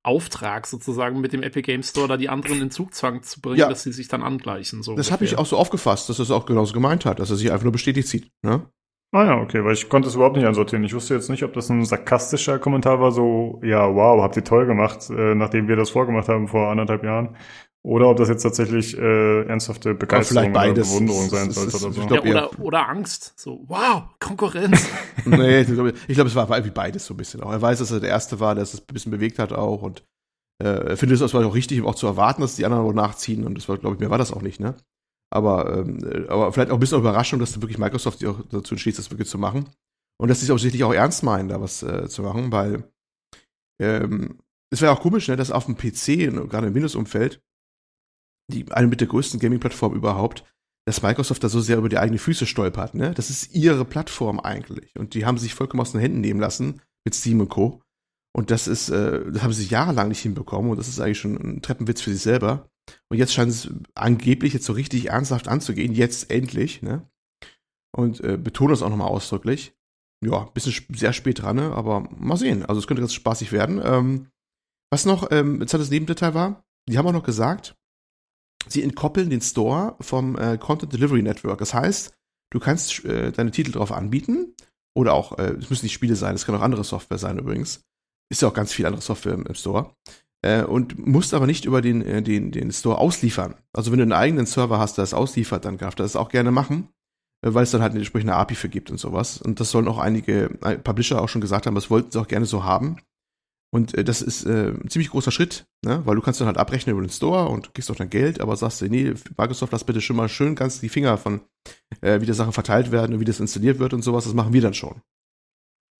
Auftrag sozusagen mit dem Epic Game Store, da die anderen in Zugzwang zu bringen, ja. dass sie sich dann angleichen. So das habe ich auch so aufgefasst, dass er es auch genauso gemeint hat, dass er sich einfach nur bestätigt sieht. Ne? Ah ja, okay, weil ich konnte es überhaupt nicht ansortieren. Ich wusste jetzt nicht, ob das ein sarkastischer Kommentar war, so, ja, wow, habt ihr toll gemacht, äh, nachdem wir das vorgemacht haben vor anderthalb Jahren. Oder ob das jetzt tatsächlich äh, ernsthafte Begeisterung oder Bewunderung sein sollte oder so. Ja, oder, oder Angst. So, wow, Konkurrenz. nee, ich glaube, glaub, es war irgendwie beides so ein bisschen. Auch er weiß, dass er der Erste war, der es ein bisschen bewegt hat auch und äh, findet es auch richtig, auch zu erwarten, dass die anderen auch nachziehen. Und das war, glaube ich, mir war das auch nicht, ne? Aber, ähm, aber vielleicht auch ein bisschen Überraschung, dass wirklich Microsoft auch dazu entschließt, das wirklich zu machen. Und dass sie es offensichtlich auch ernst meinen, da was äh, zu machen, weil ähm, es wäre auch komisch, ne, dass auf dem PC, gerade im Windows-Umfeld, die eine mit der größten Gaming-Plattform überhaupt, dass Microsoft da so sehr über die eigenen Füße stolpert. Ne? Das ist ihre Plattform eigentlich. Und die haben sich vollkommen aus den Händen nehmen lassen mit Steam und Co. Und das ist, äh, das haben sie jahrelang nicht hinbekommen. Und das ist eigentlich schon ein Treppenwitz für sich selber. Und jetzt scheint es angeblich jetzt so richtig ernsthaft anzugehen. Jetzt endlich, ne? Und äh, betone das auch nochmal ausdrücklich. Ja, bisschen sehr spät dran, ne? aber mal sehen. Also es könnte ganz spaßig werden. Ähm, was noch, ähm, jetzt hat Nebendetail war, die haben auch noch gesagt, sie entkoppeln den Store vom äh, Content Delivery Network. Das heißt, du kannst äh, deine Titel drauf anbieten oder auch, äh, es müssen nicht Spiele sein, es kann auch andere Software sein übrigens. Ist ja auch ganz viel andere Software im, im Store äh, und musst aber nicht über den, äh, den, den Store ausliefern. Also wenn du einen eigenen Server hast, der das ausliefert, dann darf das auch gerne machen, äh, weil es dann halt eine entsprechende API für gibt und sowas. Und das sollen auch einige äh, Publisher auch schon gesagt haben, das wollten sie auch gerne so haben. Und äh, das ist äh, ein ziemlich großer Schritt, ne? weil du kannst dann halt abrechnen über den Store und kriegst auch dein Geld, aber sagst du, nee, Microsoft, lass bitte schon mal schön ganz die Finger von, äh, wie die Sachen verteilt werden und wie das installiert wird und sowas, das machen wir dann schon.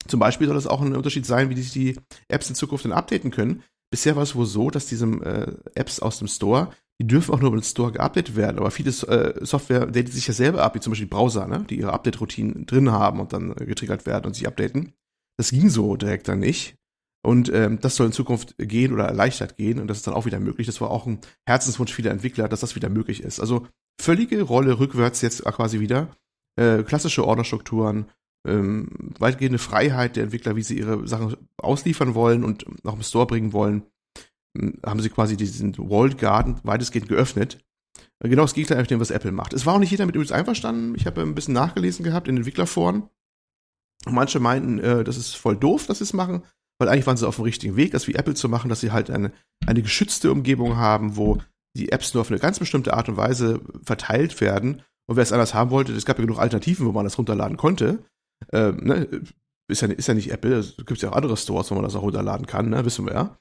Zum Beispiel soll das auch ein Unterschied sein, wie sich die Apps in Zukunft dann updaten können, bisher war es wohl so, dass diese äh, Apps aus dem Store, die dürfen auch nur den Store geupdatet werden, aber viele äh, Software datet sich ja selber ab, wie zum Beispiel Browser, ne, die ihre Update-Routinen drin haben und dann äh, getriggert werden und sich updaten. Das ging so direkt dann nicht. Und ähm, das soll in Zukunft gehen oder erleichtert gehen und das ist dann auch wieder möglich. Das war auch ein Herzenswunsch vieler Entwickler, dass das wieder möglich ist. Also völlige Rolle rückwärts jetzt quasi wieder. Äh, klassische Orderstrukturen, ähm, weitgehende Freiheit der Entwickler, wie sie ihre Sachen ausliefern wollen und auch im Store bringen wollen, hm, haben sie quasi diesen Walled Garden weitestgehend geöffnet. Genau das Gegenteil von dem, was Apple macht. Es war auch nicht jeder mit übrigens einverstanden. Ich habe ein bisschen nachgelesen gehabt in Entwicklerforen. Manche meinten, äh, das ist voll doof, dass sie es machen, weil eigentlich waren sie auf dem richtigen Weg, das wie Apple zu machen, dass sie halt eine, eine geschützte Umgebung haben, wo die Apps nur auf eine ganz bestimmte Art und Weise verteilt werden. Und wer es anders haben wollte, es gab ja genug Alternativen, wo man das runterladen konnte. Ähm, ne? ist, ja, ist ja nicht Apple, es gibt ja auch andere Stores, wo man das auch runterladen kann, ne? wissen wir ja.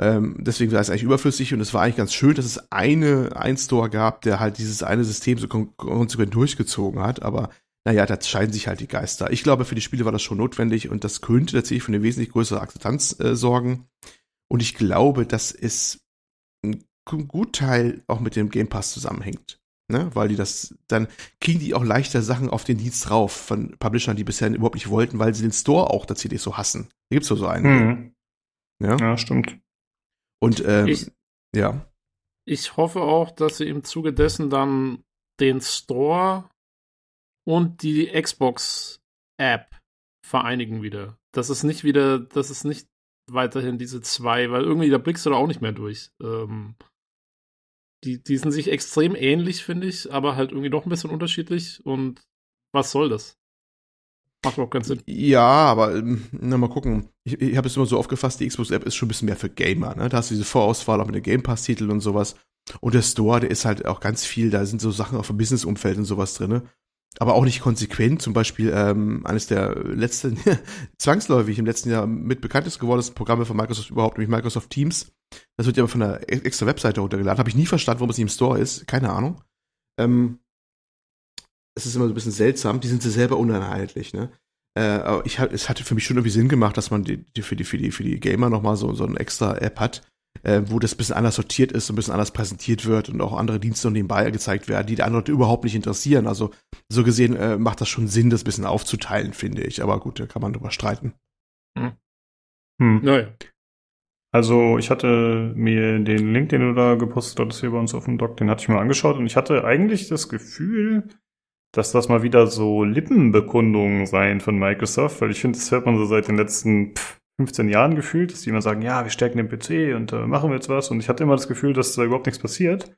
Ähm, deswegen war es eigentlich überflüssig und es war eigentlich ganz schön, dass es eine, ein Store gab, der halt dieses eine System so kon konsequent durchgezogen hat, aber naja, da scheiden sich halt die Geister. Ich glaube, für die Spiele war das schon notwendig und das könnte tatsächlich für eine wesentlich größere Akzeptanz äh, sorgen. Und ich glaube, dass es ein Gutteil auch mit dem Game Pass zusammenhängt. Ne? Weil die das, dann kriegen die auch leichter Sachen auf den Dienst drauf von Publishern, die bisher überhaupt nicht wollten, weil sie den Store auch tatsächlich so hassen. Da gibt's so einen. Mhm. Ja? ja, stimmt. Und ähm, ich, ja. Ich hoffe auch, dass sie im Zuge dessen dann den Store und die Xbox-App vereinigen wieder. Das ist nicht wieder, das ist nicht weiterhin diese zwei, weil irgendwie da blickst du da auch nicht mehr durch. Ähm, die, die sind sich extrem ähnlich, finde ich, aber halt irgendwie doch ein bisschen unterschiedlich. Und was soll das? Macht überhaupt keinen Sinn. Ja, aber ähm, na mal gucken. Ich, ich habe es immer so aufgefasst, die Xbox-App ist schon ein bisschen mehr für Gamer. Ne? Da hast du diese Vorauswahl auch mit den Game Pass-Titeln und sowas. Und der Store, der ist halt auch ganz viel, da sind so Sachen auf dem Business-Umfeld und sowas drin. Aber auch nicht konsequent. Zum Beispiel ähm, eines der letzten, zwangsläufig im letzten Jahr mit bekanntest geworden Programme von Microsoft überhaupt, nämlich Microsoft Teams. Das wird ja von einer extra Webseite runtergeladen. Habe ich nie verstanden, warum es nicht im Store ist. Keine Ahnung. Ähm, es ist immer so ein bisschen seltsam. Die sind sie selber uneinheitlich, ne? Äh, aber ich, es hatte für mich schon irgendwie Sinn gemacht, dass man die, die für die für die für die Gamer noch mal so so eine extra App hat, äh, wo das ein bisschen anders sortiert ist, ein bisschen anders präsentiert wird und auch andere Dienste nebenbei gezeigt werden, die die anderen überhaupt nicht interessieren. Also so gesehen äh, macht das schon Sinn, das ein bisschen aufzuteilen, finde ich. Aber gut, da kann man drüber streiten. Hm. Hm. Naja. Also ich hatte mir den Link, den du da gepostet hattest hier bei uns auf dem Doc, den hatte ich mir angeschaut und ich hatte eigentlich das Gefühl, dass das mal wieder so Lippenbekundungen seien von Microsoft, weil ich finde, das hört man so seit den letzten 15 Jahren gefühlt, dass die immer sagen, ja, wir stärken den PC und äh, machen wir jetzt was und ich hatte immer das Gefühl, dass da überhaupt nichts passiert.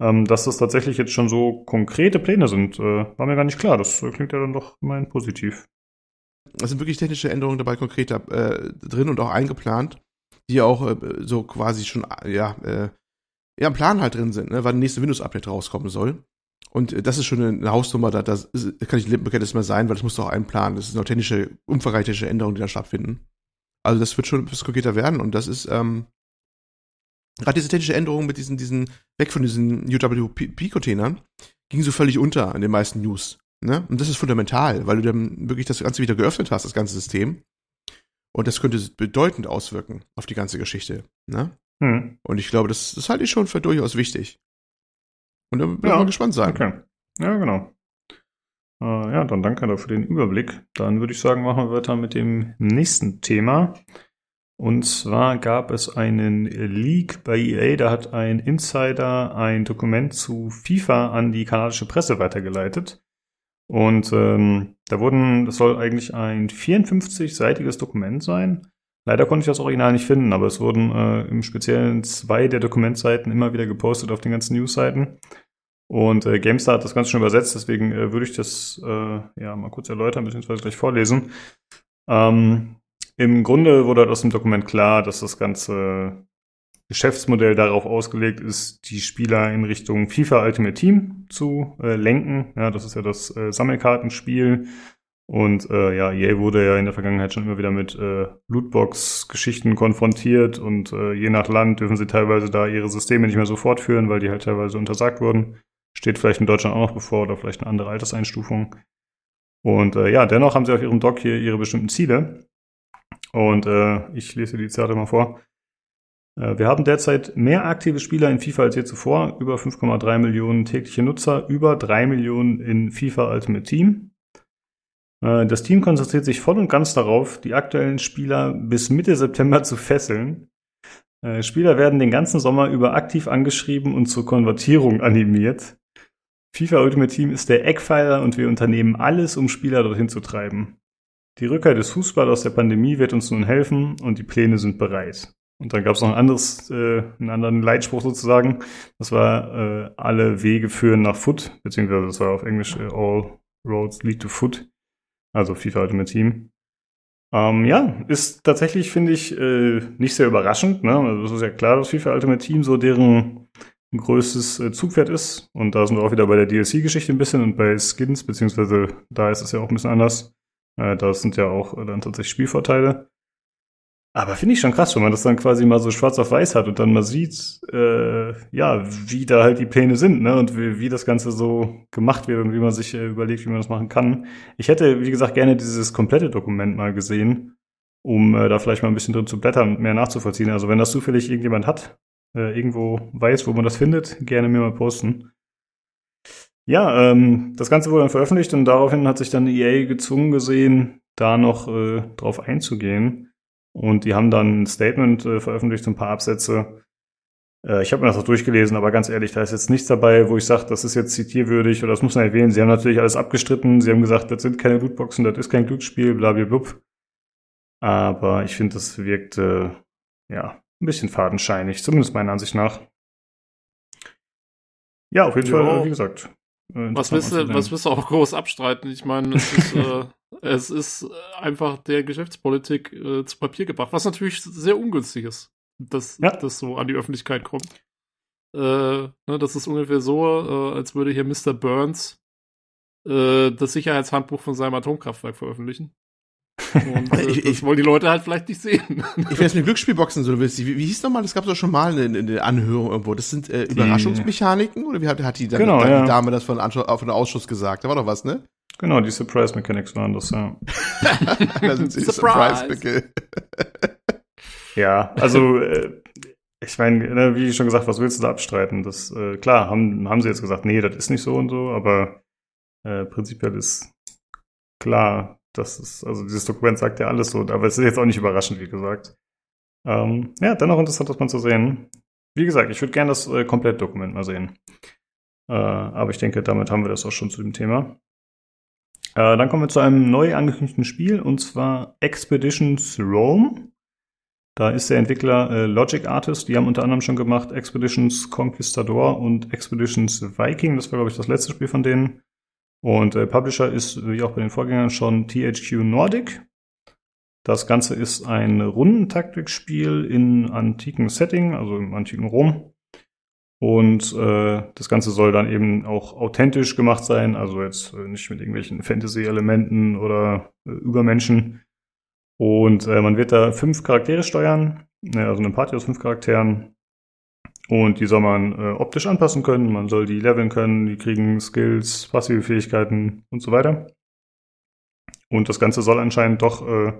Ähm, dass das tatsächlich jetzt schon so konkrete Pläne sind, äh, war mir gar nicht klar. Das äh, klingt ja dann doch immerhin positiv. Es sind wirklich technische Änderungen dabei konkret äh, drin und auch eingeplant die auch äh, so quasi schon, ja, äh, ja, im Plan halt drin sind, ne, wann der nächste Windows-Update rauskommen soll. Und äh, das ist schon eine Hausnummer, da das kann ich Lippenbekenntnis mehr sein, weil das muss doch einplanen. Das ist eine technische, umfangreiche Änderungen, die da stattfinden. Also das wird schon bisschen konkreter werden und das ist, ähm, gerade diese technische Änderung mit diesen, diesen, weg von diesen UWP-Containern, ging so völlig unter in den meisten News. Ne? Und das ist fundamental, weil du dann wirklich das Ganze wieder geöffnet hast, das ganze System. Und das könnte bedeutend auswirken auf die ganze Geschichte. Ne? Hm. Und ich glaube, das, das halte ich schon für durchaus wichtig. Und da werden ja. wir gespannt sein. Okay. Ja, genau. Äh, ja, dann danke dafür den Überblick. Dann würde ich sagen, machen wir weiter mit dem nächsten Thema. Und zwar gab es einen Leak bei EA, da hat ein Insider ein Dokument zu FIFA an die kanadische Presse weitergeleitet. Und ähm, da wurden, das soll eigentlich ein 54-seitiges Dokument sein. Leider konnte ich das Original nicht finden, aber es wurden äh, im Speziellen zwei der Dokumentseiten immer wieder gepostet auf den ganzen Newsseiten. Und äh, GameStar hat das Ganze schon übersetzt, deswegen äh, würde ich das äh, ja mal kurz erläutern, beziehungsweise gleich vorlesen. Ähm, Im Grunde wurde aus dem Dokument klar, dass das Ganze Geschäftsmodell darauf ausgelegt ist, die Spieler in Richtung FIFA Ultimate Team zu äh, lenken. Ja, das ist ja das äh, Sammelkartenspiel. Und äh, ja, EA wurde ja in der Vergangenheit schon immer wieder mit äh, Lootbox-Geschichten konfrontiert und äh, je nach Land dürfen sie teilweise da ihre Systeme nicht mehr so fortführen, weil die halt teilweise untersagt wurden. Steht vielleicht in Deutschland auch noch bevor oder vielleicht eine andere Alterseinstufung. Und äh, ja, dennoch haben sie auf ihrem Doc hier ihre bestimmten Ziele. Und ich lese die Zitate mal vor. Äh, wir haben derzeit mehr aktive Spieler in FIFA als je zuvor, über 5,3 Millionen tägliche Nutzer, über 3 Millionen in FIFA Ultimate Team. Äh, das Team konzentriert sich voll und ganz darauf, die aktuellen Spieler bis Mitte September zu fesseln. Äh, Spieler werden den ganzen Sommer über aktiv angeschrieben und zur Konvertierung animiert. FIFA Ultimate Team ist der Eckpfeiler und wir unternehmen alles, um Spieler dorthin zu treiben. Die Rückkehr des Fußballs aus der Pandemie wird uns nun helfen und die Pläne sind bereit. Und dann gab es noch ein anderes, äh, einen anderen Leitspruch sozusagen. Das war äh, alle Wege führen nach Foot, beziehungsweise das war auf Englisch äh, All Roads lead to Foot. Also FIFA Ultimate Team. Ähm, ja, ist tatsächlich, finde ich, äh, nicht sehr überraschend. Ne? Also es ist ja klar, dass FIFA Ultimate Team so deren größtes äh, Zugpferd ist. Und da sind wir auch wieder bei der DLC-Geschichte ein bisschen und bei Skins, beziehungsweise da ist es ja auch ein bisschen anders. Äh, da sind ja auch äh, dann tatsächlich Spielvorteile. Aber finde ich schon krass, wenn man das dann quasi mal so schwarz auf weiß hat und dann mal sieht, äh, ja, wie da halt die Pläne sind, ne? Und wie, wie das Ganze so gemacht wird und wie man sich äh, überlegt, wie man das machen kann. Ich hätte, wie gesagt, gerne dieses komplette Dokument mal gesehen, um äh, da vielleicht mal ein bisschen drin zu blättern mehr nachzuvollziehen. Also wenn das zufällig irgendjemand hat, äh, irgendwo weiß, wo man das findet, gerne mir mal posten. Ja, ähm, das Ganze wurde dann veröffentlicht und daraufhin hat sich dann EA gezwungen gesehen, da noch äh, drauf einzugehen. Und die haben dann ein Statement äh, veröffentlicht, ein paar Absätze. Äh, ich habe mir das auch durchgelesen, aber ganz ehrlich, da ist jetzt nichts dabei, wo ich sage, das ist jetzt zitierwürdig oder das muss man erwähnen. Sie haben natürlich alles abgestritten. Sie haben gesagt, das sind keine Lootboxen, das ist kein Glücksspiel, blablabla. Aber ich finde, das wirkt äh, ja ein bisschen fadenscheinig, zumindest meiner Ansicht nach. Ja, auf jeden ja. Fall, wie gesagt. Äh, was willst, du, was willst du auch groß abstreiten? Ich meine, es ist, äh, es ist einfach der Geschäftspolitik äh, zu Papier gebracht, was natürlich sehr ungünstig ist, dass ja. das so an die Öffentlichkeit kommt. Äh, ne, das ist ungefähr so, äh, als würde hier Mr. Burns äh, das Sicherheitshandbuch von seinem Atomkraftwerk veröffentlichen. Und äh, ich, das wollen die Leute halt vielleicht nicht sehen. ich weiß mit Glücksspielboxen so, wie, wie hieß nochmal, das gab es doch schon mal in, der Anhörung irgendwo. Das sind äh, Überraschungsmechaniken oder wie hat, hat die, dann, genau, ja. die Dame das von, von der Ausschuss gesagt? Da war doch was, ne? Genau, die Surprise Mechanics waren das, ja. da sind sie Surprise, Surprise Ja, also äh, ich meine, ne, wie schon gesagt, was willst du da abstreiten? Das äh, klar, haben, haben sie jetzt gesagt, nee, das ist nicht so und so, aber äh, prinzipiell ist klar, das ist, also dieses Dokument sagt ja alles so, aber es ist jetzt auch nicht überraschend, wie gesagt. Ähm, ja, dennoch interessant, das mal zu sehen. Wie gesagt, ich würde gerne das äh, Komplettdokument mal sehen. Äh, aber ich denke, damit haben wir das auch schon zu dem Thema. Äh, dann kommen wir zu einem neu angekündigten Spiel und zwar Expeditions Rome. Da ist der Entwickler äh, Logic Artist. Die haben unter anderem schon gemacht Expeditions Conquistador und Expeditions Viking. Das war, glaube ich, das letzte Spiel von denen. Und äh, Publisher ist, wie auch bei den Vorgängern, schon THQ Nordic. Das Ganze ist ein Rundentaktikspiel in antiken Setting, also im antiken Rom. Und äh, das Ganze soll dann eben auch authentisch gemacht sein, also jetzt äh, nicht mit irgendwelchen Fantasy-Elementen oder äh, Übermenschen. Und äh, man wird da fünf Charaktere steuern, ne, also eine Party aus fünf Charakteren. Und die soll man äh, optisch anpassen können, man soll die leveln können, die kriegen Skills, passive Fähigkeiten und so weiter. Und das Ganze soll anscheinend doch äh,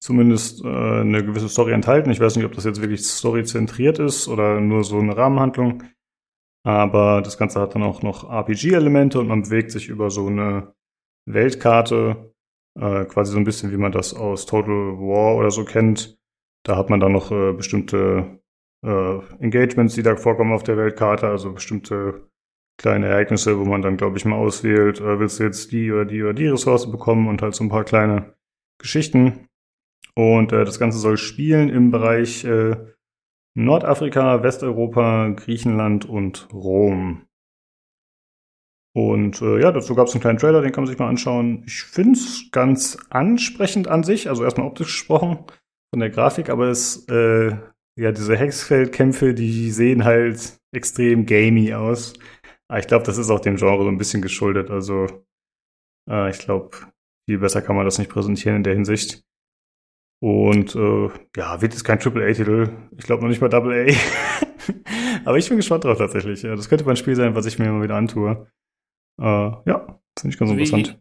zumindest äh, eine gewisse Story enthalten. Ich weiß nicht, ob das jetzt wirklich storyzentriert ist oder nur so eine Rahmenhandlung. Aber das Ganze hat dann auch noch RPG-Elemente und man bewegt sich über so eine Weltkarte, äh, quasi so ein bisschen wie man das aus Total War oder so kennt. Da hat man dann noch äh, bestimmte äh, Engagements, die da vorkommen auf der Weltkarte, also bestimmte kleine Ereignisse, wo man dann, glaube ich, mal auswählt, äh, willst du jetzt die oder die oder die Ressource bekommen und halt so ein paar kleine Geschichten. Und äh, das Ganze soll spielen im Bereich äh, Nordafrika, Westeuropa, Griechenland und Rom. Und äh, ja, dazu gab es einen kleinen Trailer, den kann man sich mal anschauen. Ich finde es ganz ansprechend an sich, also erstmal optisch gesprochen von der Grafik, aber es, äh, ja, diese Hexfeldkämpfe, die sehen halt extrem gamey aus. Aber ich glaube, das ist auch dem Genre so ein bisschen geschuldet. Also äh, ich glaube, viel besser kann man das nicht präsentieren in der Hinsicht. Und äh, ja, wird jetzt kein Triple-A-Titel. Ich glaube noch nicht mal Double-A. Aber ich bin gespannt drauf tatsächlich. Das könnte mal ein Spiel sein, was ich mir immer wieder antue. Äh, ja, finde ich ganz Wie, interessant.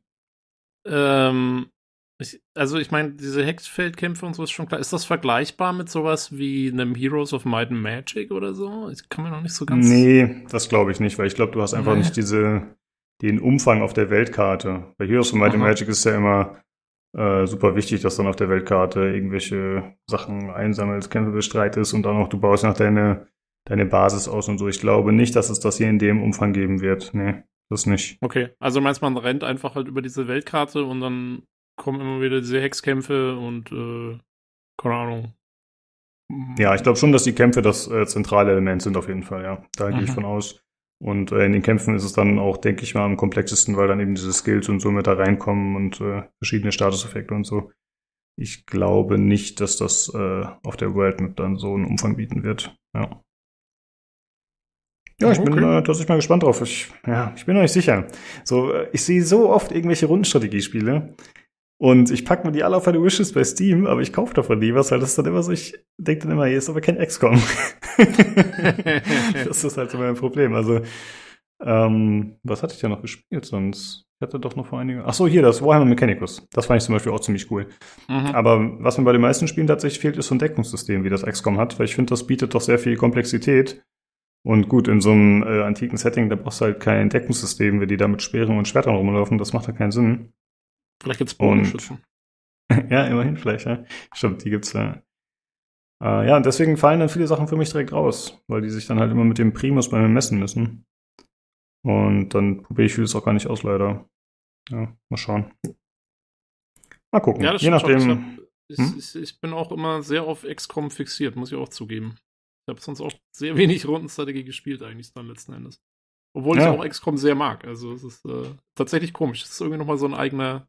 Ähm, ich, also ich meine, diese Hexfeldkämpfe und so ist schon klar. Ist das vergleichbar mit sowas wie einem Heroes of Might and Magic oder so? Ich kann mir noch nicht so ganz. Nee, das glaube ich nicht, weil ich glaube, du hast einfach nee. nicht diese, den Umfang auf der Weltkarte. Bei Heroes of Might and Magic ist ja immer äh, super wichtig, dass dann auf der Weltkarte irgendwelche Sachen einsammelst, Kämpfe bestreitest und dann auch du baust nach deine, deine Basis aus und so. Ich glaube nicht, dass es das hier in dem Umfang geben wird. Nee, das nicht. Okay, also meinst man rennt einfach halt über diese Weltkarte und dann kommen immer wieder diese Hexkämpfe und äh, keine Ahnung. Ja, ich glaube schon, dass die Kämpfe das äh, zentrale Element sind auf jeden Fall, ja. Da gehe ich von aus. Und äh, in den Kämpfen ist es dann auch, denke ich mal, am komplexesten, weil dann eben diese Skills und so mit da reinkommen und äh, verschiedene Statuseffekte und so. Ich glaube nicht, dass das äh, auf der World Map dann so einen Umfang bieten wird. Ja. Ja, ich okay. bin äh, tatsächlich mal gespannt drauf. Ich, ja, ich bin noch nicht sicher. So, äh, ich sehe so oft irgendwelche Rundenstrategiespiele und ich packe mir die alle auf meine Wishes bei Steam, aber ich kaufe davon nie was, weil das ist dann immer so, ich denke dann immer, hier ist aber kein XCOM. das ist halt so mein Problem. Also, ähm, was hatte ich da noch gespielt sonst? Ich hatte doch noch vor einigen. Ach so, hier, das Warhammer Mechanicus. Das fand ich zum Beispiel auch ziemlich cool. Mhm. Aber was mir bei den meisten Spielen tatsächlich fehlt, ist so ein Deckungssystem, wie das XCOM hat, weil ich finde, das bietet doch sehr viel Komplexität. Und gut, in so einem äh, antiken Setting, da brauchst du halt kein Deckungssystem, wenn die da mit Speeren und Schwertern rumlaufen, das macht ja keinen Sinn. Vielleicht gibt's Bogenschützen. ja, immerhin vielleicht, ja. Stimmt, die gibt's ja. Äh, ja, und deswegen fallen dann viele Sachen für mich direkt raus, weil die sich dann halt immer mit dem Primus bei mir messen müssen. Und dann probiere ich vieles auch gar nicht aus, leider. Ja, mal schauen. Mal gucken. Ja, Je nachdem. Ich, hm? ich, ich, bin auch immer sehr auf XCOM fixiert, muss ich auch zugeben. Ich habe sonst auch sehr wenig Rundenstrategie gespielt, eigentlich dann letzten Endes. Obwohl ja. ich auch XCOM sehr mag. Also es ist äh, tatsächlich komisch. Es ist irgendwie nochmal so ein eigener,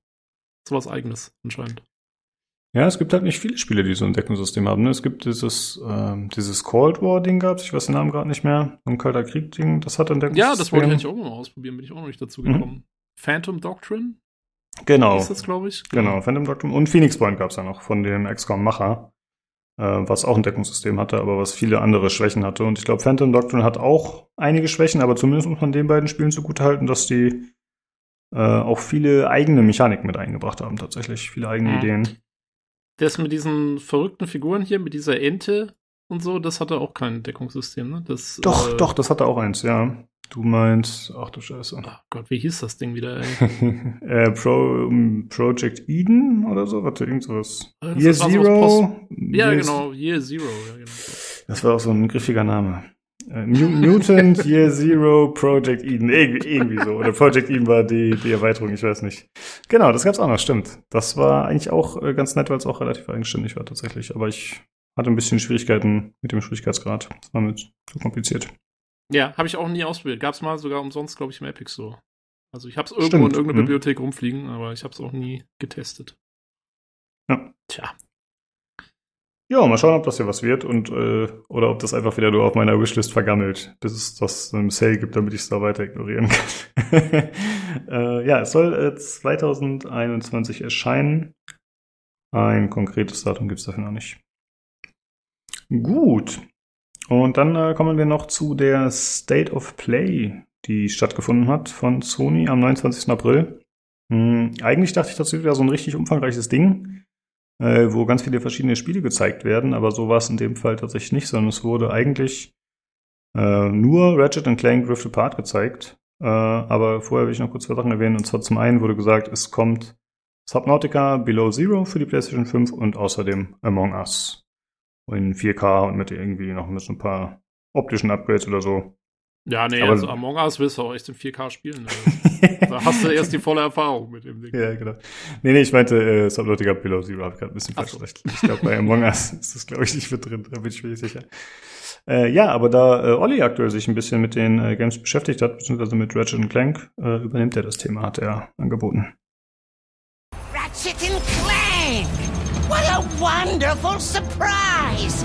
so was eigenes anscheinend. Ja, es gibt halt nicht viele Spiele, die so ein Deckungssystem haben. Ne? Es gibt dieses, ähm, dieses Cold War-Ding gab ich weiß den Namen gerade nicht mehr. Ein Kalter Krieg-Ding, das hat ein Deckungssystem. Ja, das wollte ich eigentlich auch mal ausprobieren, bin ich auch noch nicht dazu gekommen. Mhm. Phantom Doctrine? Genau. Ist das, glaube ich? Genau. genau, Phantom Doctrine. Und Phoenix Point gab es ja noch von dem XCOM-Macher äh, was auch ein Deckungssystem hatte, aber was viele andere Schwächen hatte. Und ich glaube, Phantom Doctrine hat auch einige Schwächen, aber zumindest muss man den beiden Spielen zugutehalten, dass die äh, auch viele eigene Mechaniken mit eingebracht haben, tatsächlich. Viele eigene mhm. Ideen. Das mit diesen verrückten Figuren hier, mit dieser Ente und so, das hatte auch kein Deckungssystem, ne? Das, doch, äh, doch, das hatte auch eins, ja. Du meinst, ach du Scheiße. Ach Gott, wie hieß das Ding wieder? äh, Pro, um, Project Eden oder so? Warte, irgend sowas. Das Year Zero? ja, Year genau, Year Zero. Ja, genau. Das war auch so ein griffiger Name. Äh, Mutant Year Zero Project Eden. Irgendwie, irgendwie so. Oder Project Eden war die, die Erweiterung, ich weiß nicht. Genau, das gab's auch noch, stimmt. Das war eigentlich auch äh, ganz nett, weil es auch relativ eigenständig war tatsächlich. Aber ich hatte ein bisschen Schwierigkeiten mit dem Schwierigkeitsgrad. Das war mir zu kompliziert. Ja, habe ich auch nie ausprobiert. Gab's mal sogar umsonst, glaube ich, im Epic Store. Also ich habe es irgendwo Stimmt. in irgendeiner mhm. Bibliothek rumfliegen, aber ich habe es auch nie getestet. Ja. Tja. Ja, mal schauen, ob das hier was wird und äh, oder ob das einfach wieder nur auf meiner Wishlist vergammelt, bis es das im Sale gibt, damit ich es da weiter ignorieren kann. äh, ja, es soll äh, 2021 erscheinen. Ein konkretes Datum gibt es dafür noch nicht. Gut. Und dann äh, kommen wir noch zu der State of Play, die stattgefunden hat von Sony am 29. April. Hm, eigentlich dachte ich, das wird wieder so ein richtig umfangreiches Ding, äh, wo ganz viele verschiedene Spiele gezeigt werden, aber so war es in dem Fall tatsächlich nicht, sondern es wurde eigentlich äh, nur Ratchet Clank Rift Apart gezeigt. Äh, aber vorher will ich noch kurz zwei Sachen erwähnen. Und zwar zum einen wurde gesagt, es kommt Subnautica Below Zero für die PlayStation 5 und außerdem Among Us in 4K und mit irgendwie noch mit so ein paar optischen Upgrades oder so. Ja, nee, Aber also Among Us willst du auch echt in 4K spielen. Also. da hast du erst die volle Erfahrung mit dem Ding. Ja, genau. Nee, nee, ich meinte äh, Subnautica Below Zero, hab ich gerade ein bisschen falsch recht. Ich glaube, bei Among Us ist das, glaube ich, nicht mit drin, da bin ich mir sicher. Äh, ja, aber da äh, Olli aktuell sich ein bisschen mit den äh, Games beschäftigt hat, beziehungsweise mit Ratchet Clank, äh, übernimmt er das Thema, hat er angeboten. Ratchet Clank! What a wonderful surprise!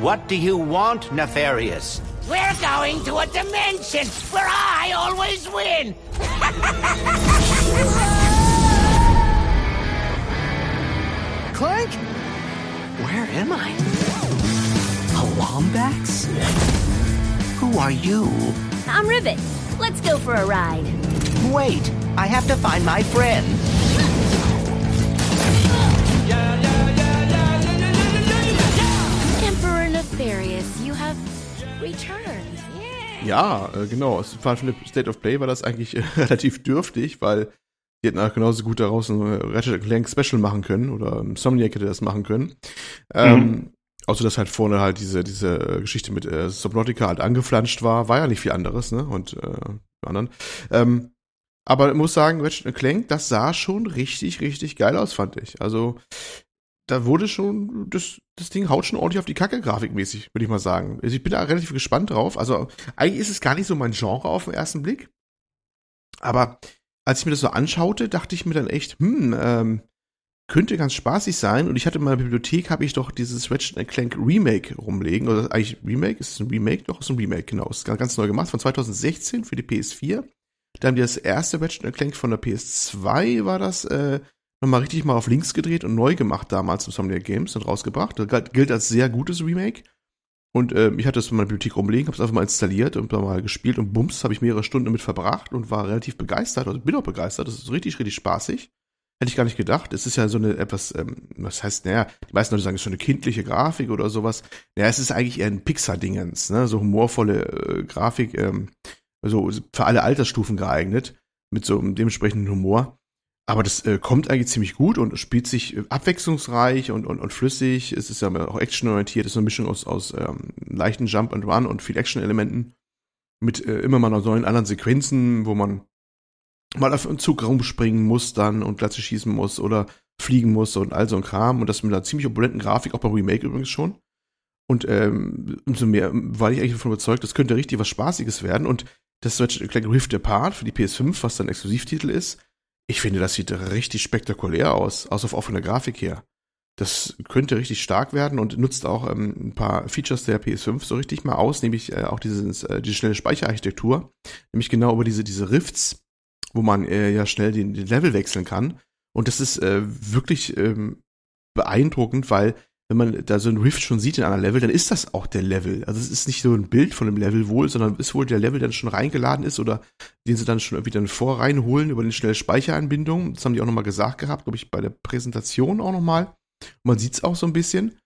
What do you want, Nefarious? We're going to a dimension where I always win! Clank? Where am I? A Wombax? Who are you? I'm Rivet. Let's go for a ride. Wait, I have to find my friend. Ja, äh, genau. War schon State of Play war das eigentlich äh, relativ dürftig, weil die hätten auch genauso gut daraus ein Ratchet Clank Special machen können oder Somniac hätte das machen können. Ähm, mhm. Außer dass halt vorne halt diese, diese Geschichte mit äh, Subnautica halt angeflanscht war, war ja nicht viel anderes, ne? Und äh, anderen. Ähm, aber ich muss sagen, Ratchet Clank, das sah schon richtig, richtig geil aus, fand ich. Also da wurde schon, das, das Ding haut schon ordentlich auf die Kacke, grafikmäßig, würde ich mal sagen. Also ich bin da relativ gespannt drauf. Also eigentlich ist es gar nicht so mein Genre auf den ersten Blick. Aber als ich mir das so anschaute, dachte ich mir dann echt, hm, ähm, könnte ganz spaßig sein. Und ich hatte in meiner Bibliothek, habe ich doch dieses Ratchet Clank Remake rumlegen. Oder eigentlich Remake? Ist es ein Remake? Doch, ist ein Remake, genau. Ist ganz, ganz neu gemacht, von 2016 für die PS4. Da haben die das erste Ratchet Clank von der PS2, war das, äh, nochmal richtig mal auf links gedreht und neu gemacht damals im Somniac Games und rausgebracht. Das gilt als sehr gutes Remake. Und äh, ich hatte es in meiner Bibliothek rumlegen, habe es einfach mal installiert und mal gespielt und bums, habe ich mehrere Stunden damit verbracht und war relativ begeistert. Also bin auch begeistert. Das ist richtig, richtig spaßig. Hätte ich gar nicht gedacht. Es ist ja so eine etwas, ähm, was heißt, naja, die meisten Leute sagen, es ist so eine kindliche Grafik oder sowas. Naja, es ist eigentlich eher ein Pixar-Dingens, ne? So humorvolle äh, Grafik, ähm, also für alle Altersstufen geeignet, mit so einem dementsprechenden Humor. Aber das äh, kommt eigentlich ziemlich gut und spielt sich äh, abwechslungsreich und, und, und flüssig. Es ist ja auch actionorientiert, es ist eine Mischung aus, aus ähm, leichten Jump and Run und viel Action-Elementen. Mit äh, immer mal neuen anderen Sequenzen, wo man mal auf einen Zug rumspringen muss dann und Glatze schießen muss oder fliegen muss und all so ein Kram. Und das mit einer ziemlich opulenten Grafik, auch beim Remake übrigens schon. Und ähm, umso mehr war ich eigentlich davon überzeugt, das könnte richtig was Spaßiges werden. Und das Ratchet Clank Rift Apart für die PS5, was dann Exklusivtitel ist, ich finde, das sieht richtig spektakulär aus, auch von der Grafik her. Das könnte richtig stark werden und nutzt auch ähm, ein paar Features der PS5 so richtig mal aus, nämlich äh, auch dieses, äh, die schnelle Speicherarchitektur, nämlich genau über diese, diese Rifts, wo man äh, ja schnell den, den Level wechseln kann. Und das ist äh, wirklich ähm, beeindruckend, weil wenn man da so ein Rift schon sieht in einer Level, dann ist das auch der Level. Also es ist nicht so ein Bild von dem Level wohl, sondern ist wohl der Level, der schon reingeladen ist oder den sie dann schon irgendwie dann vor reinholen über eine schnelle Speicheranbindung. Das haben die auch nochmal gesagt gehabt, glaube ich, bei der Präsentation auch nochmal. Man sieht es auch so ein bisschen.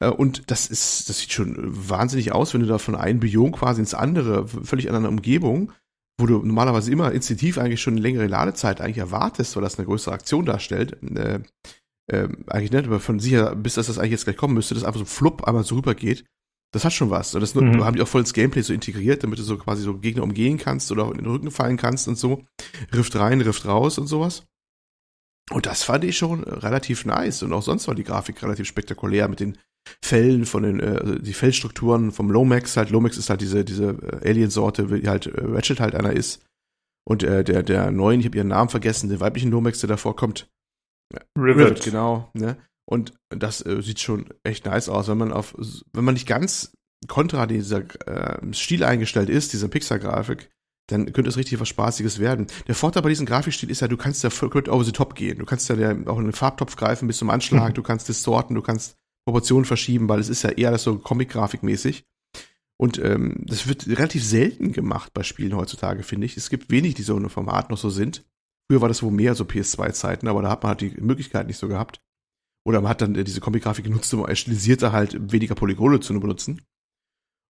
Äh, und das ist, das sieht schon wahnsinnig aus, wenn du da von einem Biom quasi ins andere, völlig an einer Umgebung, wo du normalerweise immer instinktiv eigentlich schon eine längere Ladezeit eigentlich erwartest, weil das eine größere Aktion darstellt, äh, ähm, eigentlich nicht, aber von sicher, bis das, das eigentlich jetzt gleich kommen müsste, dass einfach so flupp einmal so rübergeht. Das hat schon was. Und das mhm. haben die auch voll ins Gameplay so integriert, damit du so quasi so Gegner umgehen kannst oder auch in den Rücken fallen kannst und so. Rift rein, Rift raus und sowas. Und das fand ich schon relativ nice. Und auch sonst war die Grafik relativ spektakulär mit den Fällen von den, äh, also die Fellstrukturen vom Lomax halt. Lomax ist halt diese, diese äh, Alien-Sorte, wie halt äh, Ratchet halt einer ist. Und äh, der, der neuen, ich habe ihren Namen vergessen, der weiblichen Lomax, der davor kommt, Rivet. Rivet, genau. Ne? Und das äh, sieht schon echt nice aus, wenn man auf, wenn man nicht ganz kontra dieser äh, Stil eingestellt ist, dieser Pixar-Grafik, dann könnte es richtig was Spaßiges werden. Der Vorteil bei diesem Grafikstil ist ja, du kannst ja komplett over the top gehen. Du kannst ja auch in den Farbtopf greifen bis zum Anschlag, mhm. du kannst distorten, du kannst Proportionen verschieben, weil es ist ja eher das so Comic-Grafik-mäßig. Und ähm, das wird relativ selten gemacht bei Spielen heutzutage, finde ich. Es gibt wenig, die so in einem Format noch so sind. Früher war das wohl mehr so PS2-Zeiten, aber da hat man halt die Möglichkeit nicht so gehabt. Oder man hat dann äh, diese Comic-Grafik genutzt, um stilisierte halt weniger Polygone zu benutzen.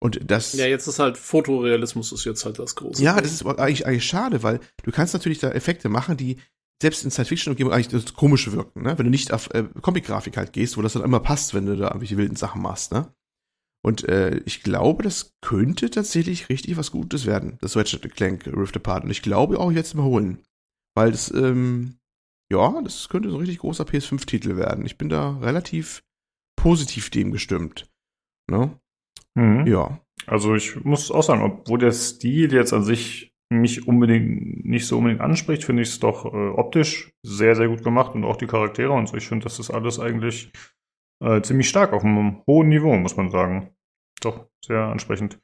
Und das. Ja, jetzt ist halt Fotorealismus ist jetzt halt das große. Ja, das ist eigentlich, eigentlich schade, weil du kannst natürlich da Effekte machen, die selbst in Science-Fiction-Umgebung eigentlich das komisch wirken, ne? Wenn du nicht auf äh, Comic-Grafik halt gehst, wo das dann immer passt, wenn du da irgendwelche wilden Sachen machst, ne? Und äh, ich glaube, das könnte tatsächlich richtig was Gutes werden, das Ratchet Clank Rift Apart. Und ich glaube auch jetzt mal holen. Weil das, ähm, ja, das könnte so ein richtig großer PS5-Titel werden. Ich bin da relativ positiv dem gestimmt. Ne? Mhm. Ja. Also ich muss auch sagen, obwohl der Stil jetzt an sich mich unbedingt nicht so unbedingt anspricht, finde ich es doch äh, optisch sehr, sehr gut gemacht und auch die Charaktere und so. Ich finde, das ist alles eigentlich äh, ziemlich stark auf einem hohen Niveau, muss man sagen. Doch, sehr ansprechend.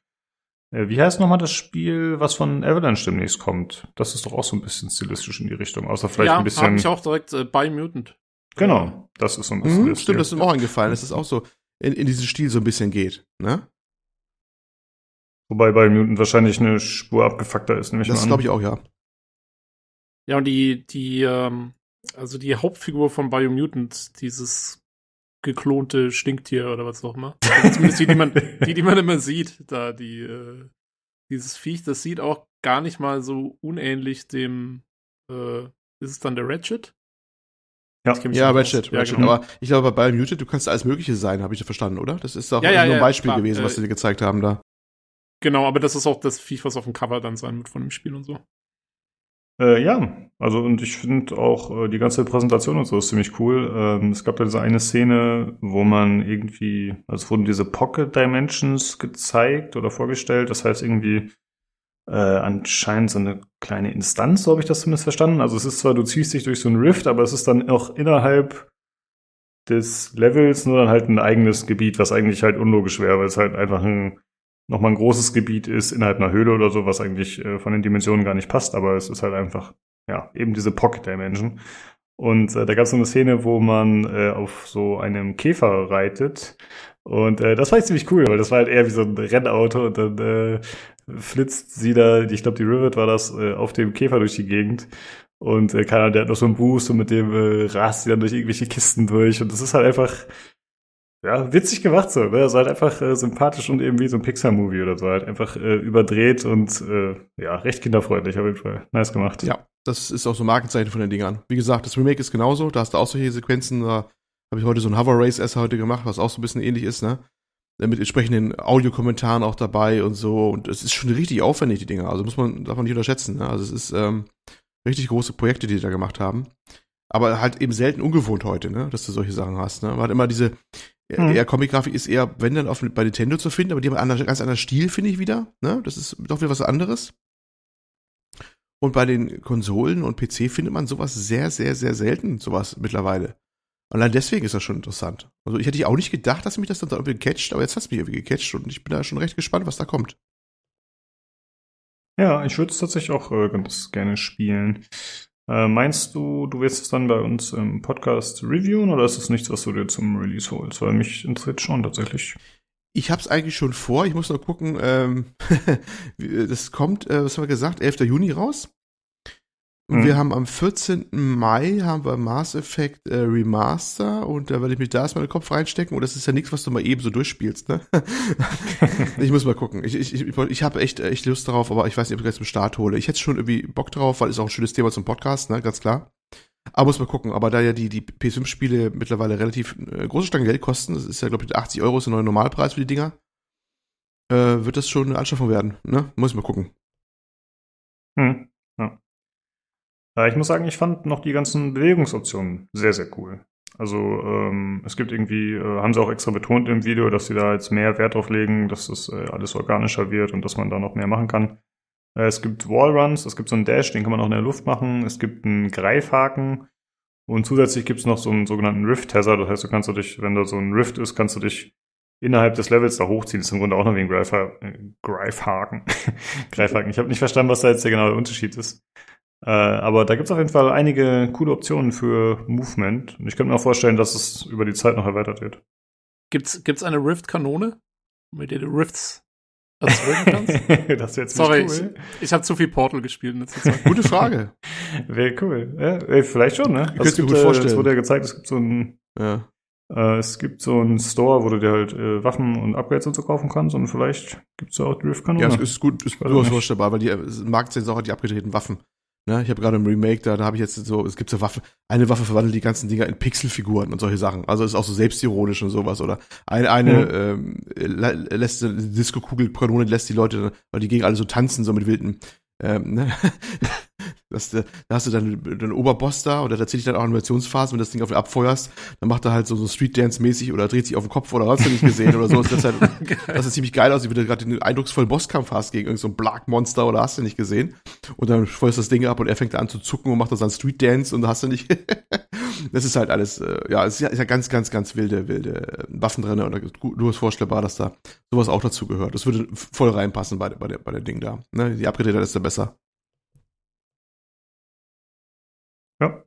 Äh, wie heißt nochmal das Spiel, was von Avalanche demnächst kommt? Das ist doch auch so ein bisschen stilistisch in die Richtung, außer vielleicht ja, ein bisschen. Ja, ich auch direkt äh, bei Mutant. Genau, das ist so ein bisschen. Mhm, stimmt, das ist mir auch eingefallen, dass es auch so in, in diesen Stil so ein bisschen geht, ne? Wobei bei Mutant wahrscheinlich eine Spur abgefuckter ist, nämlich Das glaube ich auch, ja. Ja, und die, die, ähm, also die Hauptfigur von Biomutant, dieses geklonte Stinktier oder was auch immer. Also zumindest die, die man, die, die man immer sieht, da die, äh, dieses Viech, das sieht auch gar nicht mal so unähnlich dem, äh, ist es dann der Ratchet? Ja, ja Ratchet, ja, Genau. Aber ich glaube, bei Muted, du kannst alles Mögliche sein, habe ich ja verstanden, oder? Das ist doch ja, ja, nur ein Beispiel gewesen, was äh, sie dir gezeigt haben da. Genau, aber das ist auch das Viech, was auf dem Cover dann sein wird von dem Spiel und so. Äh, ja, also und ich finde auch äh, die ganze Präsentation und so ist ziemlich cool. Ähm, es gab da diese eine Szene, wo man irgendwie, also wurden diese Pocket Dimensions gezeigt oder vorgestellt. Das heißt irgendwie äh, anscheinend so eine kleine Instanz, so habe ich das zumindest verstanden. Also es ist zwar, du ziehst dich durch so einen Rift, aber es ist dann auch innerhalb des Levels nur dann halt ein eigenes Gebiet, was eigentlich halt unlogisch wäre, weil es halt einfach ein nochmal ein großes Gebiet ist innerhalb einer Höhle oder so, was eigentlich äh, von den Dimensionen gar nicht passt, aber es ist halt einfach, ja, eben diese Pocket Dimension. Und äh, da gab es so eine Szene, wo man äh, auf so einem Käfer reitet. Und äh, das war ziemlich cool, weil das war halt eher wie so ein Rennauto und dann äh, flitzt sie da, ich glaube die Rivet war das, äh, auf dem Käfer durch die Gegend. Und äh, keiner, der hat noch so einen Boost und mit dem äh, rast sie dann durch irgendwelche Kisten durch. Und das ist halt einfach, ja, witzig gemacht so. Ne? Also halt einfach äh, sympathisch und eben wie so ein Pixar-Movie oder so. Halt einfach äh, überdreht und äh, ja, recht kinderfreundlich auf jeden Fall. Nice gemacht. Ja, das ist auch so Markenzeichen von den Dingern. Wie gesagt, das Remake ist genauso. Da hast du auch solche Sequenzen. Da habe ich heute so ein Hover Race erst heute gemacht, was auch so ein bisschen ähnlich ist, ne? Mit entsprechenden Audiokommentaren auch dabei und so. Und es ist schon richtig aufwendig, die Dinger. Also muss man, darf man nicht unterschätzen. Ne? Also es ist ähm, richtig große Projekte, die die da gemacht haben. Aber halt eben selten ungewohnt heute, ne? Dass du solche Sachen hast. Ne? Man hat immer diese, Mhm. Eher Comic-Grafik ist eher, wenn dann auf, bei Nintendo zu finden, aber die haben einen ganz anderen Stil, finde ich wieder. Ne? Das ist doch wieder was anderes. Und bei den Konsolen und PC findet man sowas sehr, sehr, sehr selten, sowas mittlerweile. Allein deswegen ist das schon interessant. Also ich hätte auch nicht gedacht, dass mich das dann irgendwie catcht, aber jetzt hat es mich irgendwie gecatcht und ich bin da schon recht gespannt, was da kommt. Ja, ich würde es tatsächlich auch äh, ganz gerne spielen. Äh, meinst du, du wirst es dann bei uns im Podcast reviewen oder ist es nichts, was du dir zum Release holst? Weil mich interessiert schon tatsächlich. Ich habe es eigentlich schon vor. Ich muss noch gucken. Ähm, das kommt, äh, was haben wir gesagt, 11. Juni raus. Und mhm. wir haben am 14. Mai haben wir Mass Effect äh, Remaster und da werde ich mich da erstmal in den Kopf reinstecken und das ist ja nichts, was du mal eben so durchspielst, ne? ich muss mal gucken. Ich, ich, ich, ich habe echt, echt Lust darauf, aber ich weiß nicht, ob ich das zum Start hole. Ich hätte schon irgendwie Bock drauf, weil es auch ein schönes Thema zum Podcast, ne? Ganz klar. Aber muss mal gucken. Aber da ja die, die PS5-Spiele mittlerweile relativ äh, große Stangen Geld kosten, das ist ja, glaube ich, 80 Euro ist der neue Normalpreis für die Dinger, äh, wird das schon eine Anschaffung werden, ne? Muss ich mal gucken. Hm. Äh, ich muss sagen, ich fand noch die ganzen Bewegungsoptionen sehr, sehr cool. Also ähm, es gibt irgendwie, äh, haben sie auch extra betont im Video, dass sie da jetzt mehr Wert drauf legen, dass das äh, alles organischer wird und dass man da noch mehr machen kann. Äh, es gibt Wallruns, es gibt so einen Dash, den kann man auch in der Luft machen. Es gibt einen Greifhaken und zusätzlich gibt es noch so einen sogenannten Rift-Hazard. Das heißt, du kannst du dich, wenn da so ein Rift ist, kannst du dich innerhalb des Levels da hochziehen. Das ist im Grunde auch noch wie ein Greifha äh, Greifhaken. Greifhaken. Ich habe nicht verstanden, was da jetzt der genaue Unterschied ist. Äh, aber da gibt es auf jeden Fall einige coole Optionen für Movement. Und ich könnte mir auch vorstellen, dass es über die Zeit noch erweitert wird. Gibt's, gibt's eine Rift-Kanone, mit der du Rifts erzeugen kannst? das wäre Sorry, cool. ich, ich habe zu viel Portal gespielt in letzter Zeit. Gute Frage. wäre cool. Ja, vielleicht schon, ne? Also, es gibt, mir gut vorstellen. Es wurde ja gezeigt, es gibt so ein ja. Äh, es gibt so einen Store, wo du dir halt äh, Waffen und Upgrades und so kaufen kannst und vielleicht gibt's da auch Drift-Kanone. Ja, es ist gut, ist durchaus vorstellbar, weil die äh, Markt sind auch die abgedrehten Waffen. Ne, ich habe gerade im Remake, da, da habe ich jetzt so, es gibt so Waffen, eine Waffe verwandelt die ganzen Dinger in Pixelfiguren und solche Sachen. Also ist auch so selbstironisch und sowas. Oder eine, eine mhm. ähm, lässt eine Disco-Kugel-Kanone lässt die Leute, weil die gegen alle so tanzen, so mit wilden ähm, ne? Das, da hast du dann den Oberboss da und der erzählt dich dann auch Animationsphase, wenn du das Ding auf ihn abfeuerst, dann macht er halt so, so Street Dance mäßig oder dreht sich auf den Kopf oder hast du nicht gesehen oder so. Das, halt, das ist ziemlich geil aus, wie du gerade den eindrucksvollen Bosskampf hast gegen irgendein so Black Monster oder hast du nicht gesehen. Und dann feuerst das Ding ab und er fängt an zu zucken und macht dann Street Dance und hast du nicht. das ist halt alles, äh, ja, es ist ja, ist ja ganz, ganz, ganz wilde, wilde Waffen drin und du hast vorstellbar, dass da sowas auch dazu gehört. Das würde voll reinpassen bei, bei, der, bei der Ding da. Ne? Je abgedrehter, desto besser. Ja.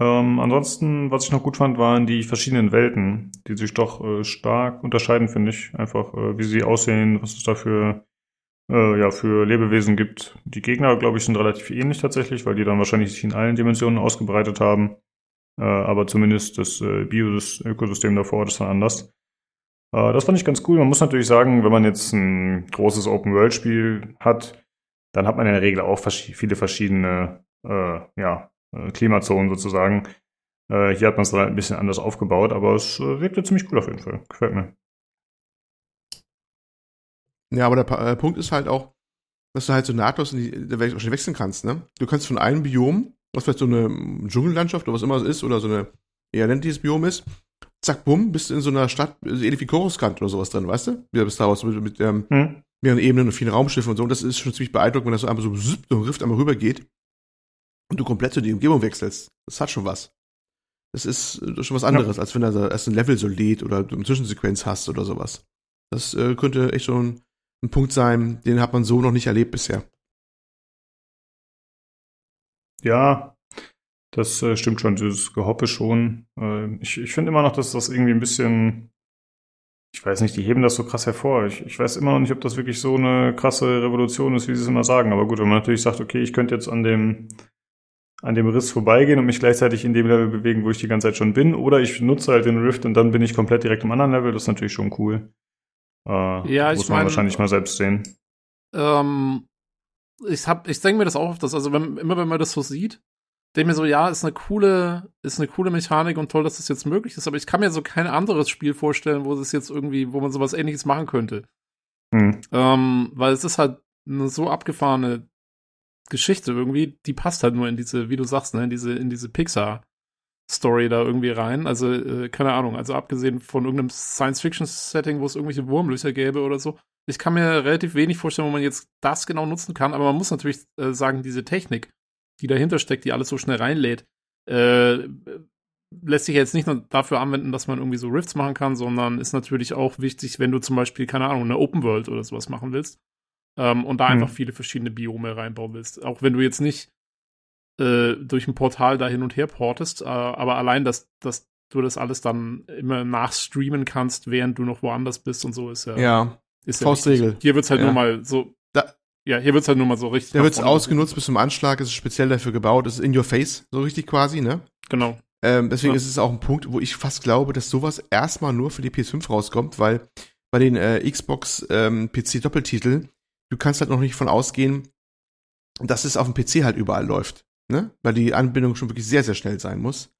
Ähm, ansonsten, was ich noch gut fand, waren die verschiedenen Welten, die sich doch äh, stark unterscheiden, finde ich. Einfach, äh, wie sie aussehen, was es da für, äh, ja, für Lebewesen gibt. Die Gegner, glaube ich, sind relativ ähnlich tatsächlich, weil die dann wahrscheinlich sich in allen Dimensionen ausgebreitet haben. Äh, aber zumindest das äh, Bio-Ökosystem davor ist dann anders. Äh, das fand ich ganz cool. Man muss natürlich sagen, wenn man jetzt ein großes Open-World-Spiel hat, dann hat man in der Regel auch viele verschiedene äh, ja, Klimazonen sozusagen. Äh, hier hat man es dann ein bisschen anders aufgebaut, aber es äh, wirkte ziemlich cool auf jeden Fall. Gefällt mir. Ja, aber der Punkt ist halt auch, dass du halt so nahtlos in die der Welt wechseln kannst, ne? Du kannst von einem Biom, was vielleicht so eine Dschungellandschaft oder was immer es ist, oder so eine eher ländliches Biom ist, zack, bumm, bist du in so einer Stadt, so ähnlich wie Coruscant oder sowas drin, weißt du? Wie bist da aus mit, mit ähm, hm. mehreren Ebenen und vielen Raumschiffen und so. Und das ist schon ziemlich beeindruckend, wenn das so einmal so, so ein Rift einmal rübergeht und du komplett zu die Umgebung wechselst. Das hat schon was. Das ist schon was anderes, ja. als wenn er erst ein Level so lädt oder du eine Zwischensequenz hast oder sowas. Das äh, könnte echt schon ein Punkt sein, den hat man so noch nicht erlebt bisher. Ja, das äh, stimmt schon, dieses Gehoppe schon. Äh, ich ich finde immer noch, dass das irgendwie ein bisschen, ich weiß nicht, die heben das so krass hervor. Ich, ich weiß immer noch nicht, ob das wirklich so eine krasse Revolution ist, wie sie es immer sagen. Aber gut, wenn man natürlich sagt, okay, ich könnte jetzt an dem an dem Riss vorbeigehen und mich gleichzeitig in dem Level bewegen, wo ich die ganze Zeit schon bin, oder ich nutze halt den Rift und dann bin ich komplett direkt im anderen Level. Das ist natürlich schon cool. Äh, ja, muss man mein, wahrscheinlich mal selbst sehen. Ähm, ich hab, ich denke mir das auch auf das, also wenn, immer wenn man das so sieht, denke mir so, ja, ist eine coole, ist eine coole Mechanik und toll, dass das jetzt möglich ist, aber ich kann mir so kein anderes Spiel vorstellen, wo es jetzt irgendwie, wo man sowas ähnliches machen könnte. Hm. Ähm, weil es ist halt eine so abgefahrene Geschichte irgendwie, die passt halt nur in diese, wie du sagst, ne, in diese, in diese Pixar Story da irgendwie rein. Also, äh, keine Ahnung, also abgesehen von irgendeinem Science-Fiction-Setting, wo es irgendwelche Wurmlöcher gäbe oder so. Ich kann mir relativ wenig vorstellen, wo man jetzt das genau nutzen kann, aber man muss natürlich äh, sagen, diese Technik, die dahinter steckt, die alles so schnell reinlädt, äh, lässt sich jetzt nicht nur dafür anwenden, dass man irgendwie so Rifts machen kann, sondern ist natürlich auch wichtig, wenn du zum Beispiel, keine Ahnung, eine Open World oder sowas machen willst ähm, und da hm. einfach viele verschiedene Biome reinbauen willst. Auch wenn du jetzt nicht äh, durch ein Portal da hin und her portest, äh, aber allein, dass, dass du das alles dann immer nachstreamen kannst, während du noch woanders bist und so ist ja. Ja. Ist ja Faustregel. Wichtig. Hier wird's halt ja. nur mal so. Da, ja, hier wird's halt nur mal so richtig. Da wird's ausgenutzt bis zum Anschlag, es ist speziell dafür gebaut, es ist in your face, so richtig quasi, ne? Genau. Ähm, deswegen ja. ist es auch ein Punkt, wo ich fast glaube, dass sowas erstmal nur für die PS5 rauskommt, weil bei den äh, Xbox ähm, PC Doppeltitel du kannst halt noch nicht von ausgehen, dass es auf dem PC halt überall läuft, ne? Weil die Anbindung schon wirklich sehr, sehr schnell sein muss.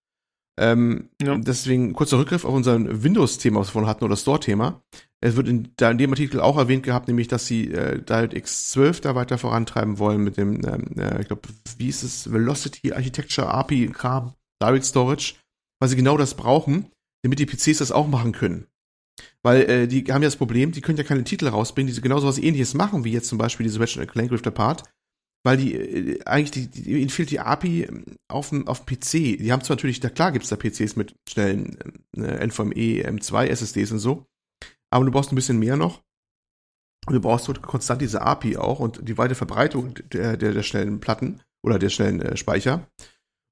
Ähm, ja. Deswegen kurzer Rückgriff auf unser Windows-Thema, was wir vorhin hatten, oder Store-Thema. Es wird in, da in dem Artikel auch erwähnt gehabt, nämlich, dass sie äh, DirectX 12 da weiter vorantreiben wollen mit dem, ähm, äh, ich glaube, wie ist es, Velocity Architecture API Kram, Direct Storage, weil sie genau das brauchen, damit die PCs das auch machen können. Weil äh, die haben ja das Problem, die können ja keine Titel rausbringen, die genauso was ähnliches machen, wie jetzt zum Beispiel diese Ratchet Clank Rift Apart. Weil die äh, eigentlich, die, die, ihnen fehlt die API ähm, auf dem, auf PC. Die haben zwar natürlich, da klar gibt's da PCs mit schnellen äh, NVMe, M2 SSDs und so, aber du brauchst ein bisschen mehr noch. Und du brauchst so konstant diese API auch und die weite Verbreitung der, der, der schnellen Platten oder der schnellen äh, Speicher.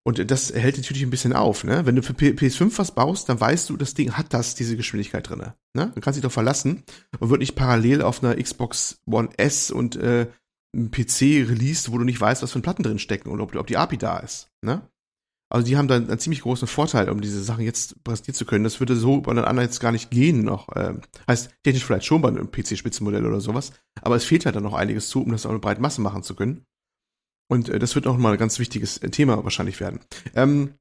Und das hält natürlich ein bisschen auf, ne? Wenn du für PS5 was baust, dann weißt du, das Ding hat das, diese Geschwindigkeit drinne. Ne? Du kannst dich doch verlassen und wird nicht parallel auf einer Xbox One S und äh, einem PC released, wo du nicht weißt, was für Platten drin stecken und ob, ob die API da ist. Ne? Also die haben da einen ziemlich großen Vorteil, um diese Sachen jetzt präsentieren zu können. Das würde so bei den anderen jetzt gar nicht gehen noch. Ähm, heißt, technisch vielleicht schon bei einem PC-Spitzenmodell oder sowas, aber es fehlt halt dann noch einiges zu, um das auch eine breite Masse machen zu können. Und äh, das wird auch mal ein ganz wichtiges äh, Thema wahrscheinlich werden. Ähm,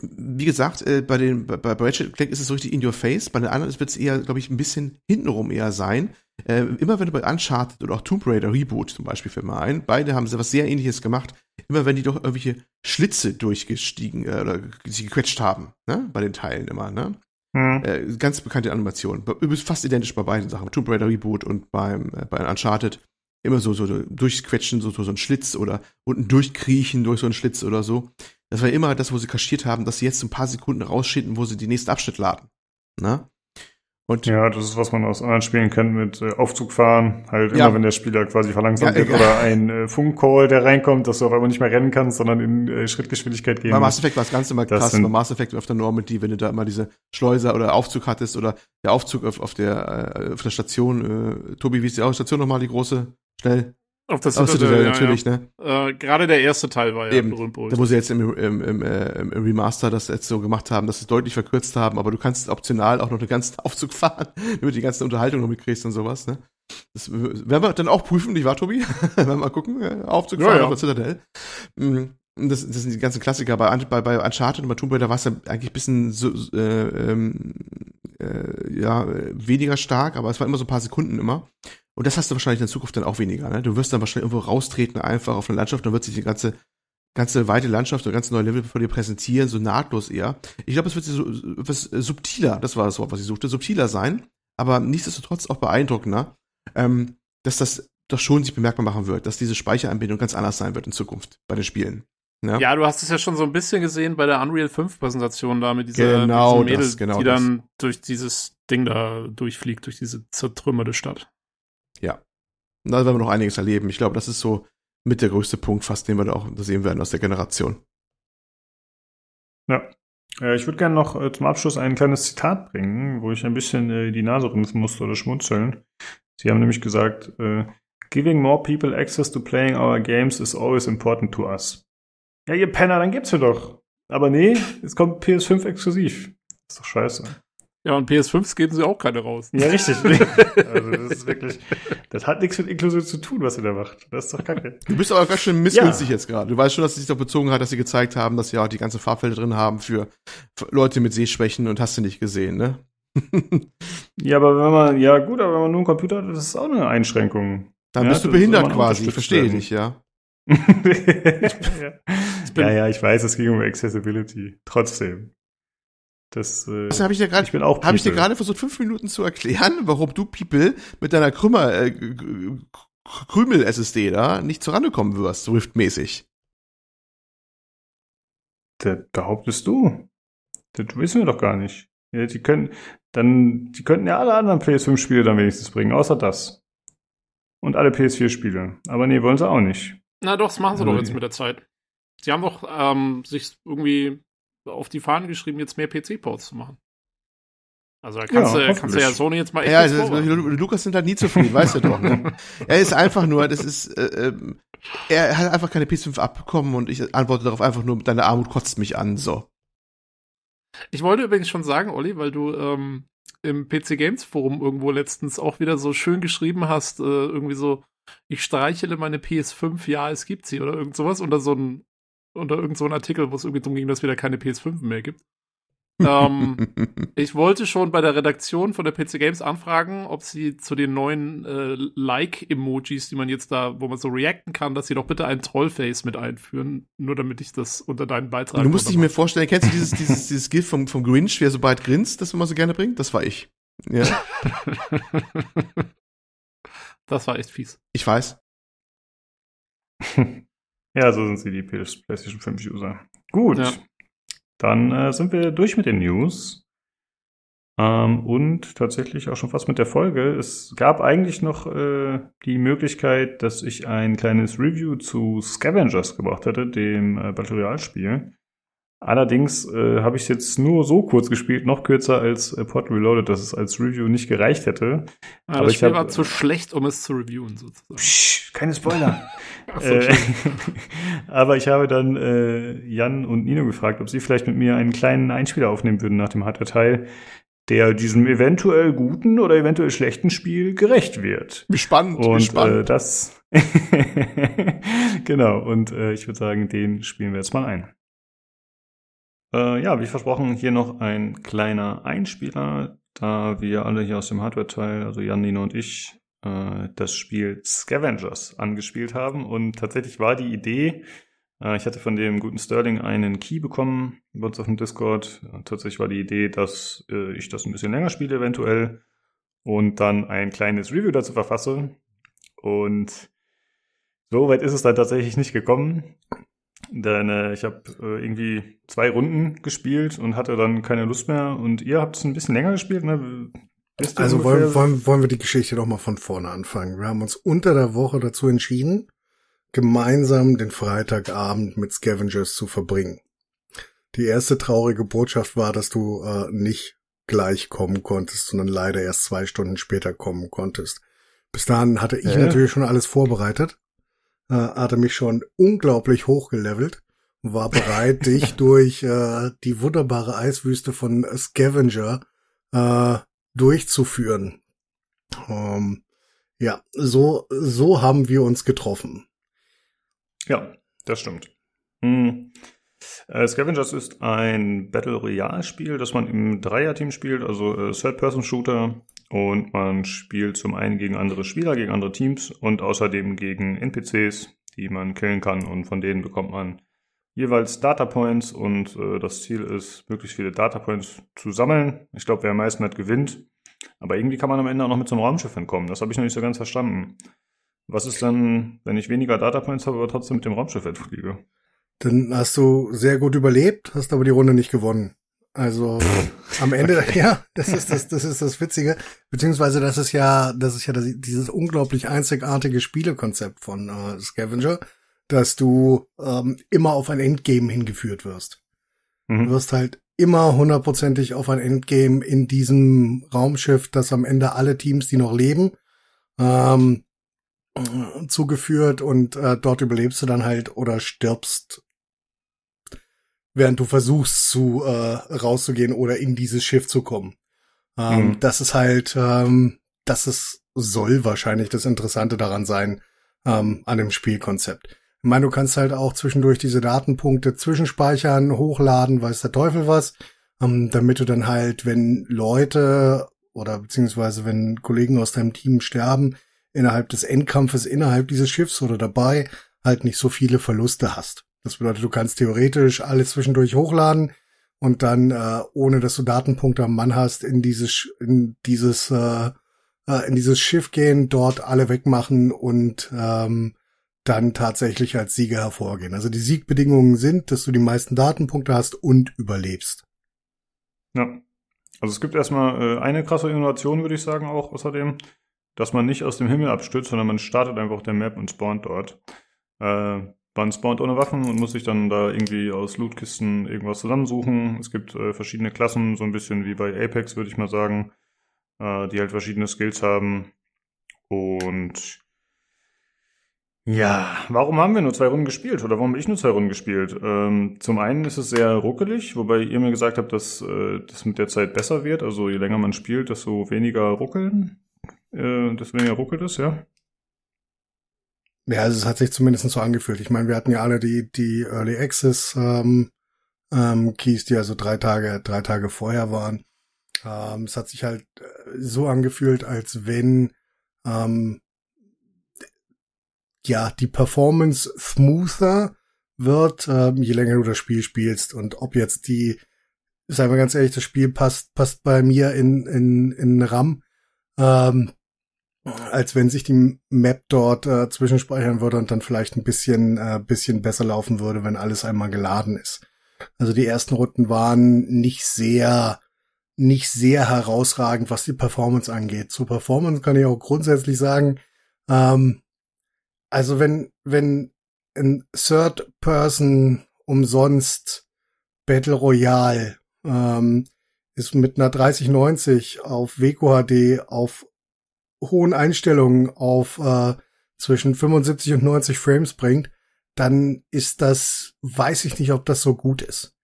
wie gesagt, äh, bei den bei, bei Ratchet Clank ist es so richtig in your face, bei den anderen wird es eher, glaube ich, ein bisschen hintenrum eher sein. Äh, immer wenn du bei Uncharted oder auch Tomb Raider Reboot zum Beispiel für mal ein, beide haben sie was sehr ähnliches gemacht. Immer wenn die doch irgendwelche Schlitze durchgestiegen äh, oder sie gequetscht haben, ne? Bei den Teilen immer, ne? Mhm. Äh, ganz bekannte Animation. Übrigens fast identisch bei beiden Sachen. Tomb Raider Reboot und beim äh, bei Uncharted immer so, so durchquetschen, so, so, so ein Schlitz oder unten durchkriechen durch so einen Schlitz oder so. Das war immer das, wo sie kaschiert haben, dass sie jetzt ein paar Sekunden rausschinden, wo sie die nächsten Abschnitt laden. Ne? Und ja, das ist, was man aus anderen Spielen kennt mit äh, Aufzug fahren. Halt ja. immer, wenn der Spieler quasi verlangsamt ja, wird oder ein äh, Funkcall, der reinkommt, dass du auf einmal nicht mehr rennen kannst, sondern in äh, Schrittgeschwindigkeit gehen Bei Mass Effect war es ganz immer krass. Bei Mass Effect nur mit die, wenn du da immer diese Schleuser oder Aufzug hattest oder der Aufzug auf, auf der äh, auf der Station. Äh, Tobi, wie ist die Station nochmal, die große? Schnell. Auf das Citadel, Citadel ja, natürlich, ja. ne? Äh, Gerade der erste Teil war ja Eben. berühmt. Da wo sie jetzt im, im, im, äh, im Remaster das jetzt so gemacht haben, dass sie es deutlich verkürzt haben, aber du kannst optional auch noch einen ganzen Aufzug fahren, damit du die ganze Unterhaltung noch mitkriegst und sowas, ne? Das werden wir dann auch prüfen, nicht wahr, Tobi? werden wir mal gucken, äh, Aufzug fahren ja, ja. auf der Citadel. Mhm. Das, das sind die ganzen Klassiker. Bei, bei, bei Uncharted und bei Tomb Raider war es ja eigentlich ein bisschen so, äh, ähm, äh, ja, weniger stark, aber es war immer so ein paar Sekunden immer. Und das hast du wahrscheinlich in Zukunft dann auch weniger. Ne? Du wirst dann wahrscheinlich irgendwo raustreten, einfach auf eine Landschaft, dann wird sich die ganze, ganze weite Landschaft oder ganz neue Level vor dir präsentieren, so nahtlos eher. Ich glaube, es wird so etwas subtiler, das war das Wort, was ich suchte, subtiler sein, aber nichtsdestotrotz auch beeindruckender, ähm, dass das doch schon sich bemerkbar machen wird, dass diese Speicheranbindung ganz anders sein wird in Zukunft bei den Spielen. Ja. ja, du hast es ja schon so ein bisschen gesehen bei der Unreal 5 Präsentation da mit dieser, genau mit Mädel, das, genau die das. dann durch dieses Ding da durchfliegt, durch diese zertrümmerte Stadt. Ja. Da werden wir noch einiges erleben. Ich glaube, das ist so mit der größte Punkt fast, den wir da auch sehen werden aus der Generation. Ja. Äh, ich würde gerne noch äh, zum Abschluss ein kleines Zitat bringen, wo ich ein bisschen äh, die Nase rümpfen musste oder schmunzeln. Sie haben nämlich gesagt, Giving more people access to playing our games is always important to us. Ja, ihr Penner, dann gibt's mir doch. Aber nee, es kommt PS5 exklusiv. Ist doch scheiße. Ja, und PS5s geben sie auch keine raus. Ja, richtig. also das ist wirklich, das hat nichts mit Inklusion zu tun, was ihr da macht. Das ist doch kacke. Du bist aber ganz schön missgünstig ja. jetzt gerade. Du weißt schon, dass es sich doch bezogen hat, dass sie gezeigt haben, dass sie auch die ganze Farbfelder drin haben für Leute mit Sehschwächen und hast du nicht gesehen, ne? ja, aber wenn man, ja gut, aber wenn man nur einen Computer hat, das ist auch eine Einschränkung. Dann ja, bist du behindert quasi, ich verstehe dich, ja. ja. ja, ja, ich weiß, es ging um Accessibility. Trotzdem. Das, äh, das habe ich dir gerade habe ich dir gerade versucht fünf Minuten zu erklären, warum du People mit deiner Krümmer äh, Krümel SSD da nicht zurande kommen wirst, Rift-mäßig. Das behauptest du? Das wissen wir doch gar nicht. Ja, die können dann, die könnten ja alle anderen PS5-Spiele dann wenigstens bringen, außer das. Und alle PS4-Spiele. Aber nee, wollen sie auch nicht. Na doch, das machen sie also, doch jetzt mit der Zeit. Sie haben doch ähm, sich irgendwie auf die Fahnen geschrieben, jetzt mehr PC-Ports zu machen. Also da kannst, ja, du, kannst du ja Sony jetzt mal echt Ja, also, Lukas sind halt nie zufrieden, weißt du doch. Ne? er ist einfach nur, das ist, äh, ähm, er hat einfach keine PS5 abbekommen und ich antworte darauf einfach nur, deine Armut kotzt mich an, so. Ich wollte übrigens schon sagen, Olli, weil du ähm, im PC Games Forum irgendwo letztens auch wieder so schön geschrieben hast, äh, irgendwie so, ich streichele meine PS5, ja, es gibt sie oder irgend sowas unter so ein unter irgend so ein Artikel, wo es irgendwie darum ging, dass es wieder keine PS5 mehr gibt. ähm, ich wollte schon bei der Redaktion von der PC Games anfragen, ob sie zu den neuen äh, Like-Emojis, die man jetzt da, wo man so reacten kann, dass sie doch bitte ein Trollface mit einführen, nur damit ich das unter deinen Beitrag. Du musst dich mir vorstellen, kennst du dieses, dieses, dieses GIF vom, vom Grinch, wer so bald grinst, das man so gerne bringt? Das war ich. Ja. das war echt fies. Ich weiß. Ja, so sind sie, die PlayStation 5 User. Gut. Ja. Dann äh, sind wir durch mit den News. Ähm, und tatsächlich auch schon fast mit der Folge. Es gab eigentlich noch äh, die Möglichkeit, dass ich ein kleines Review zu Scavengers gebracht hätte, dem äh, Battle Royale-Spiel. Allerdings äh, habe ich es jetzt nur so kurz gespielt, noch kürzer als äh, Pod Reloaded, dass es als Review nicht gereicht hätte. Ja, Aber das Spiel hab, war zu schlecht, um es zu reviewen, sozusagen. Psch, keine Spoiler. äh, aber ich habe dann äh, Jan und Nino gefragt, ob sie vielleicht mit mir einen kleinen Einspieler aufnehmen würden nach dem Hardware-Teil, der diesem eventuell guten oder eventuell schlechten Spiel gerecht wird. Spannend, und spannend. Äh, das genau. Und äh, ich würde sagen, den spielen wir jetzt mal ein. Äh, ja, wie versprochen, hier noch ein kleiner Einspieler, da wir alle hier aus dem Hardware-Teil, also Jan, Nino und ich, äh, das Spiel Scavengers angespielt haben. Und tatsächlich war die Idee, äh, ich hatte von dem guten Sterling einen Key bekommen bei uns auf dem Discord. tatsächlich war die Idee, dass äh, ich das ein bisschen länger spiele eventuell und dann ein kleines Review dazu verfasse. Und so weit ist es dann tatsächlich nicht gekommen. Denn äh, ich habe äh, irgendwie zwei Runden gespielt und hatte dann keine Lust mehr. Und ihr habt es ein bisschen länger gespielt, ne? Also wollen, wollen, wollen wir die Geschichte doch mal von vorne anfangen. Wir haben uns unter der Woche dazu entschieden, gemeinsam den Freitagabend mit Scavengers zu verbringen. Die erste traurige Botschaft war, dass du äh, nicht gleich kommen konntest, sondern leider erst zwei Stunden später kommen konntest. Bis dahin hatte ich äh? natürlich schon alles vorbereitet äh, hatte mich schon unglaublich hochgelevelt und war bereit, dich durch äh, die wunderbare Eiswüste von Scavenger äh, durchzuführen. Ähm, ja, so, so haben wir uns getroffen. Ja, das stimmt. Hm. Äh, Scavengers ist ein Battle Royale Spiel, das man im Dreierteam spielt, also äh, Third-Person-Shooter. Und man spielt zum einen gegen andere Spieler, gegen andere Teams und außerdem gegen NPCs, die man killen kann und von denen bekommt man jeweils Data Points und äh, das Ziel ist, möglichst viele Data Points zu sammeln. Ich glaube, wer am meisten hat, gewinnt. Aber irgendwie kann man am Ende auch noch mit so einem Raumschiff entkommen. Das habe ich noch nicht so ganz verstanden. Was ist dann, wenn ich weniger Data Points habe, aber trotzdem mit dem Raumschiff entfliege? Dann hast du sehr gut überlebt, hast aber die Runde nicht gewonnen. Also am Ende, okay. ja, das ist das, das ist das Witzige. Beziehungsweise das ist ja, das ist ja das, dieses unglaublich einzigartige Spielekonzept von äh, Scavenger, dass du ähm, immer auf ein Endgame hingeführt wirst. Mhm. Du wirst halt immer hundertprozentig auf ein Endgame in diesem Raumschiff, das am Ende alle Teams, die noch leben, ähm, zugeführt und äh, dort überlebst du dann halt oder stirbst während du versuchst zu äh, rauszugehen oder in dieses Schiff zu kommen. Ähm, mhm. Das ist halt, ähm, das ist, soll wahrscheinlich das Interessante daran sein, ähm, an dem Spielkonzept. Ich meine, du kannst halt auch zwischendurch diese Datenpunkte zwischenspeichern, hochladen, weiß der Teufel was, ähm, damit du dann halt, wenn Leute oder beziehungsweise wenn Kollegen aus deinem Team sterben, innerhalb des Endkampfes, innerhalb dieses Schiffs oder dabei, halt nicht so viele Verluste hast. Das bedeutet, du kannst theoretisch alles zwischendurch hochladen und dann, äh, ohne dass du Datenpunkte am Mann hast, in dieses, in dieses, äh, äh, in dieses Schiff gehen, dort alle wegmachen und ähm, dann tatsächlich als Sieger hervorgehen. Also die Siegbedingungen sind, dass du die meisten Datenpunkte hast und überlebst. Ja. Also es gibt erstmal äh, eine krasse Innovation, würde ich sagen, auch außerdem, dass man nicht aus dem Himmel abstürzt, sondern man startet einfach auf der Map und spawnt dort. Äh, man spawnt ohne Waffen und muss sich dann da irgendwie aus Lootkisten irgendwas zusammensuchen. Es gibt äh, verschiedene Klassen, so ein bisschen wie bei Apex, würde ich mal sagen, äh, die halt verschiedene Skills haben. Und ja, warum haben wir nur zwei Runden gespielt oder warum habe ich nur zwei Runden gespielt? Ähm, zum einen ist es sehr ruckelig, wobei ihr mir gesagt habt, dass äh, das mit der Zeit besser wird. Also je länger man spielt, desto weniger ruckeln, äh, desto weniger ruckelt es, ja. Ja, also es hat sich zumindest so angefühlt. Ich meine, wir hatten ja alle die, die Early Access ähm, ähm, Keys, die also drei Tage, drei Tage vorher waren. Ähm, es hat sich halt äh, so angefühlt, als wenn ähm, ja die Performance smoother wird, ähm, je länger du das Spiel spielst. Und ob jetzt die, sagen wir ganz ehrlich, das Spiel passt, passt bei mir in, in, in RAM. Ähm, als wenn sich die Map dort äh, zwischenspeichern würde und dann vielleicht ein bisschen, äh, bisschen besser laufen würde, wenn alles einmal geladen ist. Also die ersten Runden waren nicht sehr, nicht sehr herausragend, was die Performance angeht. Zur Performance kann ich auch grundsätzlich sagen, ähm, also wenn, wenn ein Third Person umsonst Battle Royale ähm, ist mit einer 3090 auf WQHD auf hohen Einstellungen auf äh, zwischen 75 und 90 Frames bringt, dann ist das, weiß ich nicht, ob das so gut ist.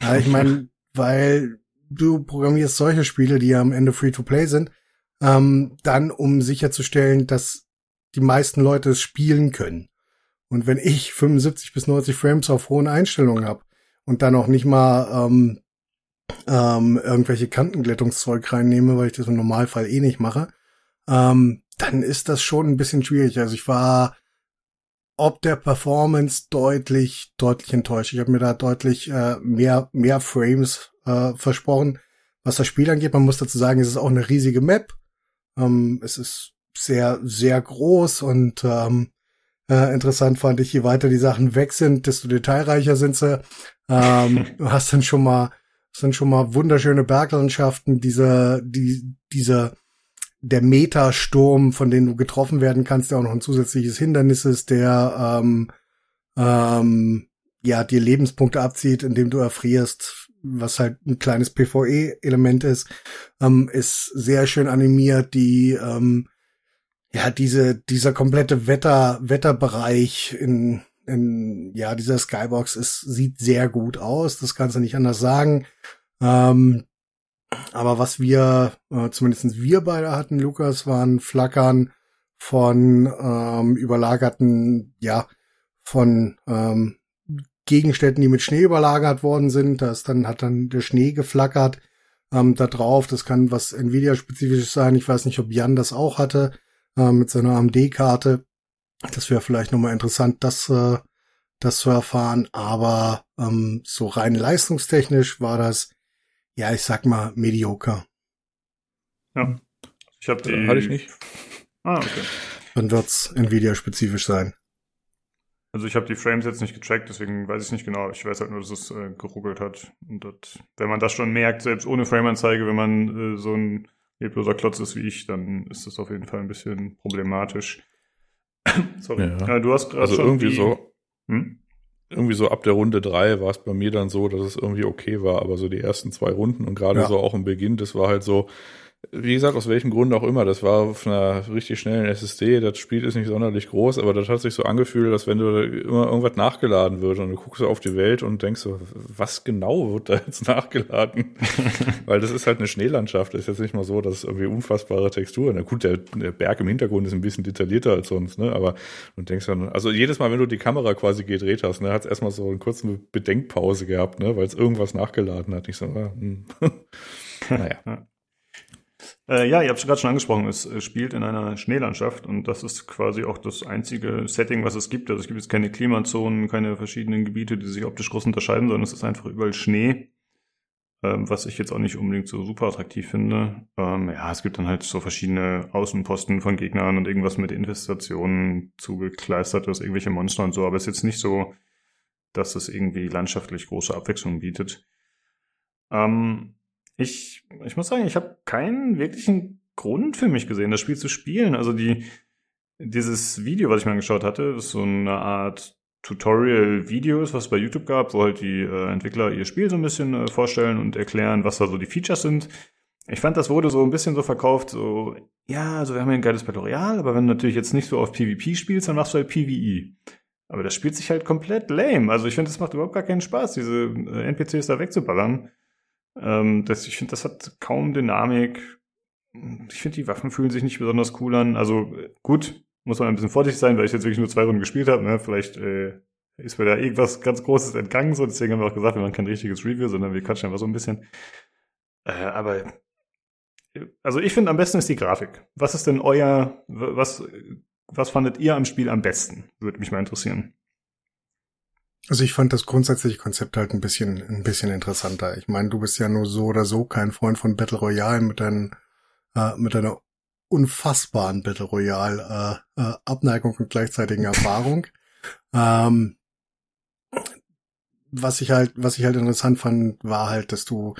Ja, ich meine, weil du programmierst solche Spiele, die ja am Ende Free-to-Play sind, ähm, dann um sicherzustellen, dass die meisten Leute es spielen können. Und wenn ich 75 bis 90 Frames auf hohen Einstellungen habe und dann auch nicht mal ähm, ähm, irgendwelche Kantenglättungszeug reinnehme, weil ich das im Normalfall eh nicht mache, ähm, dann ist das schon ein bisschen schwierig. Also ich war ob der Performance deutlich, deutlich enttäuscht. Ich habe mir da deutlich äh, mehr, mehr Frames äh, versprochen. Was das Spiel angeht, man muss dazu sagen, es ist auch eine riesige Map. Ähm, es ist sehr, sehr groß und ähm, äh, interessant fand ich, je weiter die Sachen weg sind, desto detailreicher sind sie. Ähm, du hast dann schon mal, sind schon mal wunderschöne Berglandschaften, diese, die, diese der Metersturm, von dem du getroffen werden kannst, der auch noch ein zusätzliches Hindernis ist, der ähm, ähm, ja dir Lebenspunkte abzieht, indem du erfrierst, was halt ein kleines PvE-Element ist, ähm, ist sehr schön animiert. Die ähm, ja diese dieser komplette Wetter Wetterbereich in in ja dieser Skybox ist sieht sehr gut aus. Das kannst du nicht anders sagen. Ähm, aber was wir, äh, zumindest wir beide hatten, Lukas, waren Flackern von ähm, überlagerten, ja, von ähm, Gegenständen, die mit Schnee überlagert worden sind. Das dann hat dann der Schnee geflackert. ähm, da drauf. Das kann was Nvidia-spezifisches sein. Ich weiß nicht, ob Jan das auch hatte äh, mit seiner AMD-Karte. Das wäre vielleicht nochmal interessant, das, äh, das zu erfahren. Aber ähm, so rein leistungstechnisch war das, ja, ich sag mal, mediocre. Ja. Ich habe die. Hatte ich nicht. Ah, okay. Dann wird's Nvidia-spezifisch sein. Also ich habe die Frames jetzt nicht gecheckt, deswegen weiß ich nicht genau. Ich weiß halt nur, dass es äh, geruckelt hat. Und das, wenn man das schon merkt, selbst ohne Frame-Anzeige, wenn man äh, so ein lebloser Klotz ist wie ich, dann ist das auf jeden Fall ein bisschen problematisch. Sorry. Ja. Ja, du hast also irgendwie die, so. Hm? Irgendwie so ab der Runde drei war es bei mir dann so, dass es irgendwie okay war, aber so die ersten zwei Runden und gerade ja. so auch im Beginn, das war halt so, wie gesagt, aus welchem Grund auch immer, das war auf einer richtig schnellen SSD, das Spiel ist nicht sonderlich groß, aber das hat sich so angefühlt, als wenn du immer irgendwas nachgeladen wird und du guckst auf die Welt und denkst so, was genau wird da jetzt nachgeladen? Weil das ist halt eine Schneelandschaft, das ist jetzt nicht mal so, dass es irgendwie unfassbare Texturen, na gut, der, der Berg im Hintergrund ist ein bisschen detaillierter als sonst, ne, aber du denkst dann, also jedes Mal, wenn du die Kamera quasi gedreht hast, ne, hat es erstmal so eine kurze Bedenkpause gehabt, ne, weil es irgendwas nachgeladen hat. Ich so, ah, hm. naja. Äh, ja, ihr habt es gerade schon angesprochen, es spielt in einer Schneelandschaft und das ist quasi auch das einzige Setting, was es gibt. Also es gibt jetzt keine Klimazonen, keine verschiedenen Gebiete, die sich optisch groß unterscheiden, sondern es ist einfach überall Schnee, ähm, was ich jetzt auch nicht unbedingt so super attraktiv finde. Ähm, ja, es gibt dann halt so verschiedene Außenposten von Gegnern und irgendwas mit Infestationen zugekleistert, ist, irgendwelche Monster und so, aber es ist jetzt nicht so, dass es irgendwie landschaftlich große Abwechslung bietet. Ähm, ich, ich muss sagen, ich habe keinen wirklichen Grund für mich gesehen, das Spiel zu spielen. Also die, dieses Video, was ich mir angeschaut hatte, ist so eine Art Tutorial-Videos, was es bei YouTube gab, wo halt die äh, Entwickler ihr Spiel so ein bisschen äh, vorstellen und erklären, was da so die Features sind. Ich fand, das wurde so ein bisschen so verkauft, so, ja, also wir haben hier ein geiles Battle Royale, aber wenn du natürlich jetzt nicht so auf PvP spielst, dann machst du halt PvE. Aber das spielt sich halt komplett lame. Also ich finde, es macht überhaupt gar keinen Spaß, diese äh, NPCs da wegzuballern. Ähm, das, ich finde, das hat kaum Dynamik. Ich finde, die Waffen fühlen sich nicht besonders cool an. Also gut, muss man ein bisschen vorsichtig sein, weil ich jetzt wirklich nur zwei Runden gespielt habe. Ne? Vielleicht äh, ist mir da irgendwas ganz Großes entgangen. So, deswegen haben wir auch gesagt, wir machen kein richtiges Review, sondern wir quatschen einfach so ein bisschen. Äh, aber also ich finde, am besten ist die Grafik. Was ist denn euer, was, was fandet ihr am Spiel am besten? Würde mich mal interessieren. Also ich fand das grundsätzliche Konzept halt ein bisschen, ein bisschen interessanter. Ich meine, du bist ja nur so oder so kein Freund von Battle Royale mit deinen, äh, mit deiner unfassbaren Battle Royale äh, äh, Abneigung und gleichzeitigen Erfahrung. ähm, was ich halt, was ich halt interessant fand, war halt, dass du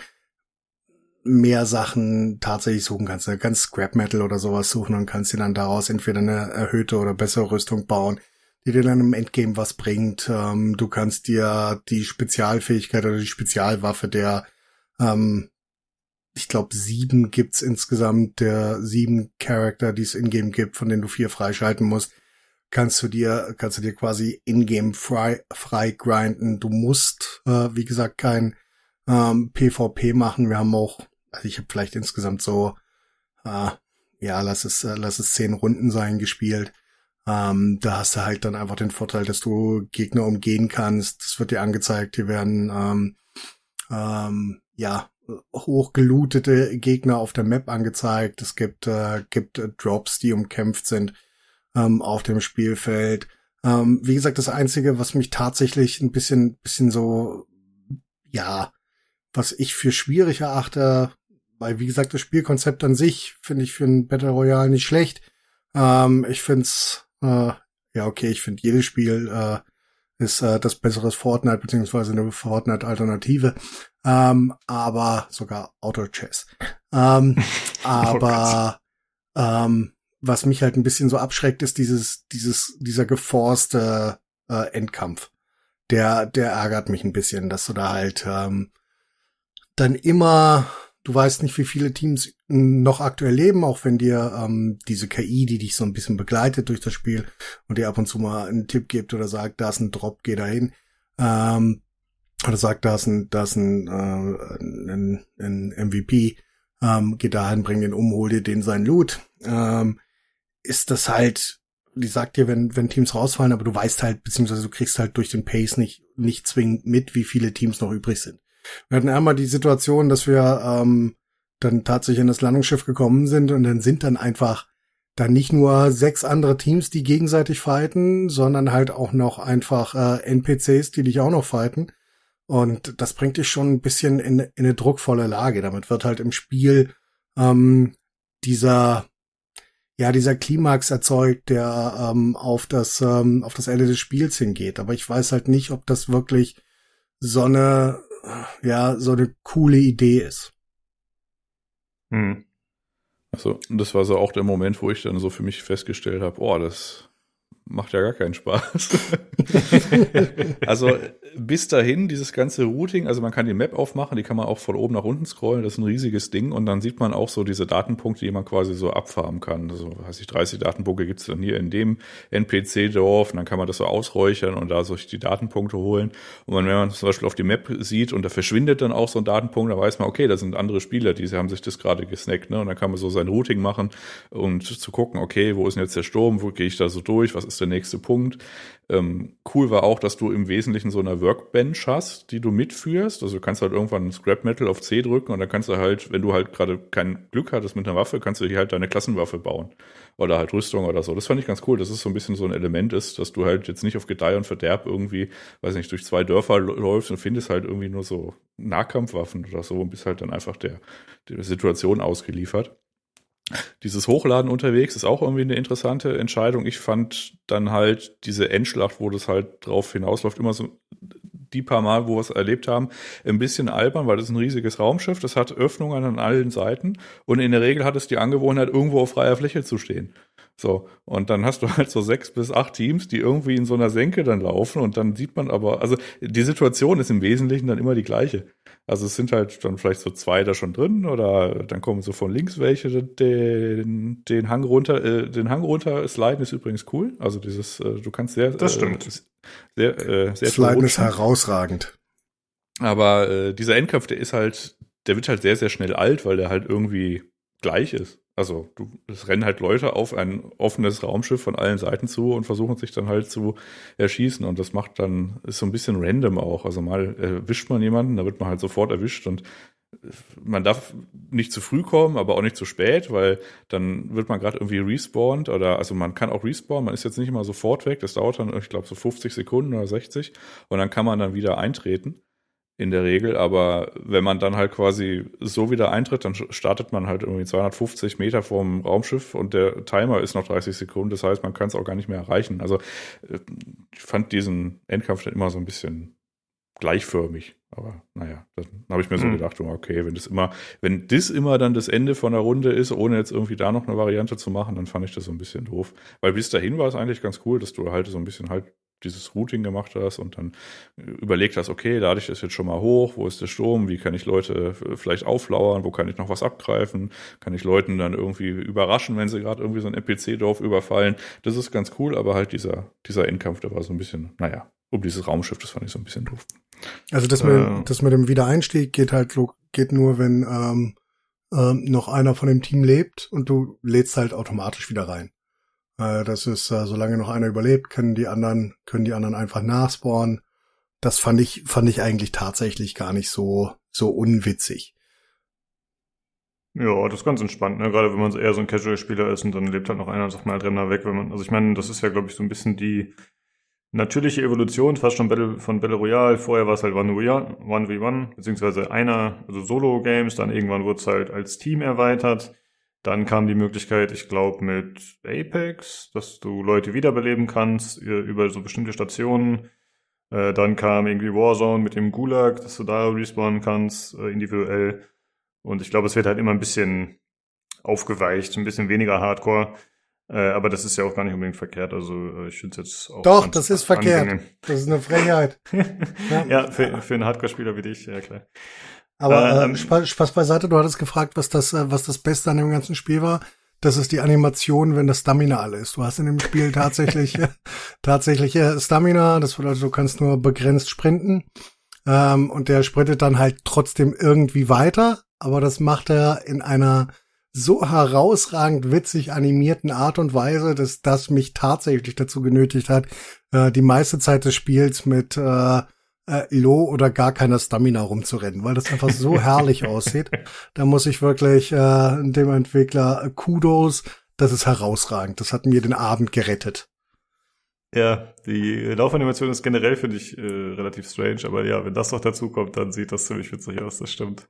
mehr Sachen tatsächlich suchen kannst. Du kannst Scrap Metal oder sowas suchen und kannst dir dann daraus entweder eine erhöhte oder bessere Rüstung bauen die dir dann im Endgame was bringt. Ähm, du kannst dir die Spezialfähigkeit oder die Spezialwaffe der, ähm, ich glaube, sieben gibt's insgesamt, der sieben Charakter, die es in-game gibt, von denen du vier freischalten musst, kannst du dir, kannst du dir quasi in-game frei, frei grinden. Du musst, äh, wie gesagt, kein ähm, PvP machen. Wir haben auch, also ich habe vielleicht insgesamt so, äh, ja, lass es, äh, lass es zehn Runden sein gespielt. Ähm, da hast du halt dann einfach den Vorteil, dass du Gegner umgehen kannst. Das wird dir angezeigt. Hier werden ähm, ähm, ja hochgelutete Gegner auf der Map angezeigt. Es gibt äh, gibt äh, Drops, die umkämpft sind ähm, auf dem Spielfeld. Ähm, wie gesagt, das einzige, was mich tatsächlich ein bisschen bisschen so ja, was ich für schwierig erachte, weil wie gesagt, das Spielkonzept an sich finde ich für ein Battle Royale nicht schlecht. Ähm, ich find's äh, ja, okay, ich finde jedes Spiel äh, ist äh, das bessere Fortnite, beziehungsweise eine Fortnite-Alternative. Ähm, aber sogar Auto-Chess. Ähm, aber ähm, was mich halt ein bisschen so abschreckt, ist dieses, dieses, dieser geforste äh, Endkampf. Der, der ärgert mich ein bisschen, dass du da halt ähm, dann immer du weißt nicht, wie viele Teams noch aktuell leben, auch wenn dir ähm, diese KI, die dich so ein bisschen begleitet durch das Spiel und dir ab und zu mal einen Tipp gibt oder sagt, da ist ein Drop, geh dahin. Ähm, oder sagt, da ist ein, da ist ein, äh, ein, ein MVP, ähm, geh dahin, bring den um, hol dir den sein Loot. Ähm, ist das halt, die sagt dir, wenn, wenn Teams rausfallen, aber du weißt halt, beziehungsweise du kriegst halt durch den Pace nicht, nicht zwingend mit, wie viele Teams noch übrig sind. Wir hatten einmal die Situation, dass wir ähm, dann tatsächlich in das Landungsschiff gekommen sind und dann sind dann einfach dann nicht nur sechs andere Teams, die gegenseitig fighten, sondern halt auch noch einfach äh, NPCs, die dich auch noch fighten. Und das bringt dich schon ein bisschen in, in eine druckvolle Lage. Damit wird halt im Spiel ähm, dieser ja dieser Klimax erzeugt, der ähm, auf das ähm, auf das Ende des Spiels hingeht. Aber ich weiß halt nicht, ob das wirklich so eine ja so eine coole Idee ist. Hm. Also, das war so auch der Moment, wo ich dann so für mich festgestellt habe, oh, das macht ja gar keinen Spaß. also bis dahin dieses ganze Routing, also man kann die Map aufmachen, die kann man auch von oben nach unten scrollen, das ist ein riesiges Ding und dann sieht man auch so diese Datenpunkte, die man quasi so abfarmen kann. Also weiß ich, 30 Datenpunkte gibt's dann hier in dem NPC-Dorf und dann kann man das so ausräuchern und da solche die Datenpunkte holen. Und wenn man zum Beispiel auf die Map sieht und da verschwindet dann auch so ein Datenpunkt, dann weiß man, okay, da sind andere Spieler, die haben sich das gerade gesnackt, ne? Und dann kann man so sein Routing machen und zu gucken, okay, wo ist denn jetzt der Sturm, wo gehe ich da so durch, was ist der nächste Punkt. Ähm, cool war auch, dass du im Wesentlichen so eine Workbench hast, die du mitführst. Also du kannst halt irgendwann Scrap Metal auf C drücken und dann kannst du halt, wenn du halt gerade kein Glück hattest mit einer Waffe, kannst du hier halt deine Klassenwaffe bauen. Oder halt Rüstung oder so. Das fand ich ganz cool, dass es so ein bisschen so ein Element ist, dass du halt jetzt nicht auf Gedeih und Verderb irgendwie, weiß nicht, durch zwei Dörfer läufst und findest halt irgendwie nur so Nahkampfwaffen oder so und bist halt dann einfach der, der Situation ausgeliefert. Dieses Hochladen unterwegs ist auch irgendwie eine interessante Entscheidung. Ich fand dann halt diese Endschlacht, wo das halt drauf hinausläuft, immer so die paar Mal, wo wir es erlebt haben, ein bisschen albern, weil das ist ein riesiges Raumschiff, das hat Öffnungen an allen Seiten und in der Regel hat es die Angewohnheit, irgendwo auf freier Fläche zu stehen. So, und dann hast du halt so sechs bis acht Teams, die irgendwie in so einer Senke dann laufen und dann sieht man aber, also die Situation ist im Wesentlichen dann immer die gleiche. Also es sind halt dann vielleicht so zwei da schon drin oder dann kommen so von links welche den, den Hang runter, äh, den Hang runter sliden ist übrigens cool. Also dieses, äh, du kannst sehr, das stimmt. Äh, sehr, äh, sehr Sliden ist herausragend. Aber äh, dieser Endkampf, der ist halt, der wird halt sehr, sehr schnell alt, weil der halt irgendwie gleich ist. Also du, es rennen halt Leute auf ein offenes Raumschiff von allen Seiten zu und versuchen sich dann halt zu erschießen. Und das macht dann, ist so ein bisschen random auch. Also mal erwischt man jemanden, da wird man halt sofort erwischt. Und man darf nicht zu früh kommen, aber auch nicht zu spät, weil dann wird man gerade irgendwie respawned oder also man kann auch respawnen, man ist jetzt nicht immer sofort weg, das dauert dann, ich glaube, so 50 Sekunden oder 60 und dann kann man dann wieder eintreten in der Regel, aber wenn man dann halt quasi so wieder eintritt, dann startet man halt irgendwie 250 Meter vom Raumschiff und der Timer ist noch 30 Sekunden, das heißt, man kann es auch gar nicht mehr erreichen. Also äh, ich fand diesen Endkampf dann immer so ein bisschen gleichförmig. Aber naja, dann habe ich mir so mhm. gedacht, okay, wenn das immer, wenn das immer dann das Ende von der Runde ist, ohne jetzt irgendwie da noch eine Variante zu machen, dann fand ich das so ein bisschen doof. Weil bis dahin war es eigentlich ganz cool, dass du halt so ein bisschen halt dieses Routing gemacht hast und dann überlegt hast, okay, lade ich das jetzt schon mal hoch, wo ist der Sturm, wie kann ich Leute vielleicht auflauern, wo kann ich noch was abgreifen, kann ich Leuten dann irgendwie überraschen, wenn sie gerade irgendwie so ein NPC-Dorf überfallen. Das ist ganz cool, aber halt dieser, dieser Endkampf, der war so ein bisschen, naja, um dieses Raumschiff, das fand ich so ein bisschen doof. Also das mit, äh, das mit dem Wiedereinstieg geht halt geht nur, wenn ähm, ähm, noch einer von dem Team lebt und du lädst halt automatisch wieder rein. Äh, das ist, äh, solange noch einer überlebt, können die anderen, können die anderen einfach nachspawnen. Das fand ich, fand ich eigentlich tatsächlich gar nicht so, so unwitzig. Ja, das ist ganz entspannt, ne? Gerade wenn man eher so ein Casual-Spieler ist und dann lebt halt noch einer sagt mal halt Renner weg, wenn man, also ich meine, das ist ja, glaube ich, so ein bisschen die natürliche Evolution, fast schon Battle, von Battle Royale. Vorher war es halt 1v1, beziehungsweise einer, also Solo-Games, dann irgendwann wurde es halt als Team erweitert. Dann kam die Möglichkeit, ich glaube, mit Apex, dass du Leute wiederbeleben kannst äh, über so bestimmte Stationen. Äh, dann kam irgendwie Warzone mit dem Gulag, dass du da respawnen kannst, äh, individuell. Und ich glaube, es wird halt immer ein bisschen aufgeweicht, ein bisschen weniger Hardcore. aber das ist ja auch gar nicht unbedingt verkehrt. Also ich finde es jetzt auch. Doch, das ist verkehrt. Angenehm. Das ist eine Frechheit. ja, ja für, für einen Hardcore-Spieler wie dich, ja klar. Aber äh, ähm, Spaß, Spaß beiseite, du hattest gefragt, was das, äh, was das Beste an dem ganzen Spiel war. Das ist die Animation, wenn das Stamina alle ist. Du hast in dem Spiel tatsächlich, tatsächlich äh, Stamina. Das bedeutet, du kannst nur begrenzt sprinten. Ähm, und der sprintet dann halt trotzdem irgendwie weiter. Aber das macht er in einer so herausragend witzig animierten Art und Weise, dass das mich tatsächlich dazu genötigt hat, äh, die meiste Zeit des Spiels mit äh, äh, low oder gar keiner Stamina rumzurennen, weil das einfach so herrlich aussieht. Da muss ich wirklich äh, dem Entwickler Kudos, das ist herausragend. Das hat mir den Abend gerettet. Ja, die Laufanimation ist generell, finde ich, äh, relativ strange, aber ja, wenn das noch dazu kommt, dann sieht das ziemlich witzig aus, das stimmt.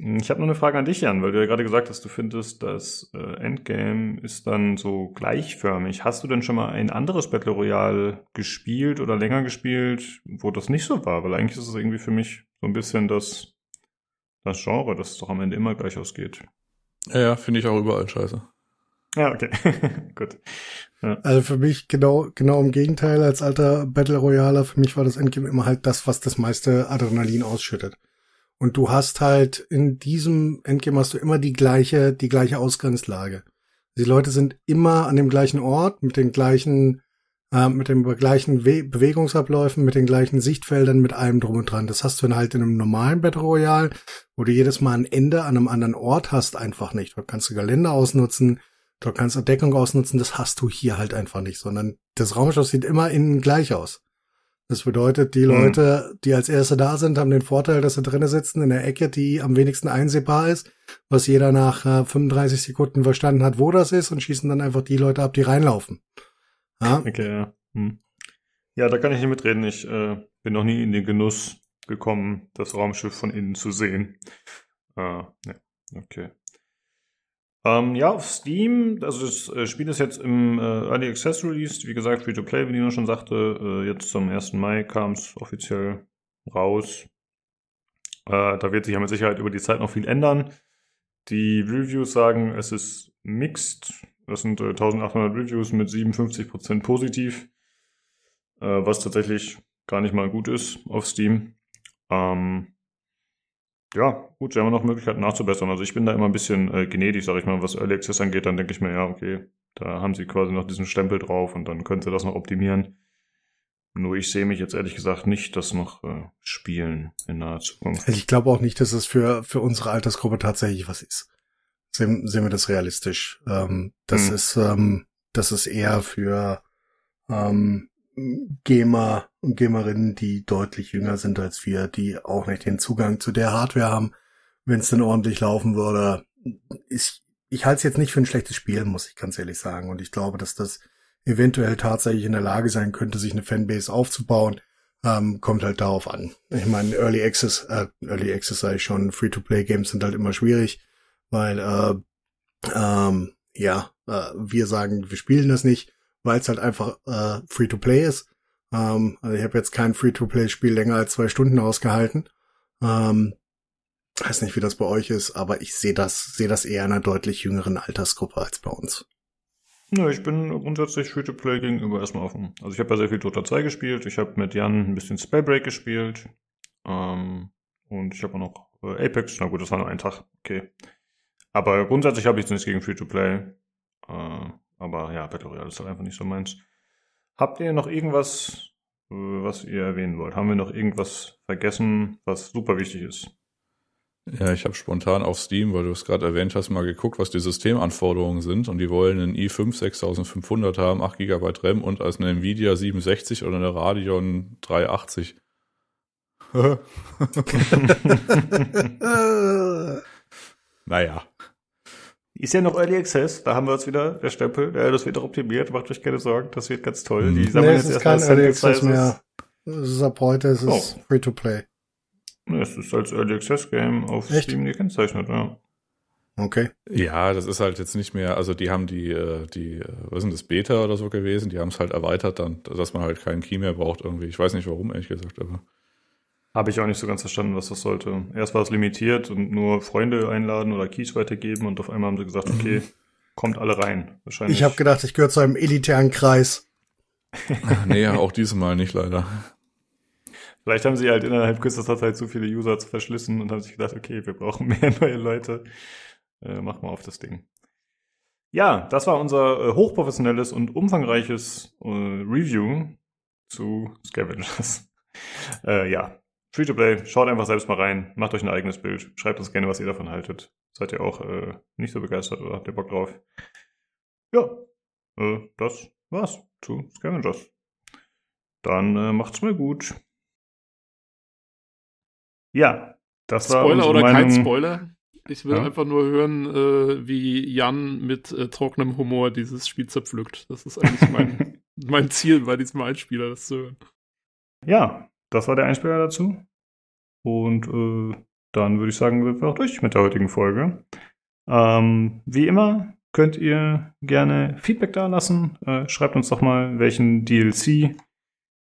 Hm, ich habe noch eine Frage an dich, Jan, weil du ja gerade gesagt hast, du findest, das äh, Endgame ist dann so gleichförmig. Hast du denn schon mal ein anderes Battle Royale gespielt oder länger gespielt, wo das nicht so war? Weil eigentlich ist es irgendwie für mich so ein bisschen das, das Genre, das es doch am Ende immer gleich ausgeht. Ja, ja finde ich auch überall scheiße. Ja, okay. Gut. Ja. Also für mich genau, genau im Gegenteil als alter Battle Royaler, für mich war das Endgame immer halt das, was das meiste Adrenalin ausschüttet. Und du hast halt in diesem Endgame hast du immer die gleiche, die gleiche Ausgangslage. Die Leute sind immer an dem gleichen Ort, mit den gleichen, äh, mit den gleichen We Bewegungsabläufen, mit den gleichen Sichtfeldern, mit allem drum und dran. Das hast du dann halt in einem normalen Battle Royale, wo du jedes Mal ein Ende an einem anderen Ort hast, einfach nicht. Dort kannst du Gelände ausnutzen, dort kannst du Deckung ausnutzen, das hast du hier halt einfach nicht, sondern das Raumschiff sieht immer innen gleich aus. Das bedeutet, die mhm. Leute, die als Erste da sind, haben den Vorteil, dass sie drinnen sitzen in der Ecke, die am wenigsten einsehbar ist, was jeder nach äh, 35 Sekunden verstanden hat, wo das ist und schießen dann einfach die Leute ab, die reinlaufen. Ja? Okay, ja. Hm. Ja, da kann ich nicht mitreden. Ich äh, bin noch nie in den Genuss gekommen, das Raumschiff von innen zu sehen. Äh, ja, okay. Ähm, ja, auf Steam, also das äh, Spiel ist jetzt im äh, Early Access Release, wie gesagt, Free to Play, wie Nino schon sagte. Äh, jetzt zum 1. Mai kam es offiziell raus. Äh, da wird sich ja mit Sicherheit über die Zeit noch viel ändern. Die Reviews sagen, es ist mixed. Das sind 1800 äh, Reviews mit 57% positiv, äh, was tatsächlich gar nicht mal gut ist auf Steam. Ähm, ja, gut, sie haben noch Möglichkeiten nachzubessern. Also ich bin da immer ein bisschen äh, gnädig, sag ich mal, was Early Access angeht. Dann denke ich mir, ja, okay, da haben sie quasi noch diesen Stempel drauf und dann können sie das noch optimieren. Nur ich sehe mich jetzt ehrlich gesagt nicht das noch äh, spielen in naher Zukunft. Also ich glaube auch nicht, dass es für, für unsere Altersgruppe tatsächlich was ist. Sehen, sehen wir das realistisch. Ähm, das hm. ist, ähm, das ist eher für ähm, Gamer und Gamerinnen, die deutlich jünger sind als wir, die auch nicht den Zugang zu der Hardware haben, wenn es denn ordentlich laufen würde. Ich, ich halte es jetzt nicht für ein schlechtes Spiel, muss ich ganz ehrlich sagen. Und ich glaube, dass das eventuell tatsächlich in der Lage sein könnte, sich eine Fanbase aufzubauen. Ähm, kommt halt darauf an. Ich meine, Early Access, äh, Early Access sei schon, Free-to-Play-Games sind halt immer schwierig, weil äh, ähm, ja, äh, wir sagen, wir spielen das nicht weil es halt einfach äh, Free-to-Play ist. Ähm, also ich habe jetzt kein Free-to-Play-Spiel länger als zwei Stunden ausgehalten. Ähm, weiß nicht, wie das bei euch ist, aber ich sehe das, sehe das eher in einer deutlich jüngeren Altersgruppe als bei uns. Ja, ich bin grundsätzlich Free-to-Play gegenüber erstmal offen. Also ich habe ja sehr viel Dota 2 gespielt, ich habe mit Jan ein bisschen Spellbreak gespielt ähm, und ich habe auch noch äh, Apex, na gut, das war nur ein Tag, okay. Aber grundsätzlich habe ich nichts gegen Free-to-Play. Äh, aber ja, Battle Royale ist halt einfach nicht so meins. Habt ihr noch irgendwas, äh, was ihr erwähnen wollt? Haben wir noch irgendwas vergessen, was super wichtig ist? Ja, ich habe spontan auf Steam, weil du es gerade erwähnt hast, mal geguckt, was die Systemanforderungen sind. Und die wollen einen i5 6500 haben, 8 GB RAM und als eine Nvidia 67 oder eine Radeon 380. naja. Ist ja noch Early Access, da haben wir uns wieder, der Stempel, ja, das wird auch optimiert, macht euch keine Sorgen, das wird ganz toll. Die sammeln nee, es ist kein Early Access mehr. Es ist ab heute, es ist oh. Free to Play. Es ist als Early Access Game auf Echt? Steam gekennzeichnet, ja. Okay. Ja, das ist halt jetzt nicht mehr, also die haben die, äh, die, äh, was ist denn das, Beta oder so gewesen, die haben es halt erweitert dann, dass man halt keinen Key mehr braucht irgendwie. Ich weiß nicht warum, ehrlich gesagt, aber. Habe ich auch nicht so ganz verstanden, was das sollte. Erst war es limitiert und nur Freunde einladen oder Keys weitergeben und auf einmal haben sie gesagt, okay, kommt alle rein. Wahrscheinlich. Ich habe gedacht, ich gehöre zu einem elitären Kreis. nee, auch diesmal nicht leider. Vielleicht haben sie halt innerhalb kürzester Zeit so viele User verschlissen und haben sich gedacht, okay, wir brauchen mehr neue Leute. Äh, mach mal auf das Ding. Ja, das war unser äh, hochprofessionelles und umfangreiches äh, Review zu Scavengers. äh, ja, Free-to-Play, schaut einfach selbst mal rein, macht euch ein eigenes Bild, schreibt uns gerne, was ihr davon haltet. Seid ihr auch äh, nicht so begeistert oder habt ihr Bock drauf? Ja, äh, das war's zu Scavengers. Dann äh, macht's mal gut. Ja, das Spoiler war Spoiler oder Meinung. kein Spoiler? Ich will ja. einfach nur hören, äh, wie Jan mit äh, trockenem Humor dieses Spiel zerpflückt. Das ist eigentlich mein, mein Ziel bei diesem Einspieler, das zu hören. Ja, das war der Einspieler dazu. Und äh, dann würde ich sagen, sind wir auch durch mit der heutigen Folge. Ähm, wie immer könnt ihr gerne Feedback da lassen. Äh, schreibt uns doch mal, welchen DLC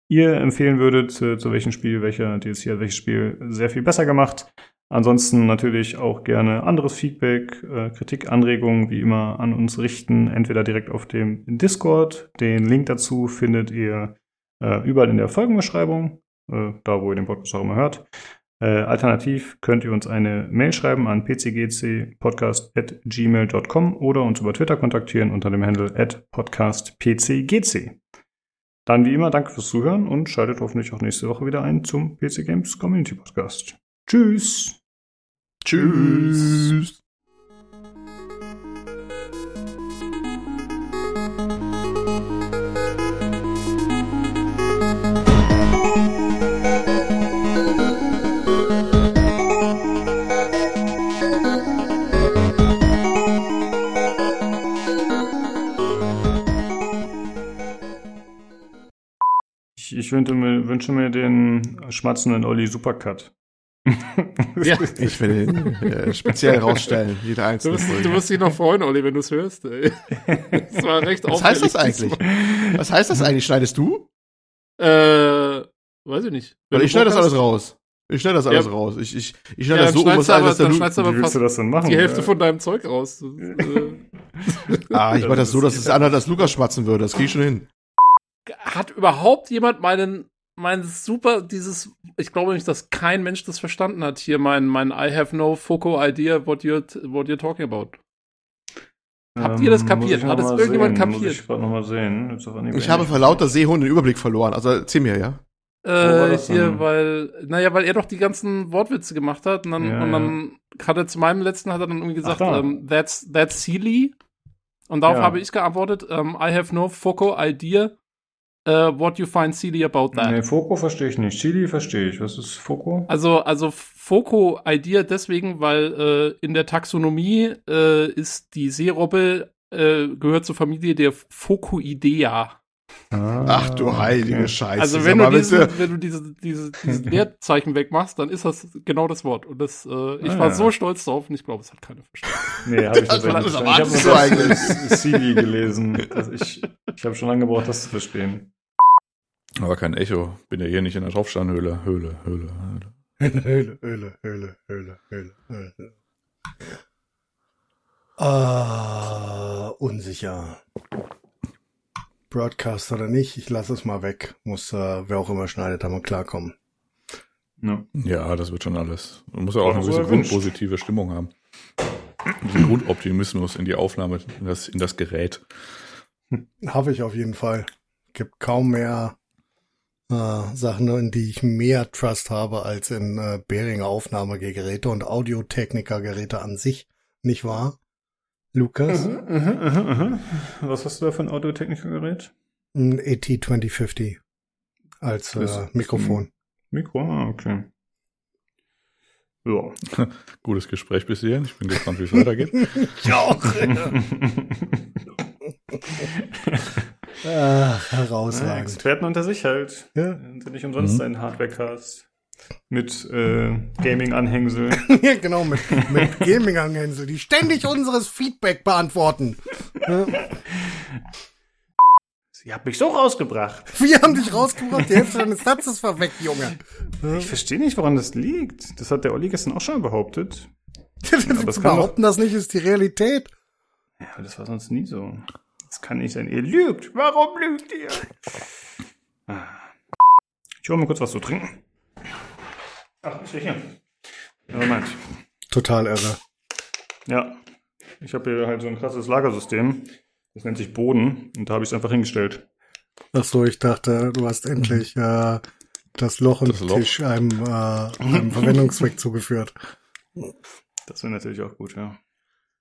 ihr empfehlen würdet, zu, zu welchem Spiel, welcher DLC hat welches Spiel sehr viel besser gemacht. Ansonsten natürlich auch gerne anderes Feedback, äh, Kritik, Anregungen wie immer an uns richten, entweder direkt auf dem Discord. Den Link dazu findet ihr äh, überall in der Folgenbeschreibung, äh, da wo ihr den Podcast auch immer hört. Äh, alternativ könnt ihr uns eine Mail schreiben an pcgcpodcast.gmail.com oder uns über Twitter kontaktieren unter dem Handle at podcastpcgc. Dann wie immer danke fürs Zuhören und schaltet hoffentlich auch nächste Woche wieder ein zum PC Games Community Podcast. Tschüss! Tschüss. Ich, wünsche, mir, wünsche mir den schmatzenden Olli Supercut. ja. Ich will ihn äh, speziell rausstellen, jeder einzelne. Du musst, du musst dich noch freuen, Olli, wenn du es hörst. Ey. Das war recht Was heißt das eigentlich? Was heißt das eigentlich? Schneidest du? Äh, weiß ich nicht. Weil ich schneide das alles raus. Ich schneide das alles ja. raus. Ich, ich, ich schneide ja, das so um, was aber, alles, dann schneidest du aber fast du das dann machen, die Hälfte ja. von deinem Zeug raus. Äh, ah, ich mach das so, dass es anhört, dass Lukas schmatzen würde. Das krieg ich schon hin. Hat überhaupt jemand meinen mein super, dieses, ich glaube nicht, dass kein Mensch das verstanden hat hier, mein, mein I have no foco idea what you're, what you're talking about. Habt ihr das ähm, kapiert? Hat das irgendjemand sehen. kapiert? Muss ich noch mal sehen. Ich habe vor lauter Seehund den Überblick verloren. Also erzähl mir, ja. Äh, hier, weil, naja, weil er doch die ganzen Wortwitze gemacht hat und dann, ja, und dann ja. hat er zu meinem letzten hat er dann irgendwie gesagt, da. um, ähm, that's, that's silly. Und darauf ja. habe ich geantwortet, um, I have no foco idea Uh, what you find silly about that? Nee, Foco verstehe ich nicht. Chili verstehe ich. Was ist Foco? Also, also Foco-Idea deswegen, weil äh, in der Taxonomie äh, ist die Seerobbe äh, gehört zur Familie der Focoidea. Ah, Ach du heilige okay. Scheiße. Also wenn du, diesen, wenn du diese, diese, dieses Leerzeichen wegmachst, dann ist das genau das Wort. Und das, äh, ich ah, war ja. so stolz drauf und ich glaube, es hat keiner verstanden. Nee, hab ich das nicht verstanden. Ich habe nur das CD gelesen. ich ich habe schon lange gebraucht, das zu verstehen. Aber kein Echo. Bin ja hier nicht in der Tropfsteinhöhle. Höhle, Höhle, Höhle. Höhle, Höhle, Höhle, Höhle, Höhle, Höhle. Ah, unsicher. Broadcast oder nicht, ich lasse es mal weg. Muss, äh, wer auch immer schneidet, da mal klarkommen. Ja. ja, das wird schon alles. Man muss ja auch eine gewisse grundpositive Stimmung haben. Diesen Grundoptimismus in die Aufnahme, in das, in das Gerät. Habe ich auf jeden Fall. Gibt kaum mehr äh, Sachen, in die ich mehr Trust habe als in äh, Behringer Aufnahmegeräte und Audiotechniker-Geräte an sich, nicht wahr? Lukas? Uh -huh, uh -huh. Was hast du da für ein Audiotechniker-Gerät? Ein AT2050 als äh, Mikrofon. Mikro, ah, okay. Ja. Gutes Gespräch bis hierhin. Ich bin gespannt, wie es weitergeht. ich auch. Ach, herausragend. Ja, Experten unter sich halt. Ja. Sind nicht umsonst mhm. ein Hardware-Cast. Mit äh, Gaming-Anhängsel. ja, genau, mit, mit Gaming-Anhängsel, die ständig unseres Feedback beantworten. Sie hat mich so rausgebracht. Wir haben dich rausgebracht, die Hälfte deines Satzes war weg, Junge. Ich verstehe nicht, woran das liegt. Das hat der Olli gestern auch schon behauptet. Aber das behaupten, das nicht ist die Realität. Ja, aber das war sonst nie so. Das kann nicht sein. Ihr lügt. Warum lügt ihr? Ich hole mir kurz was zu trinken. Ach, ist ja. Total irre. Ja. Ich habe hier halt so ein krasses Lagersystem. Das nennt sich Boden und da habe ich es einfach hingestellt. Ach so, ich dachte, du hast endlich äh, das Loch im Tisch einem, äh, einem Verwendungszweck zugeführt. Das wäre natürlich auch gut, ja.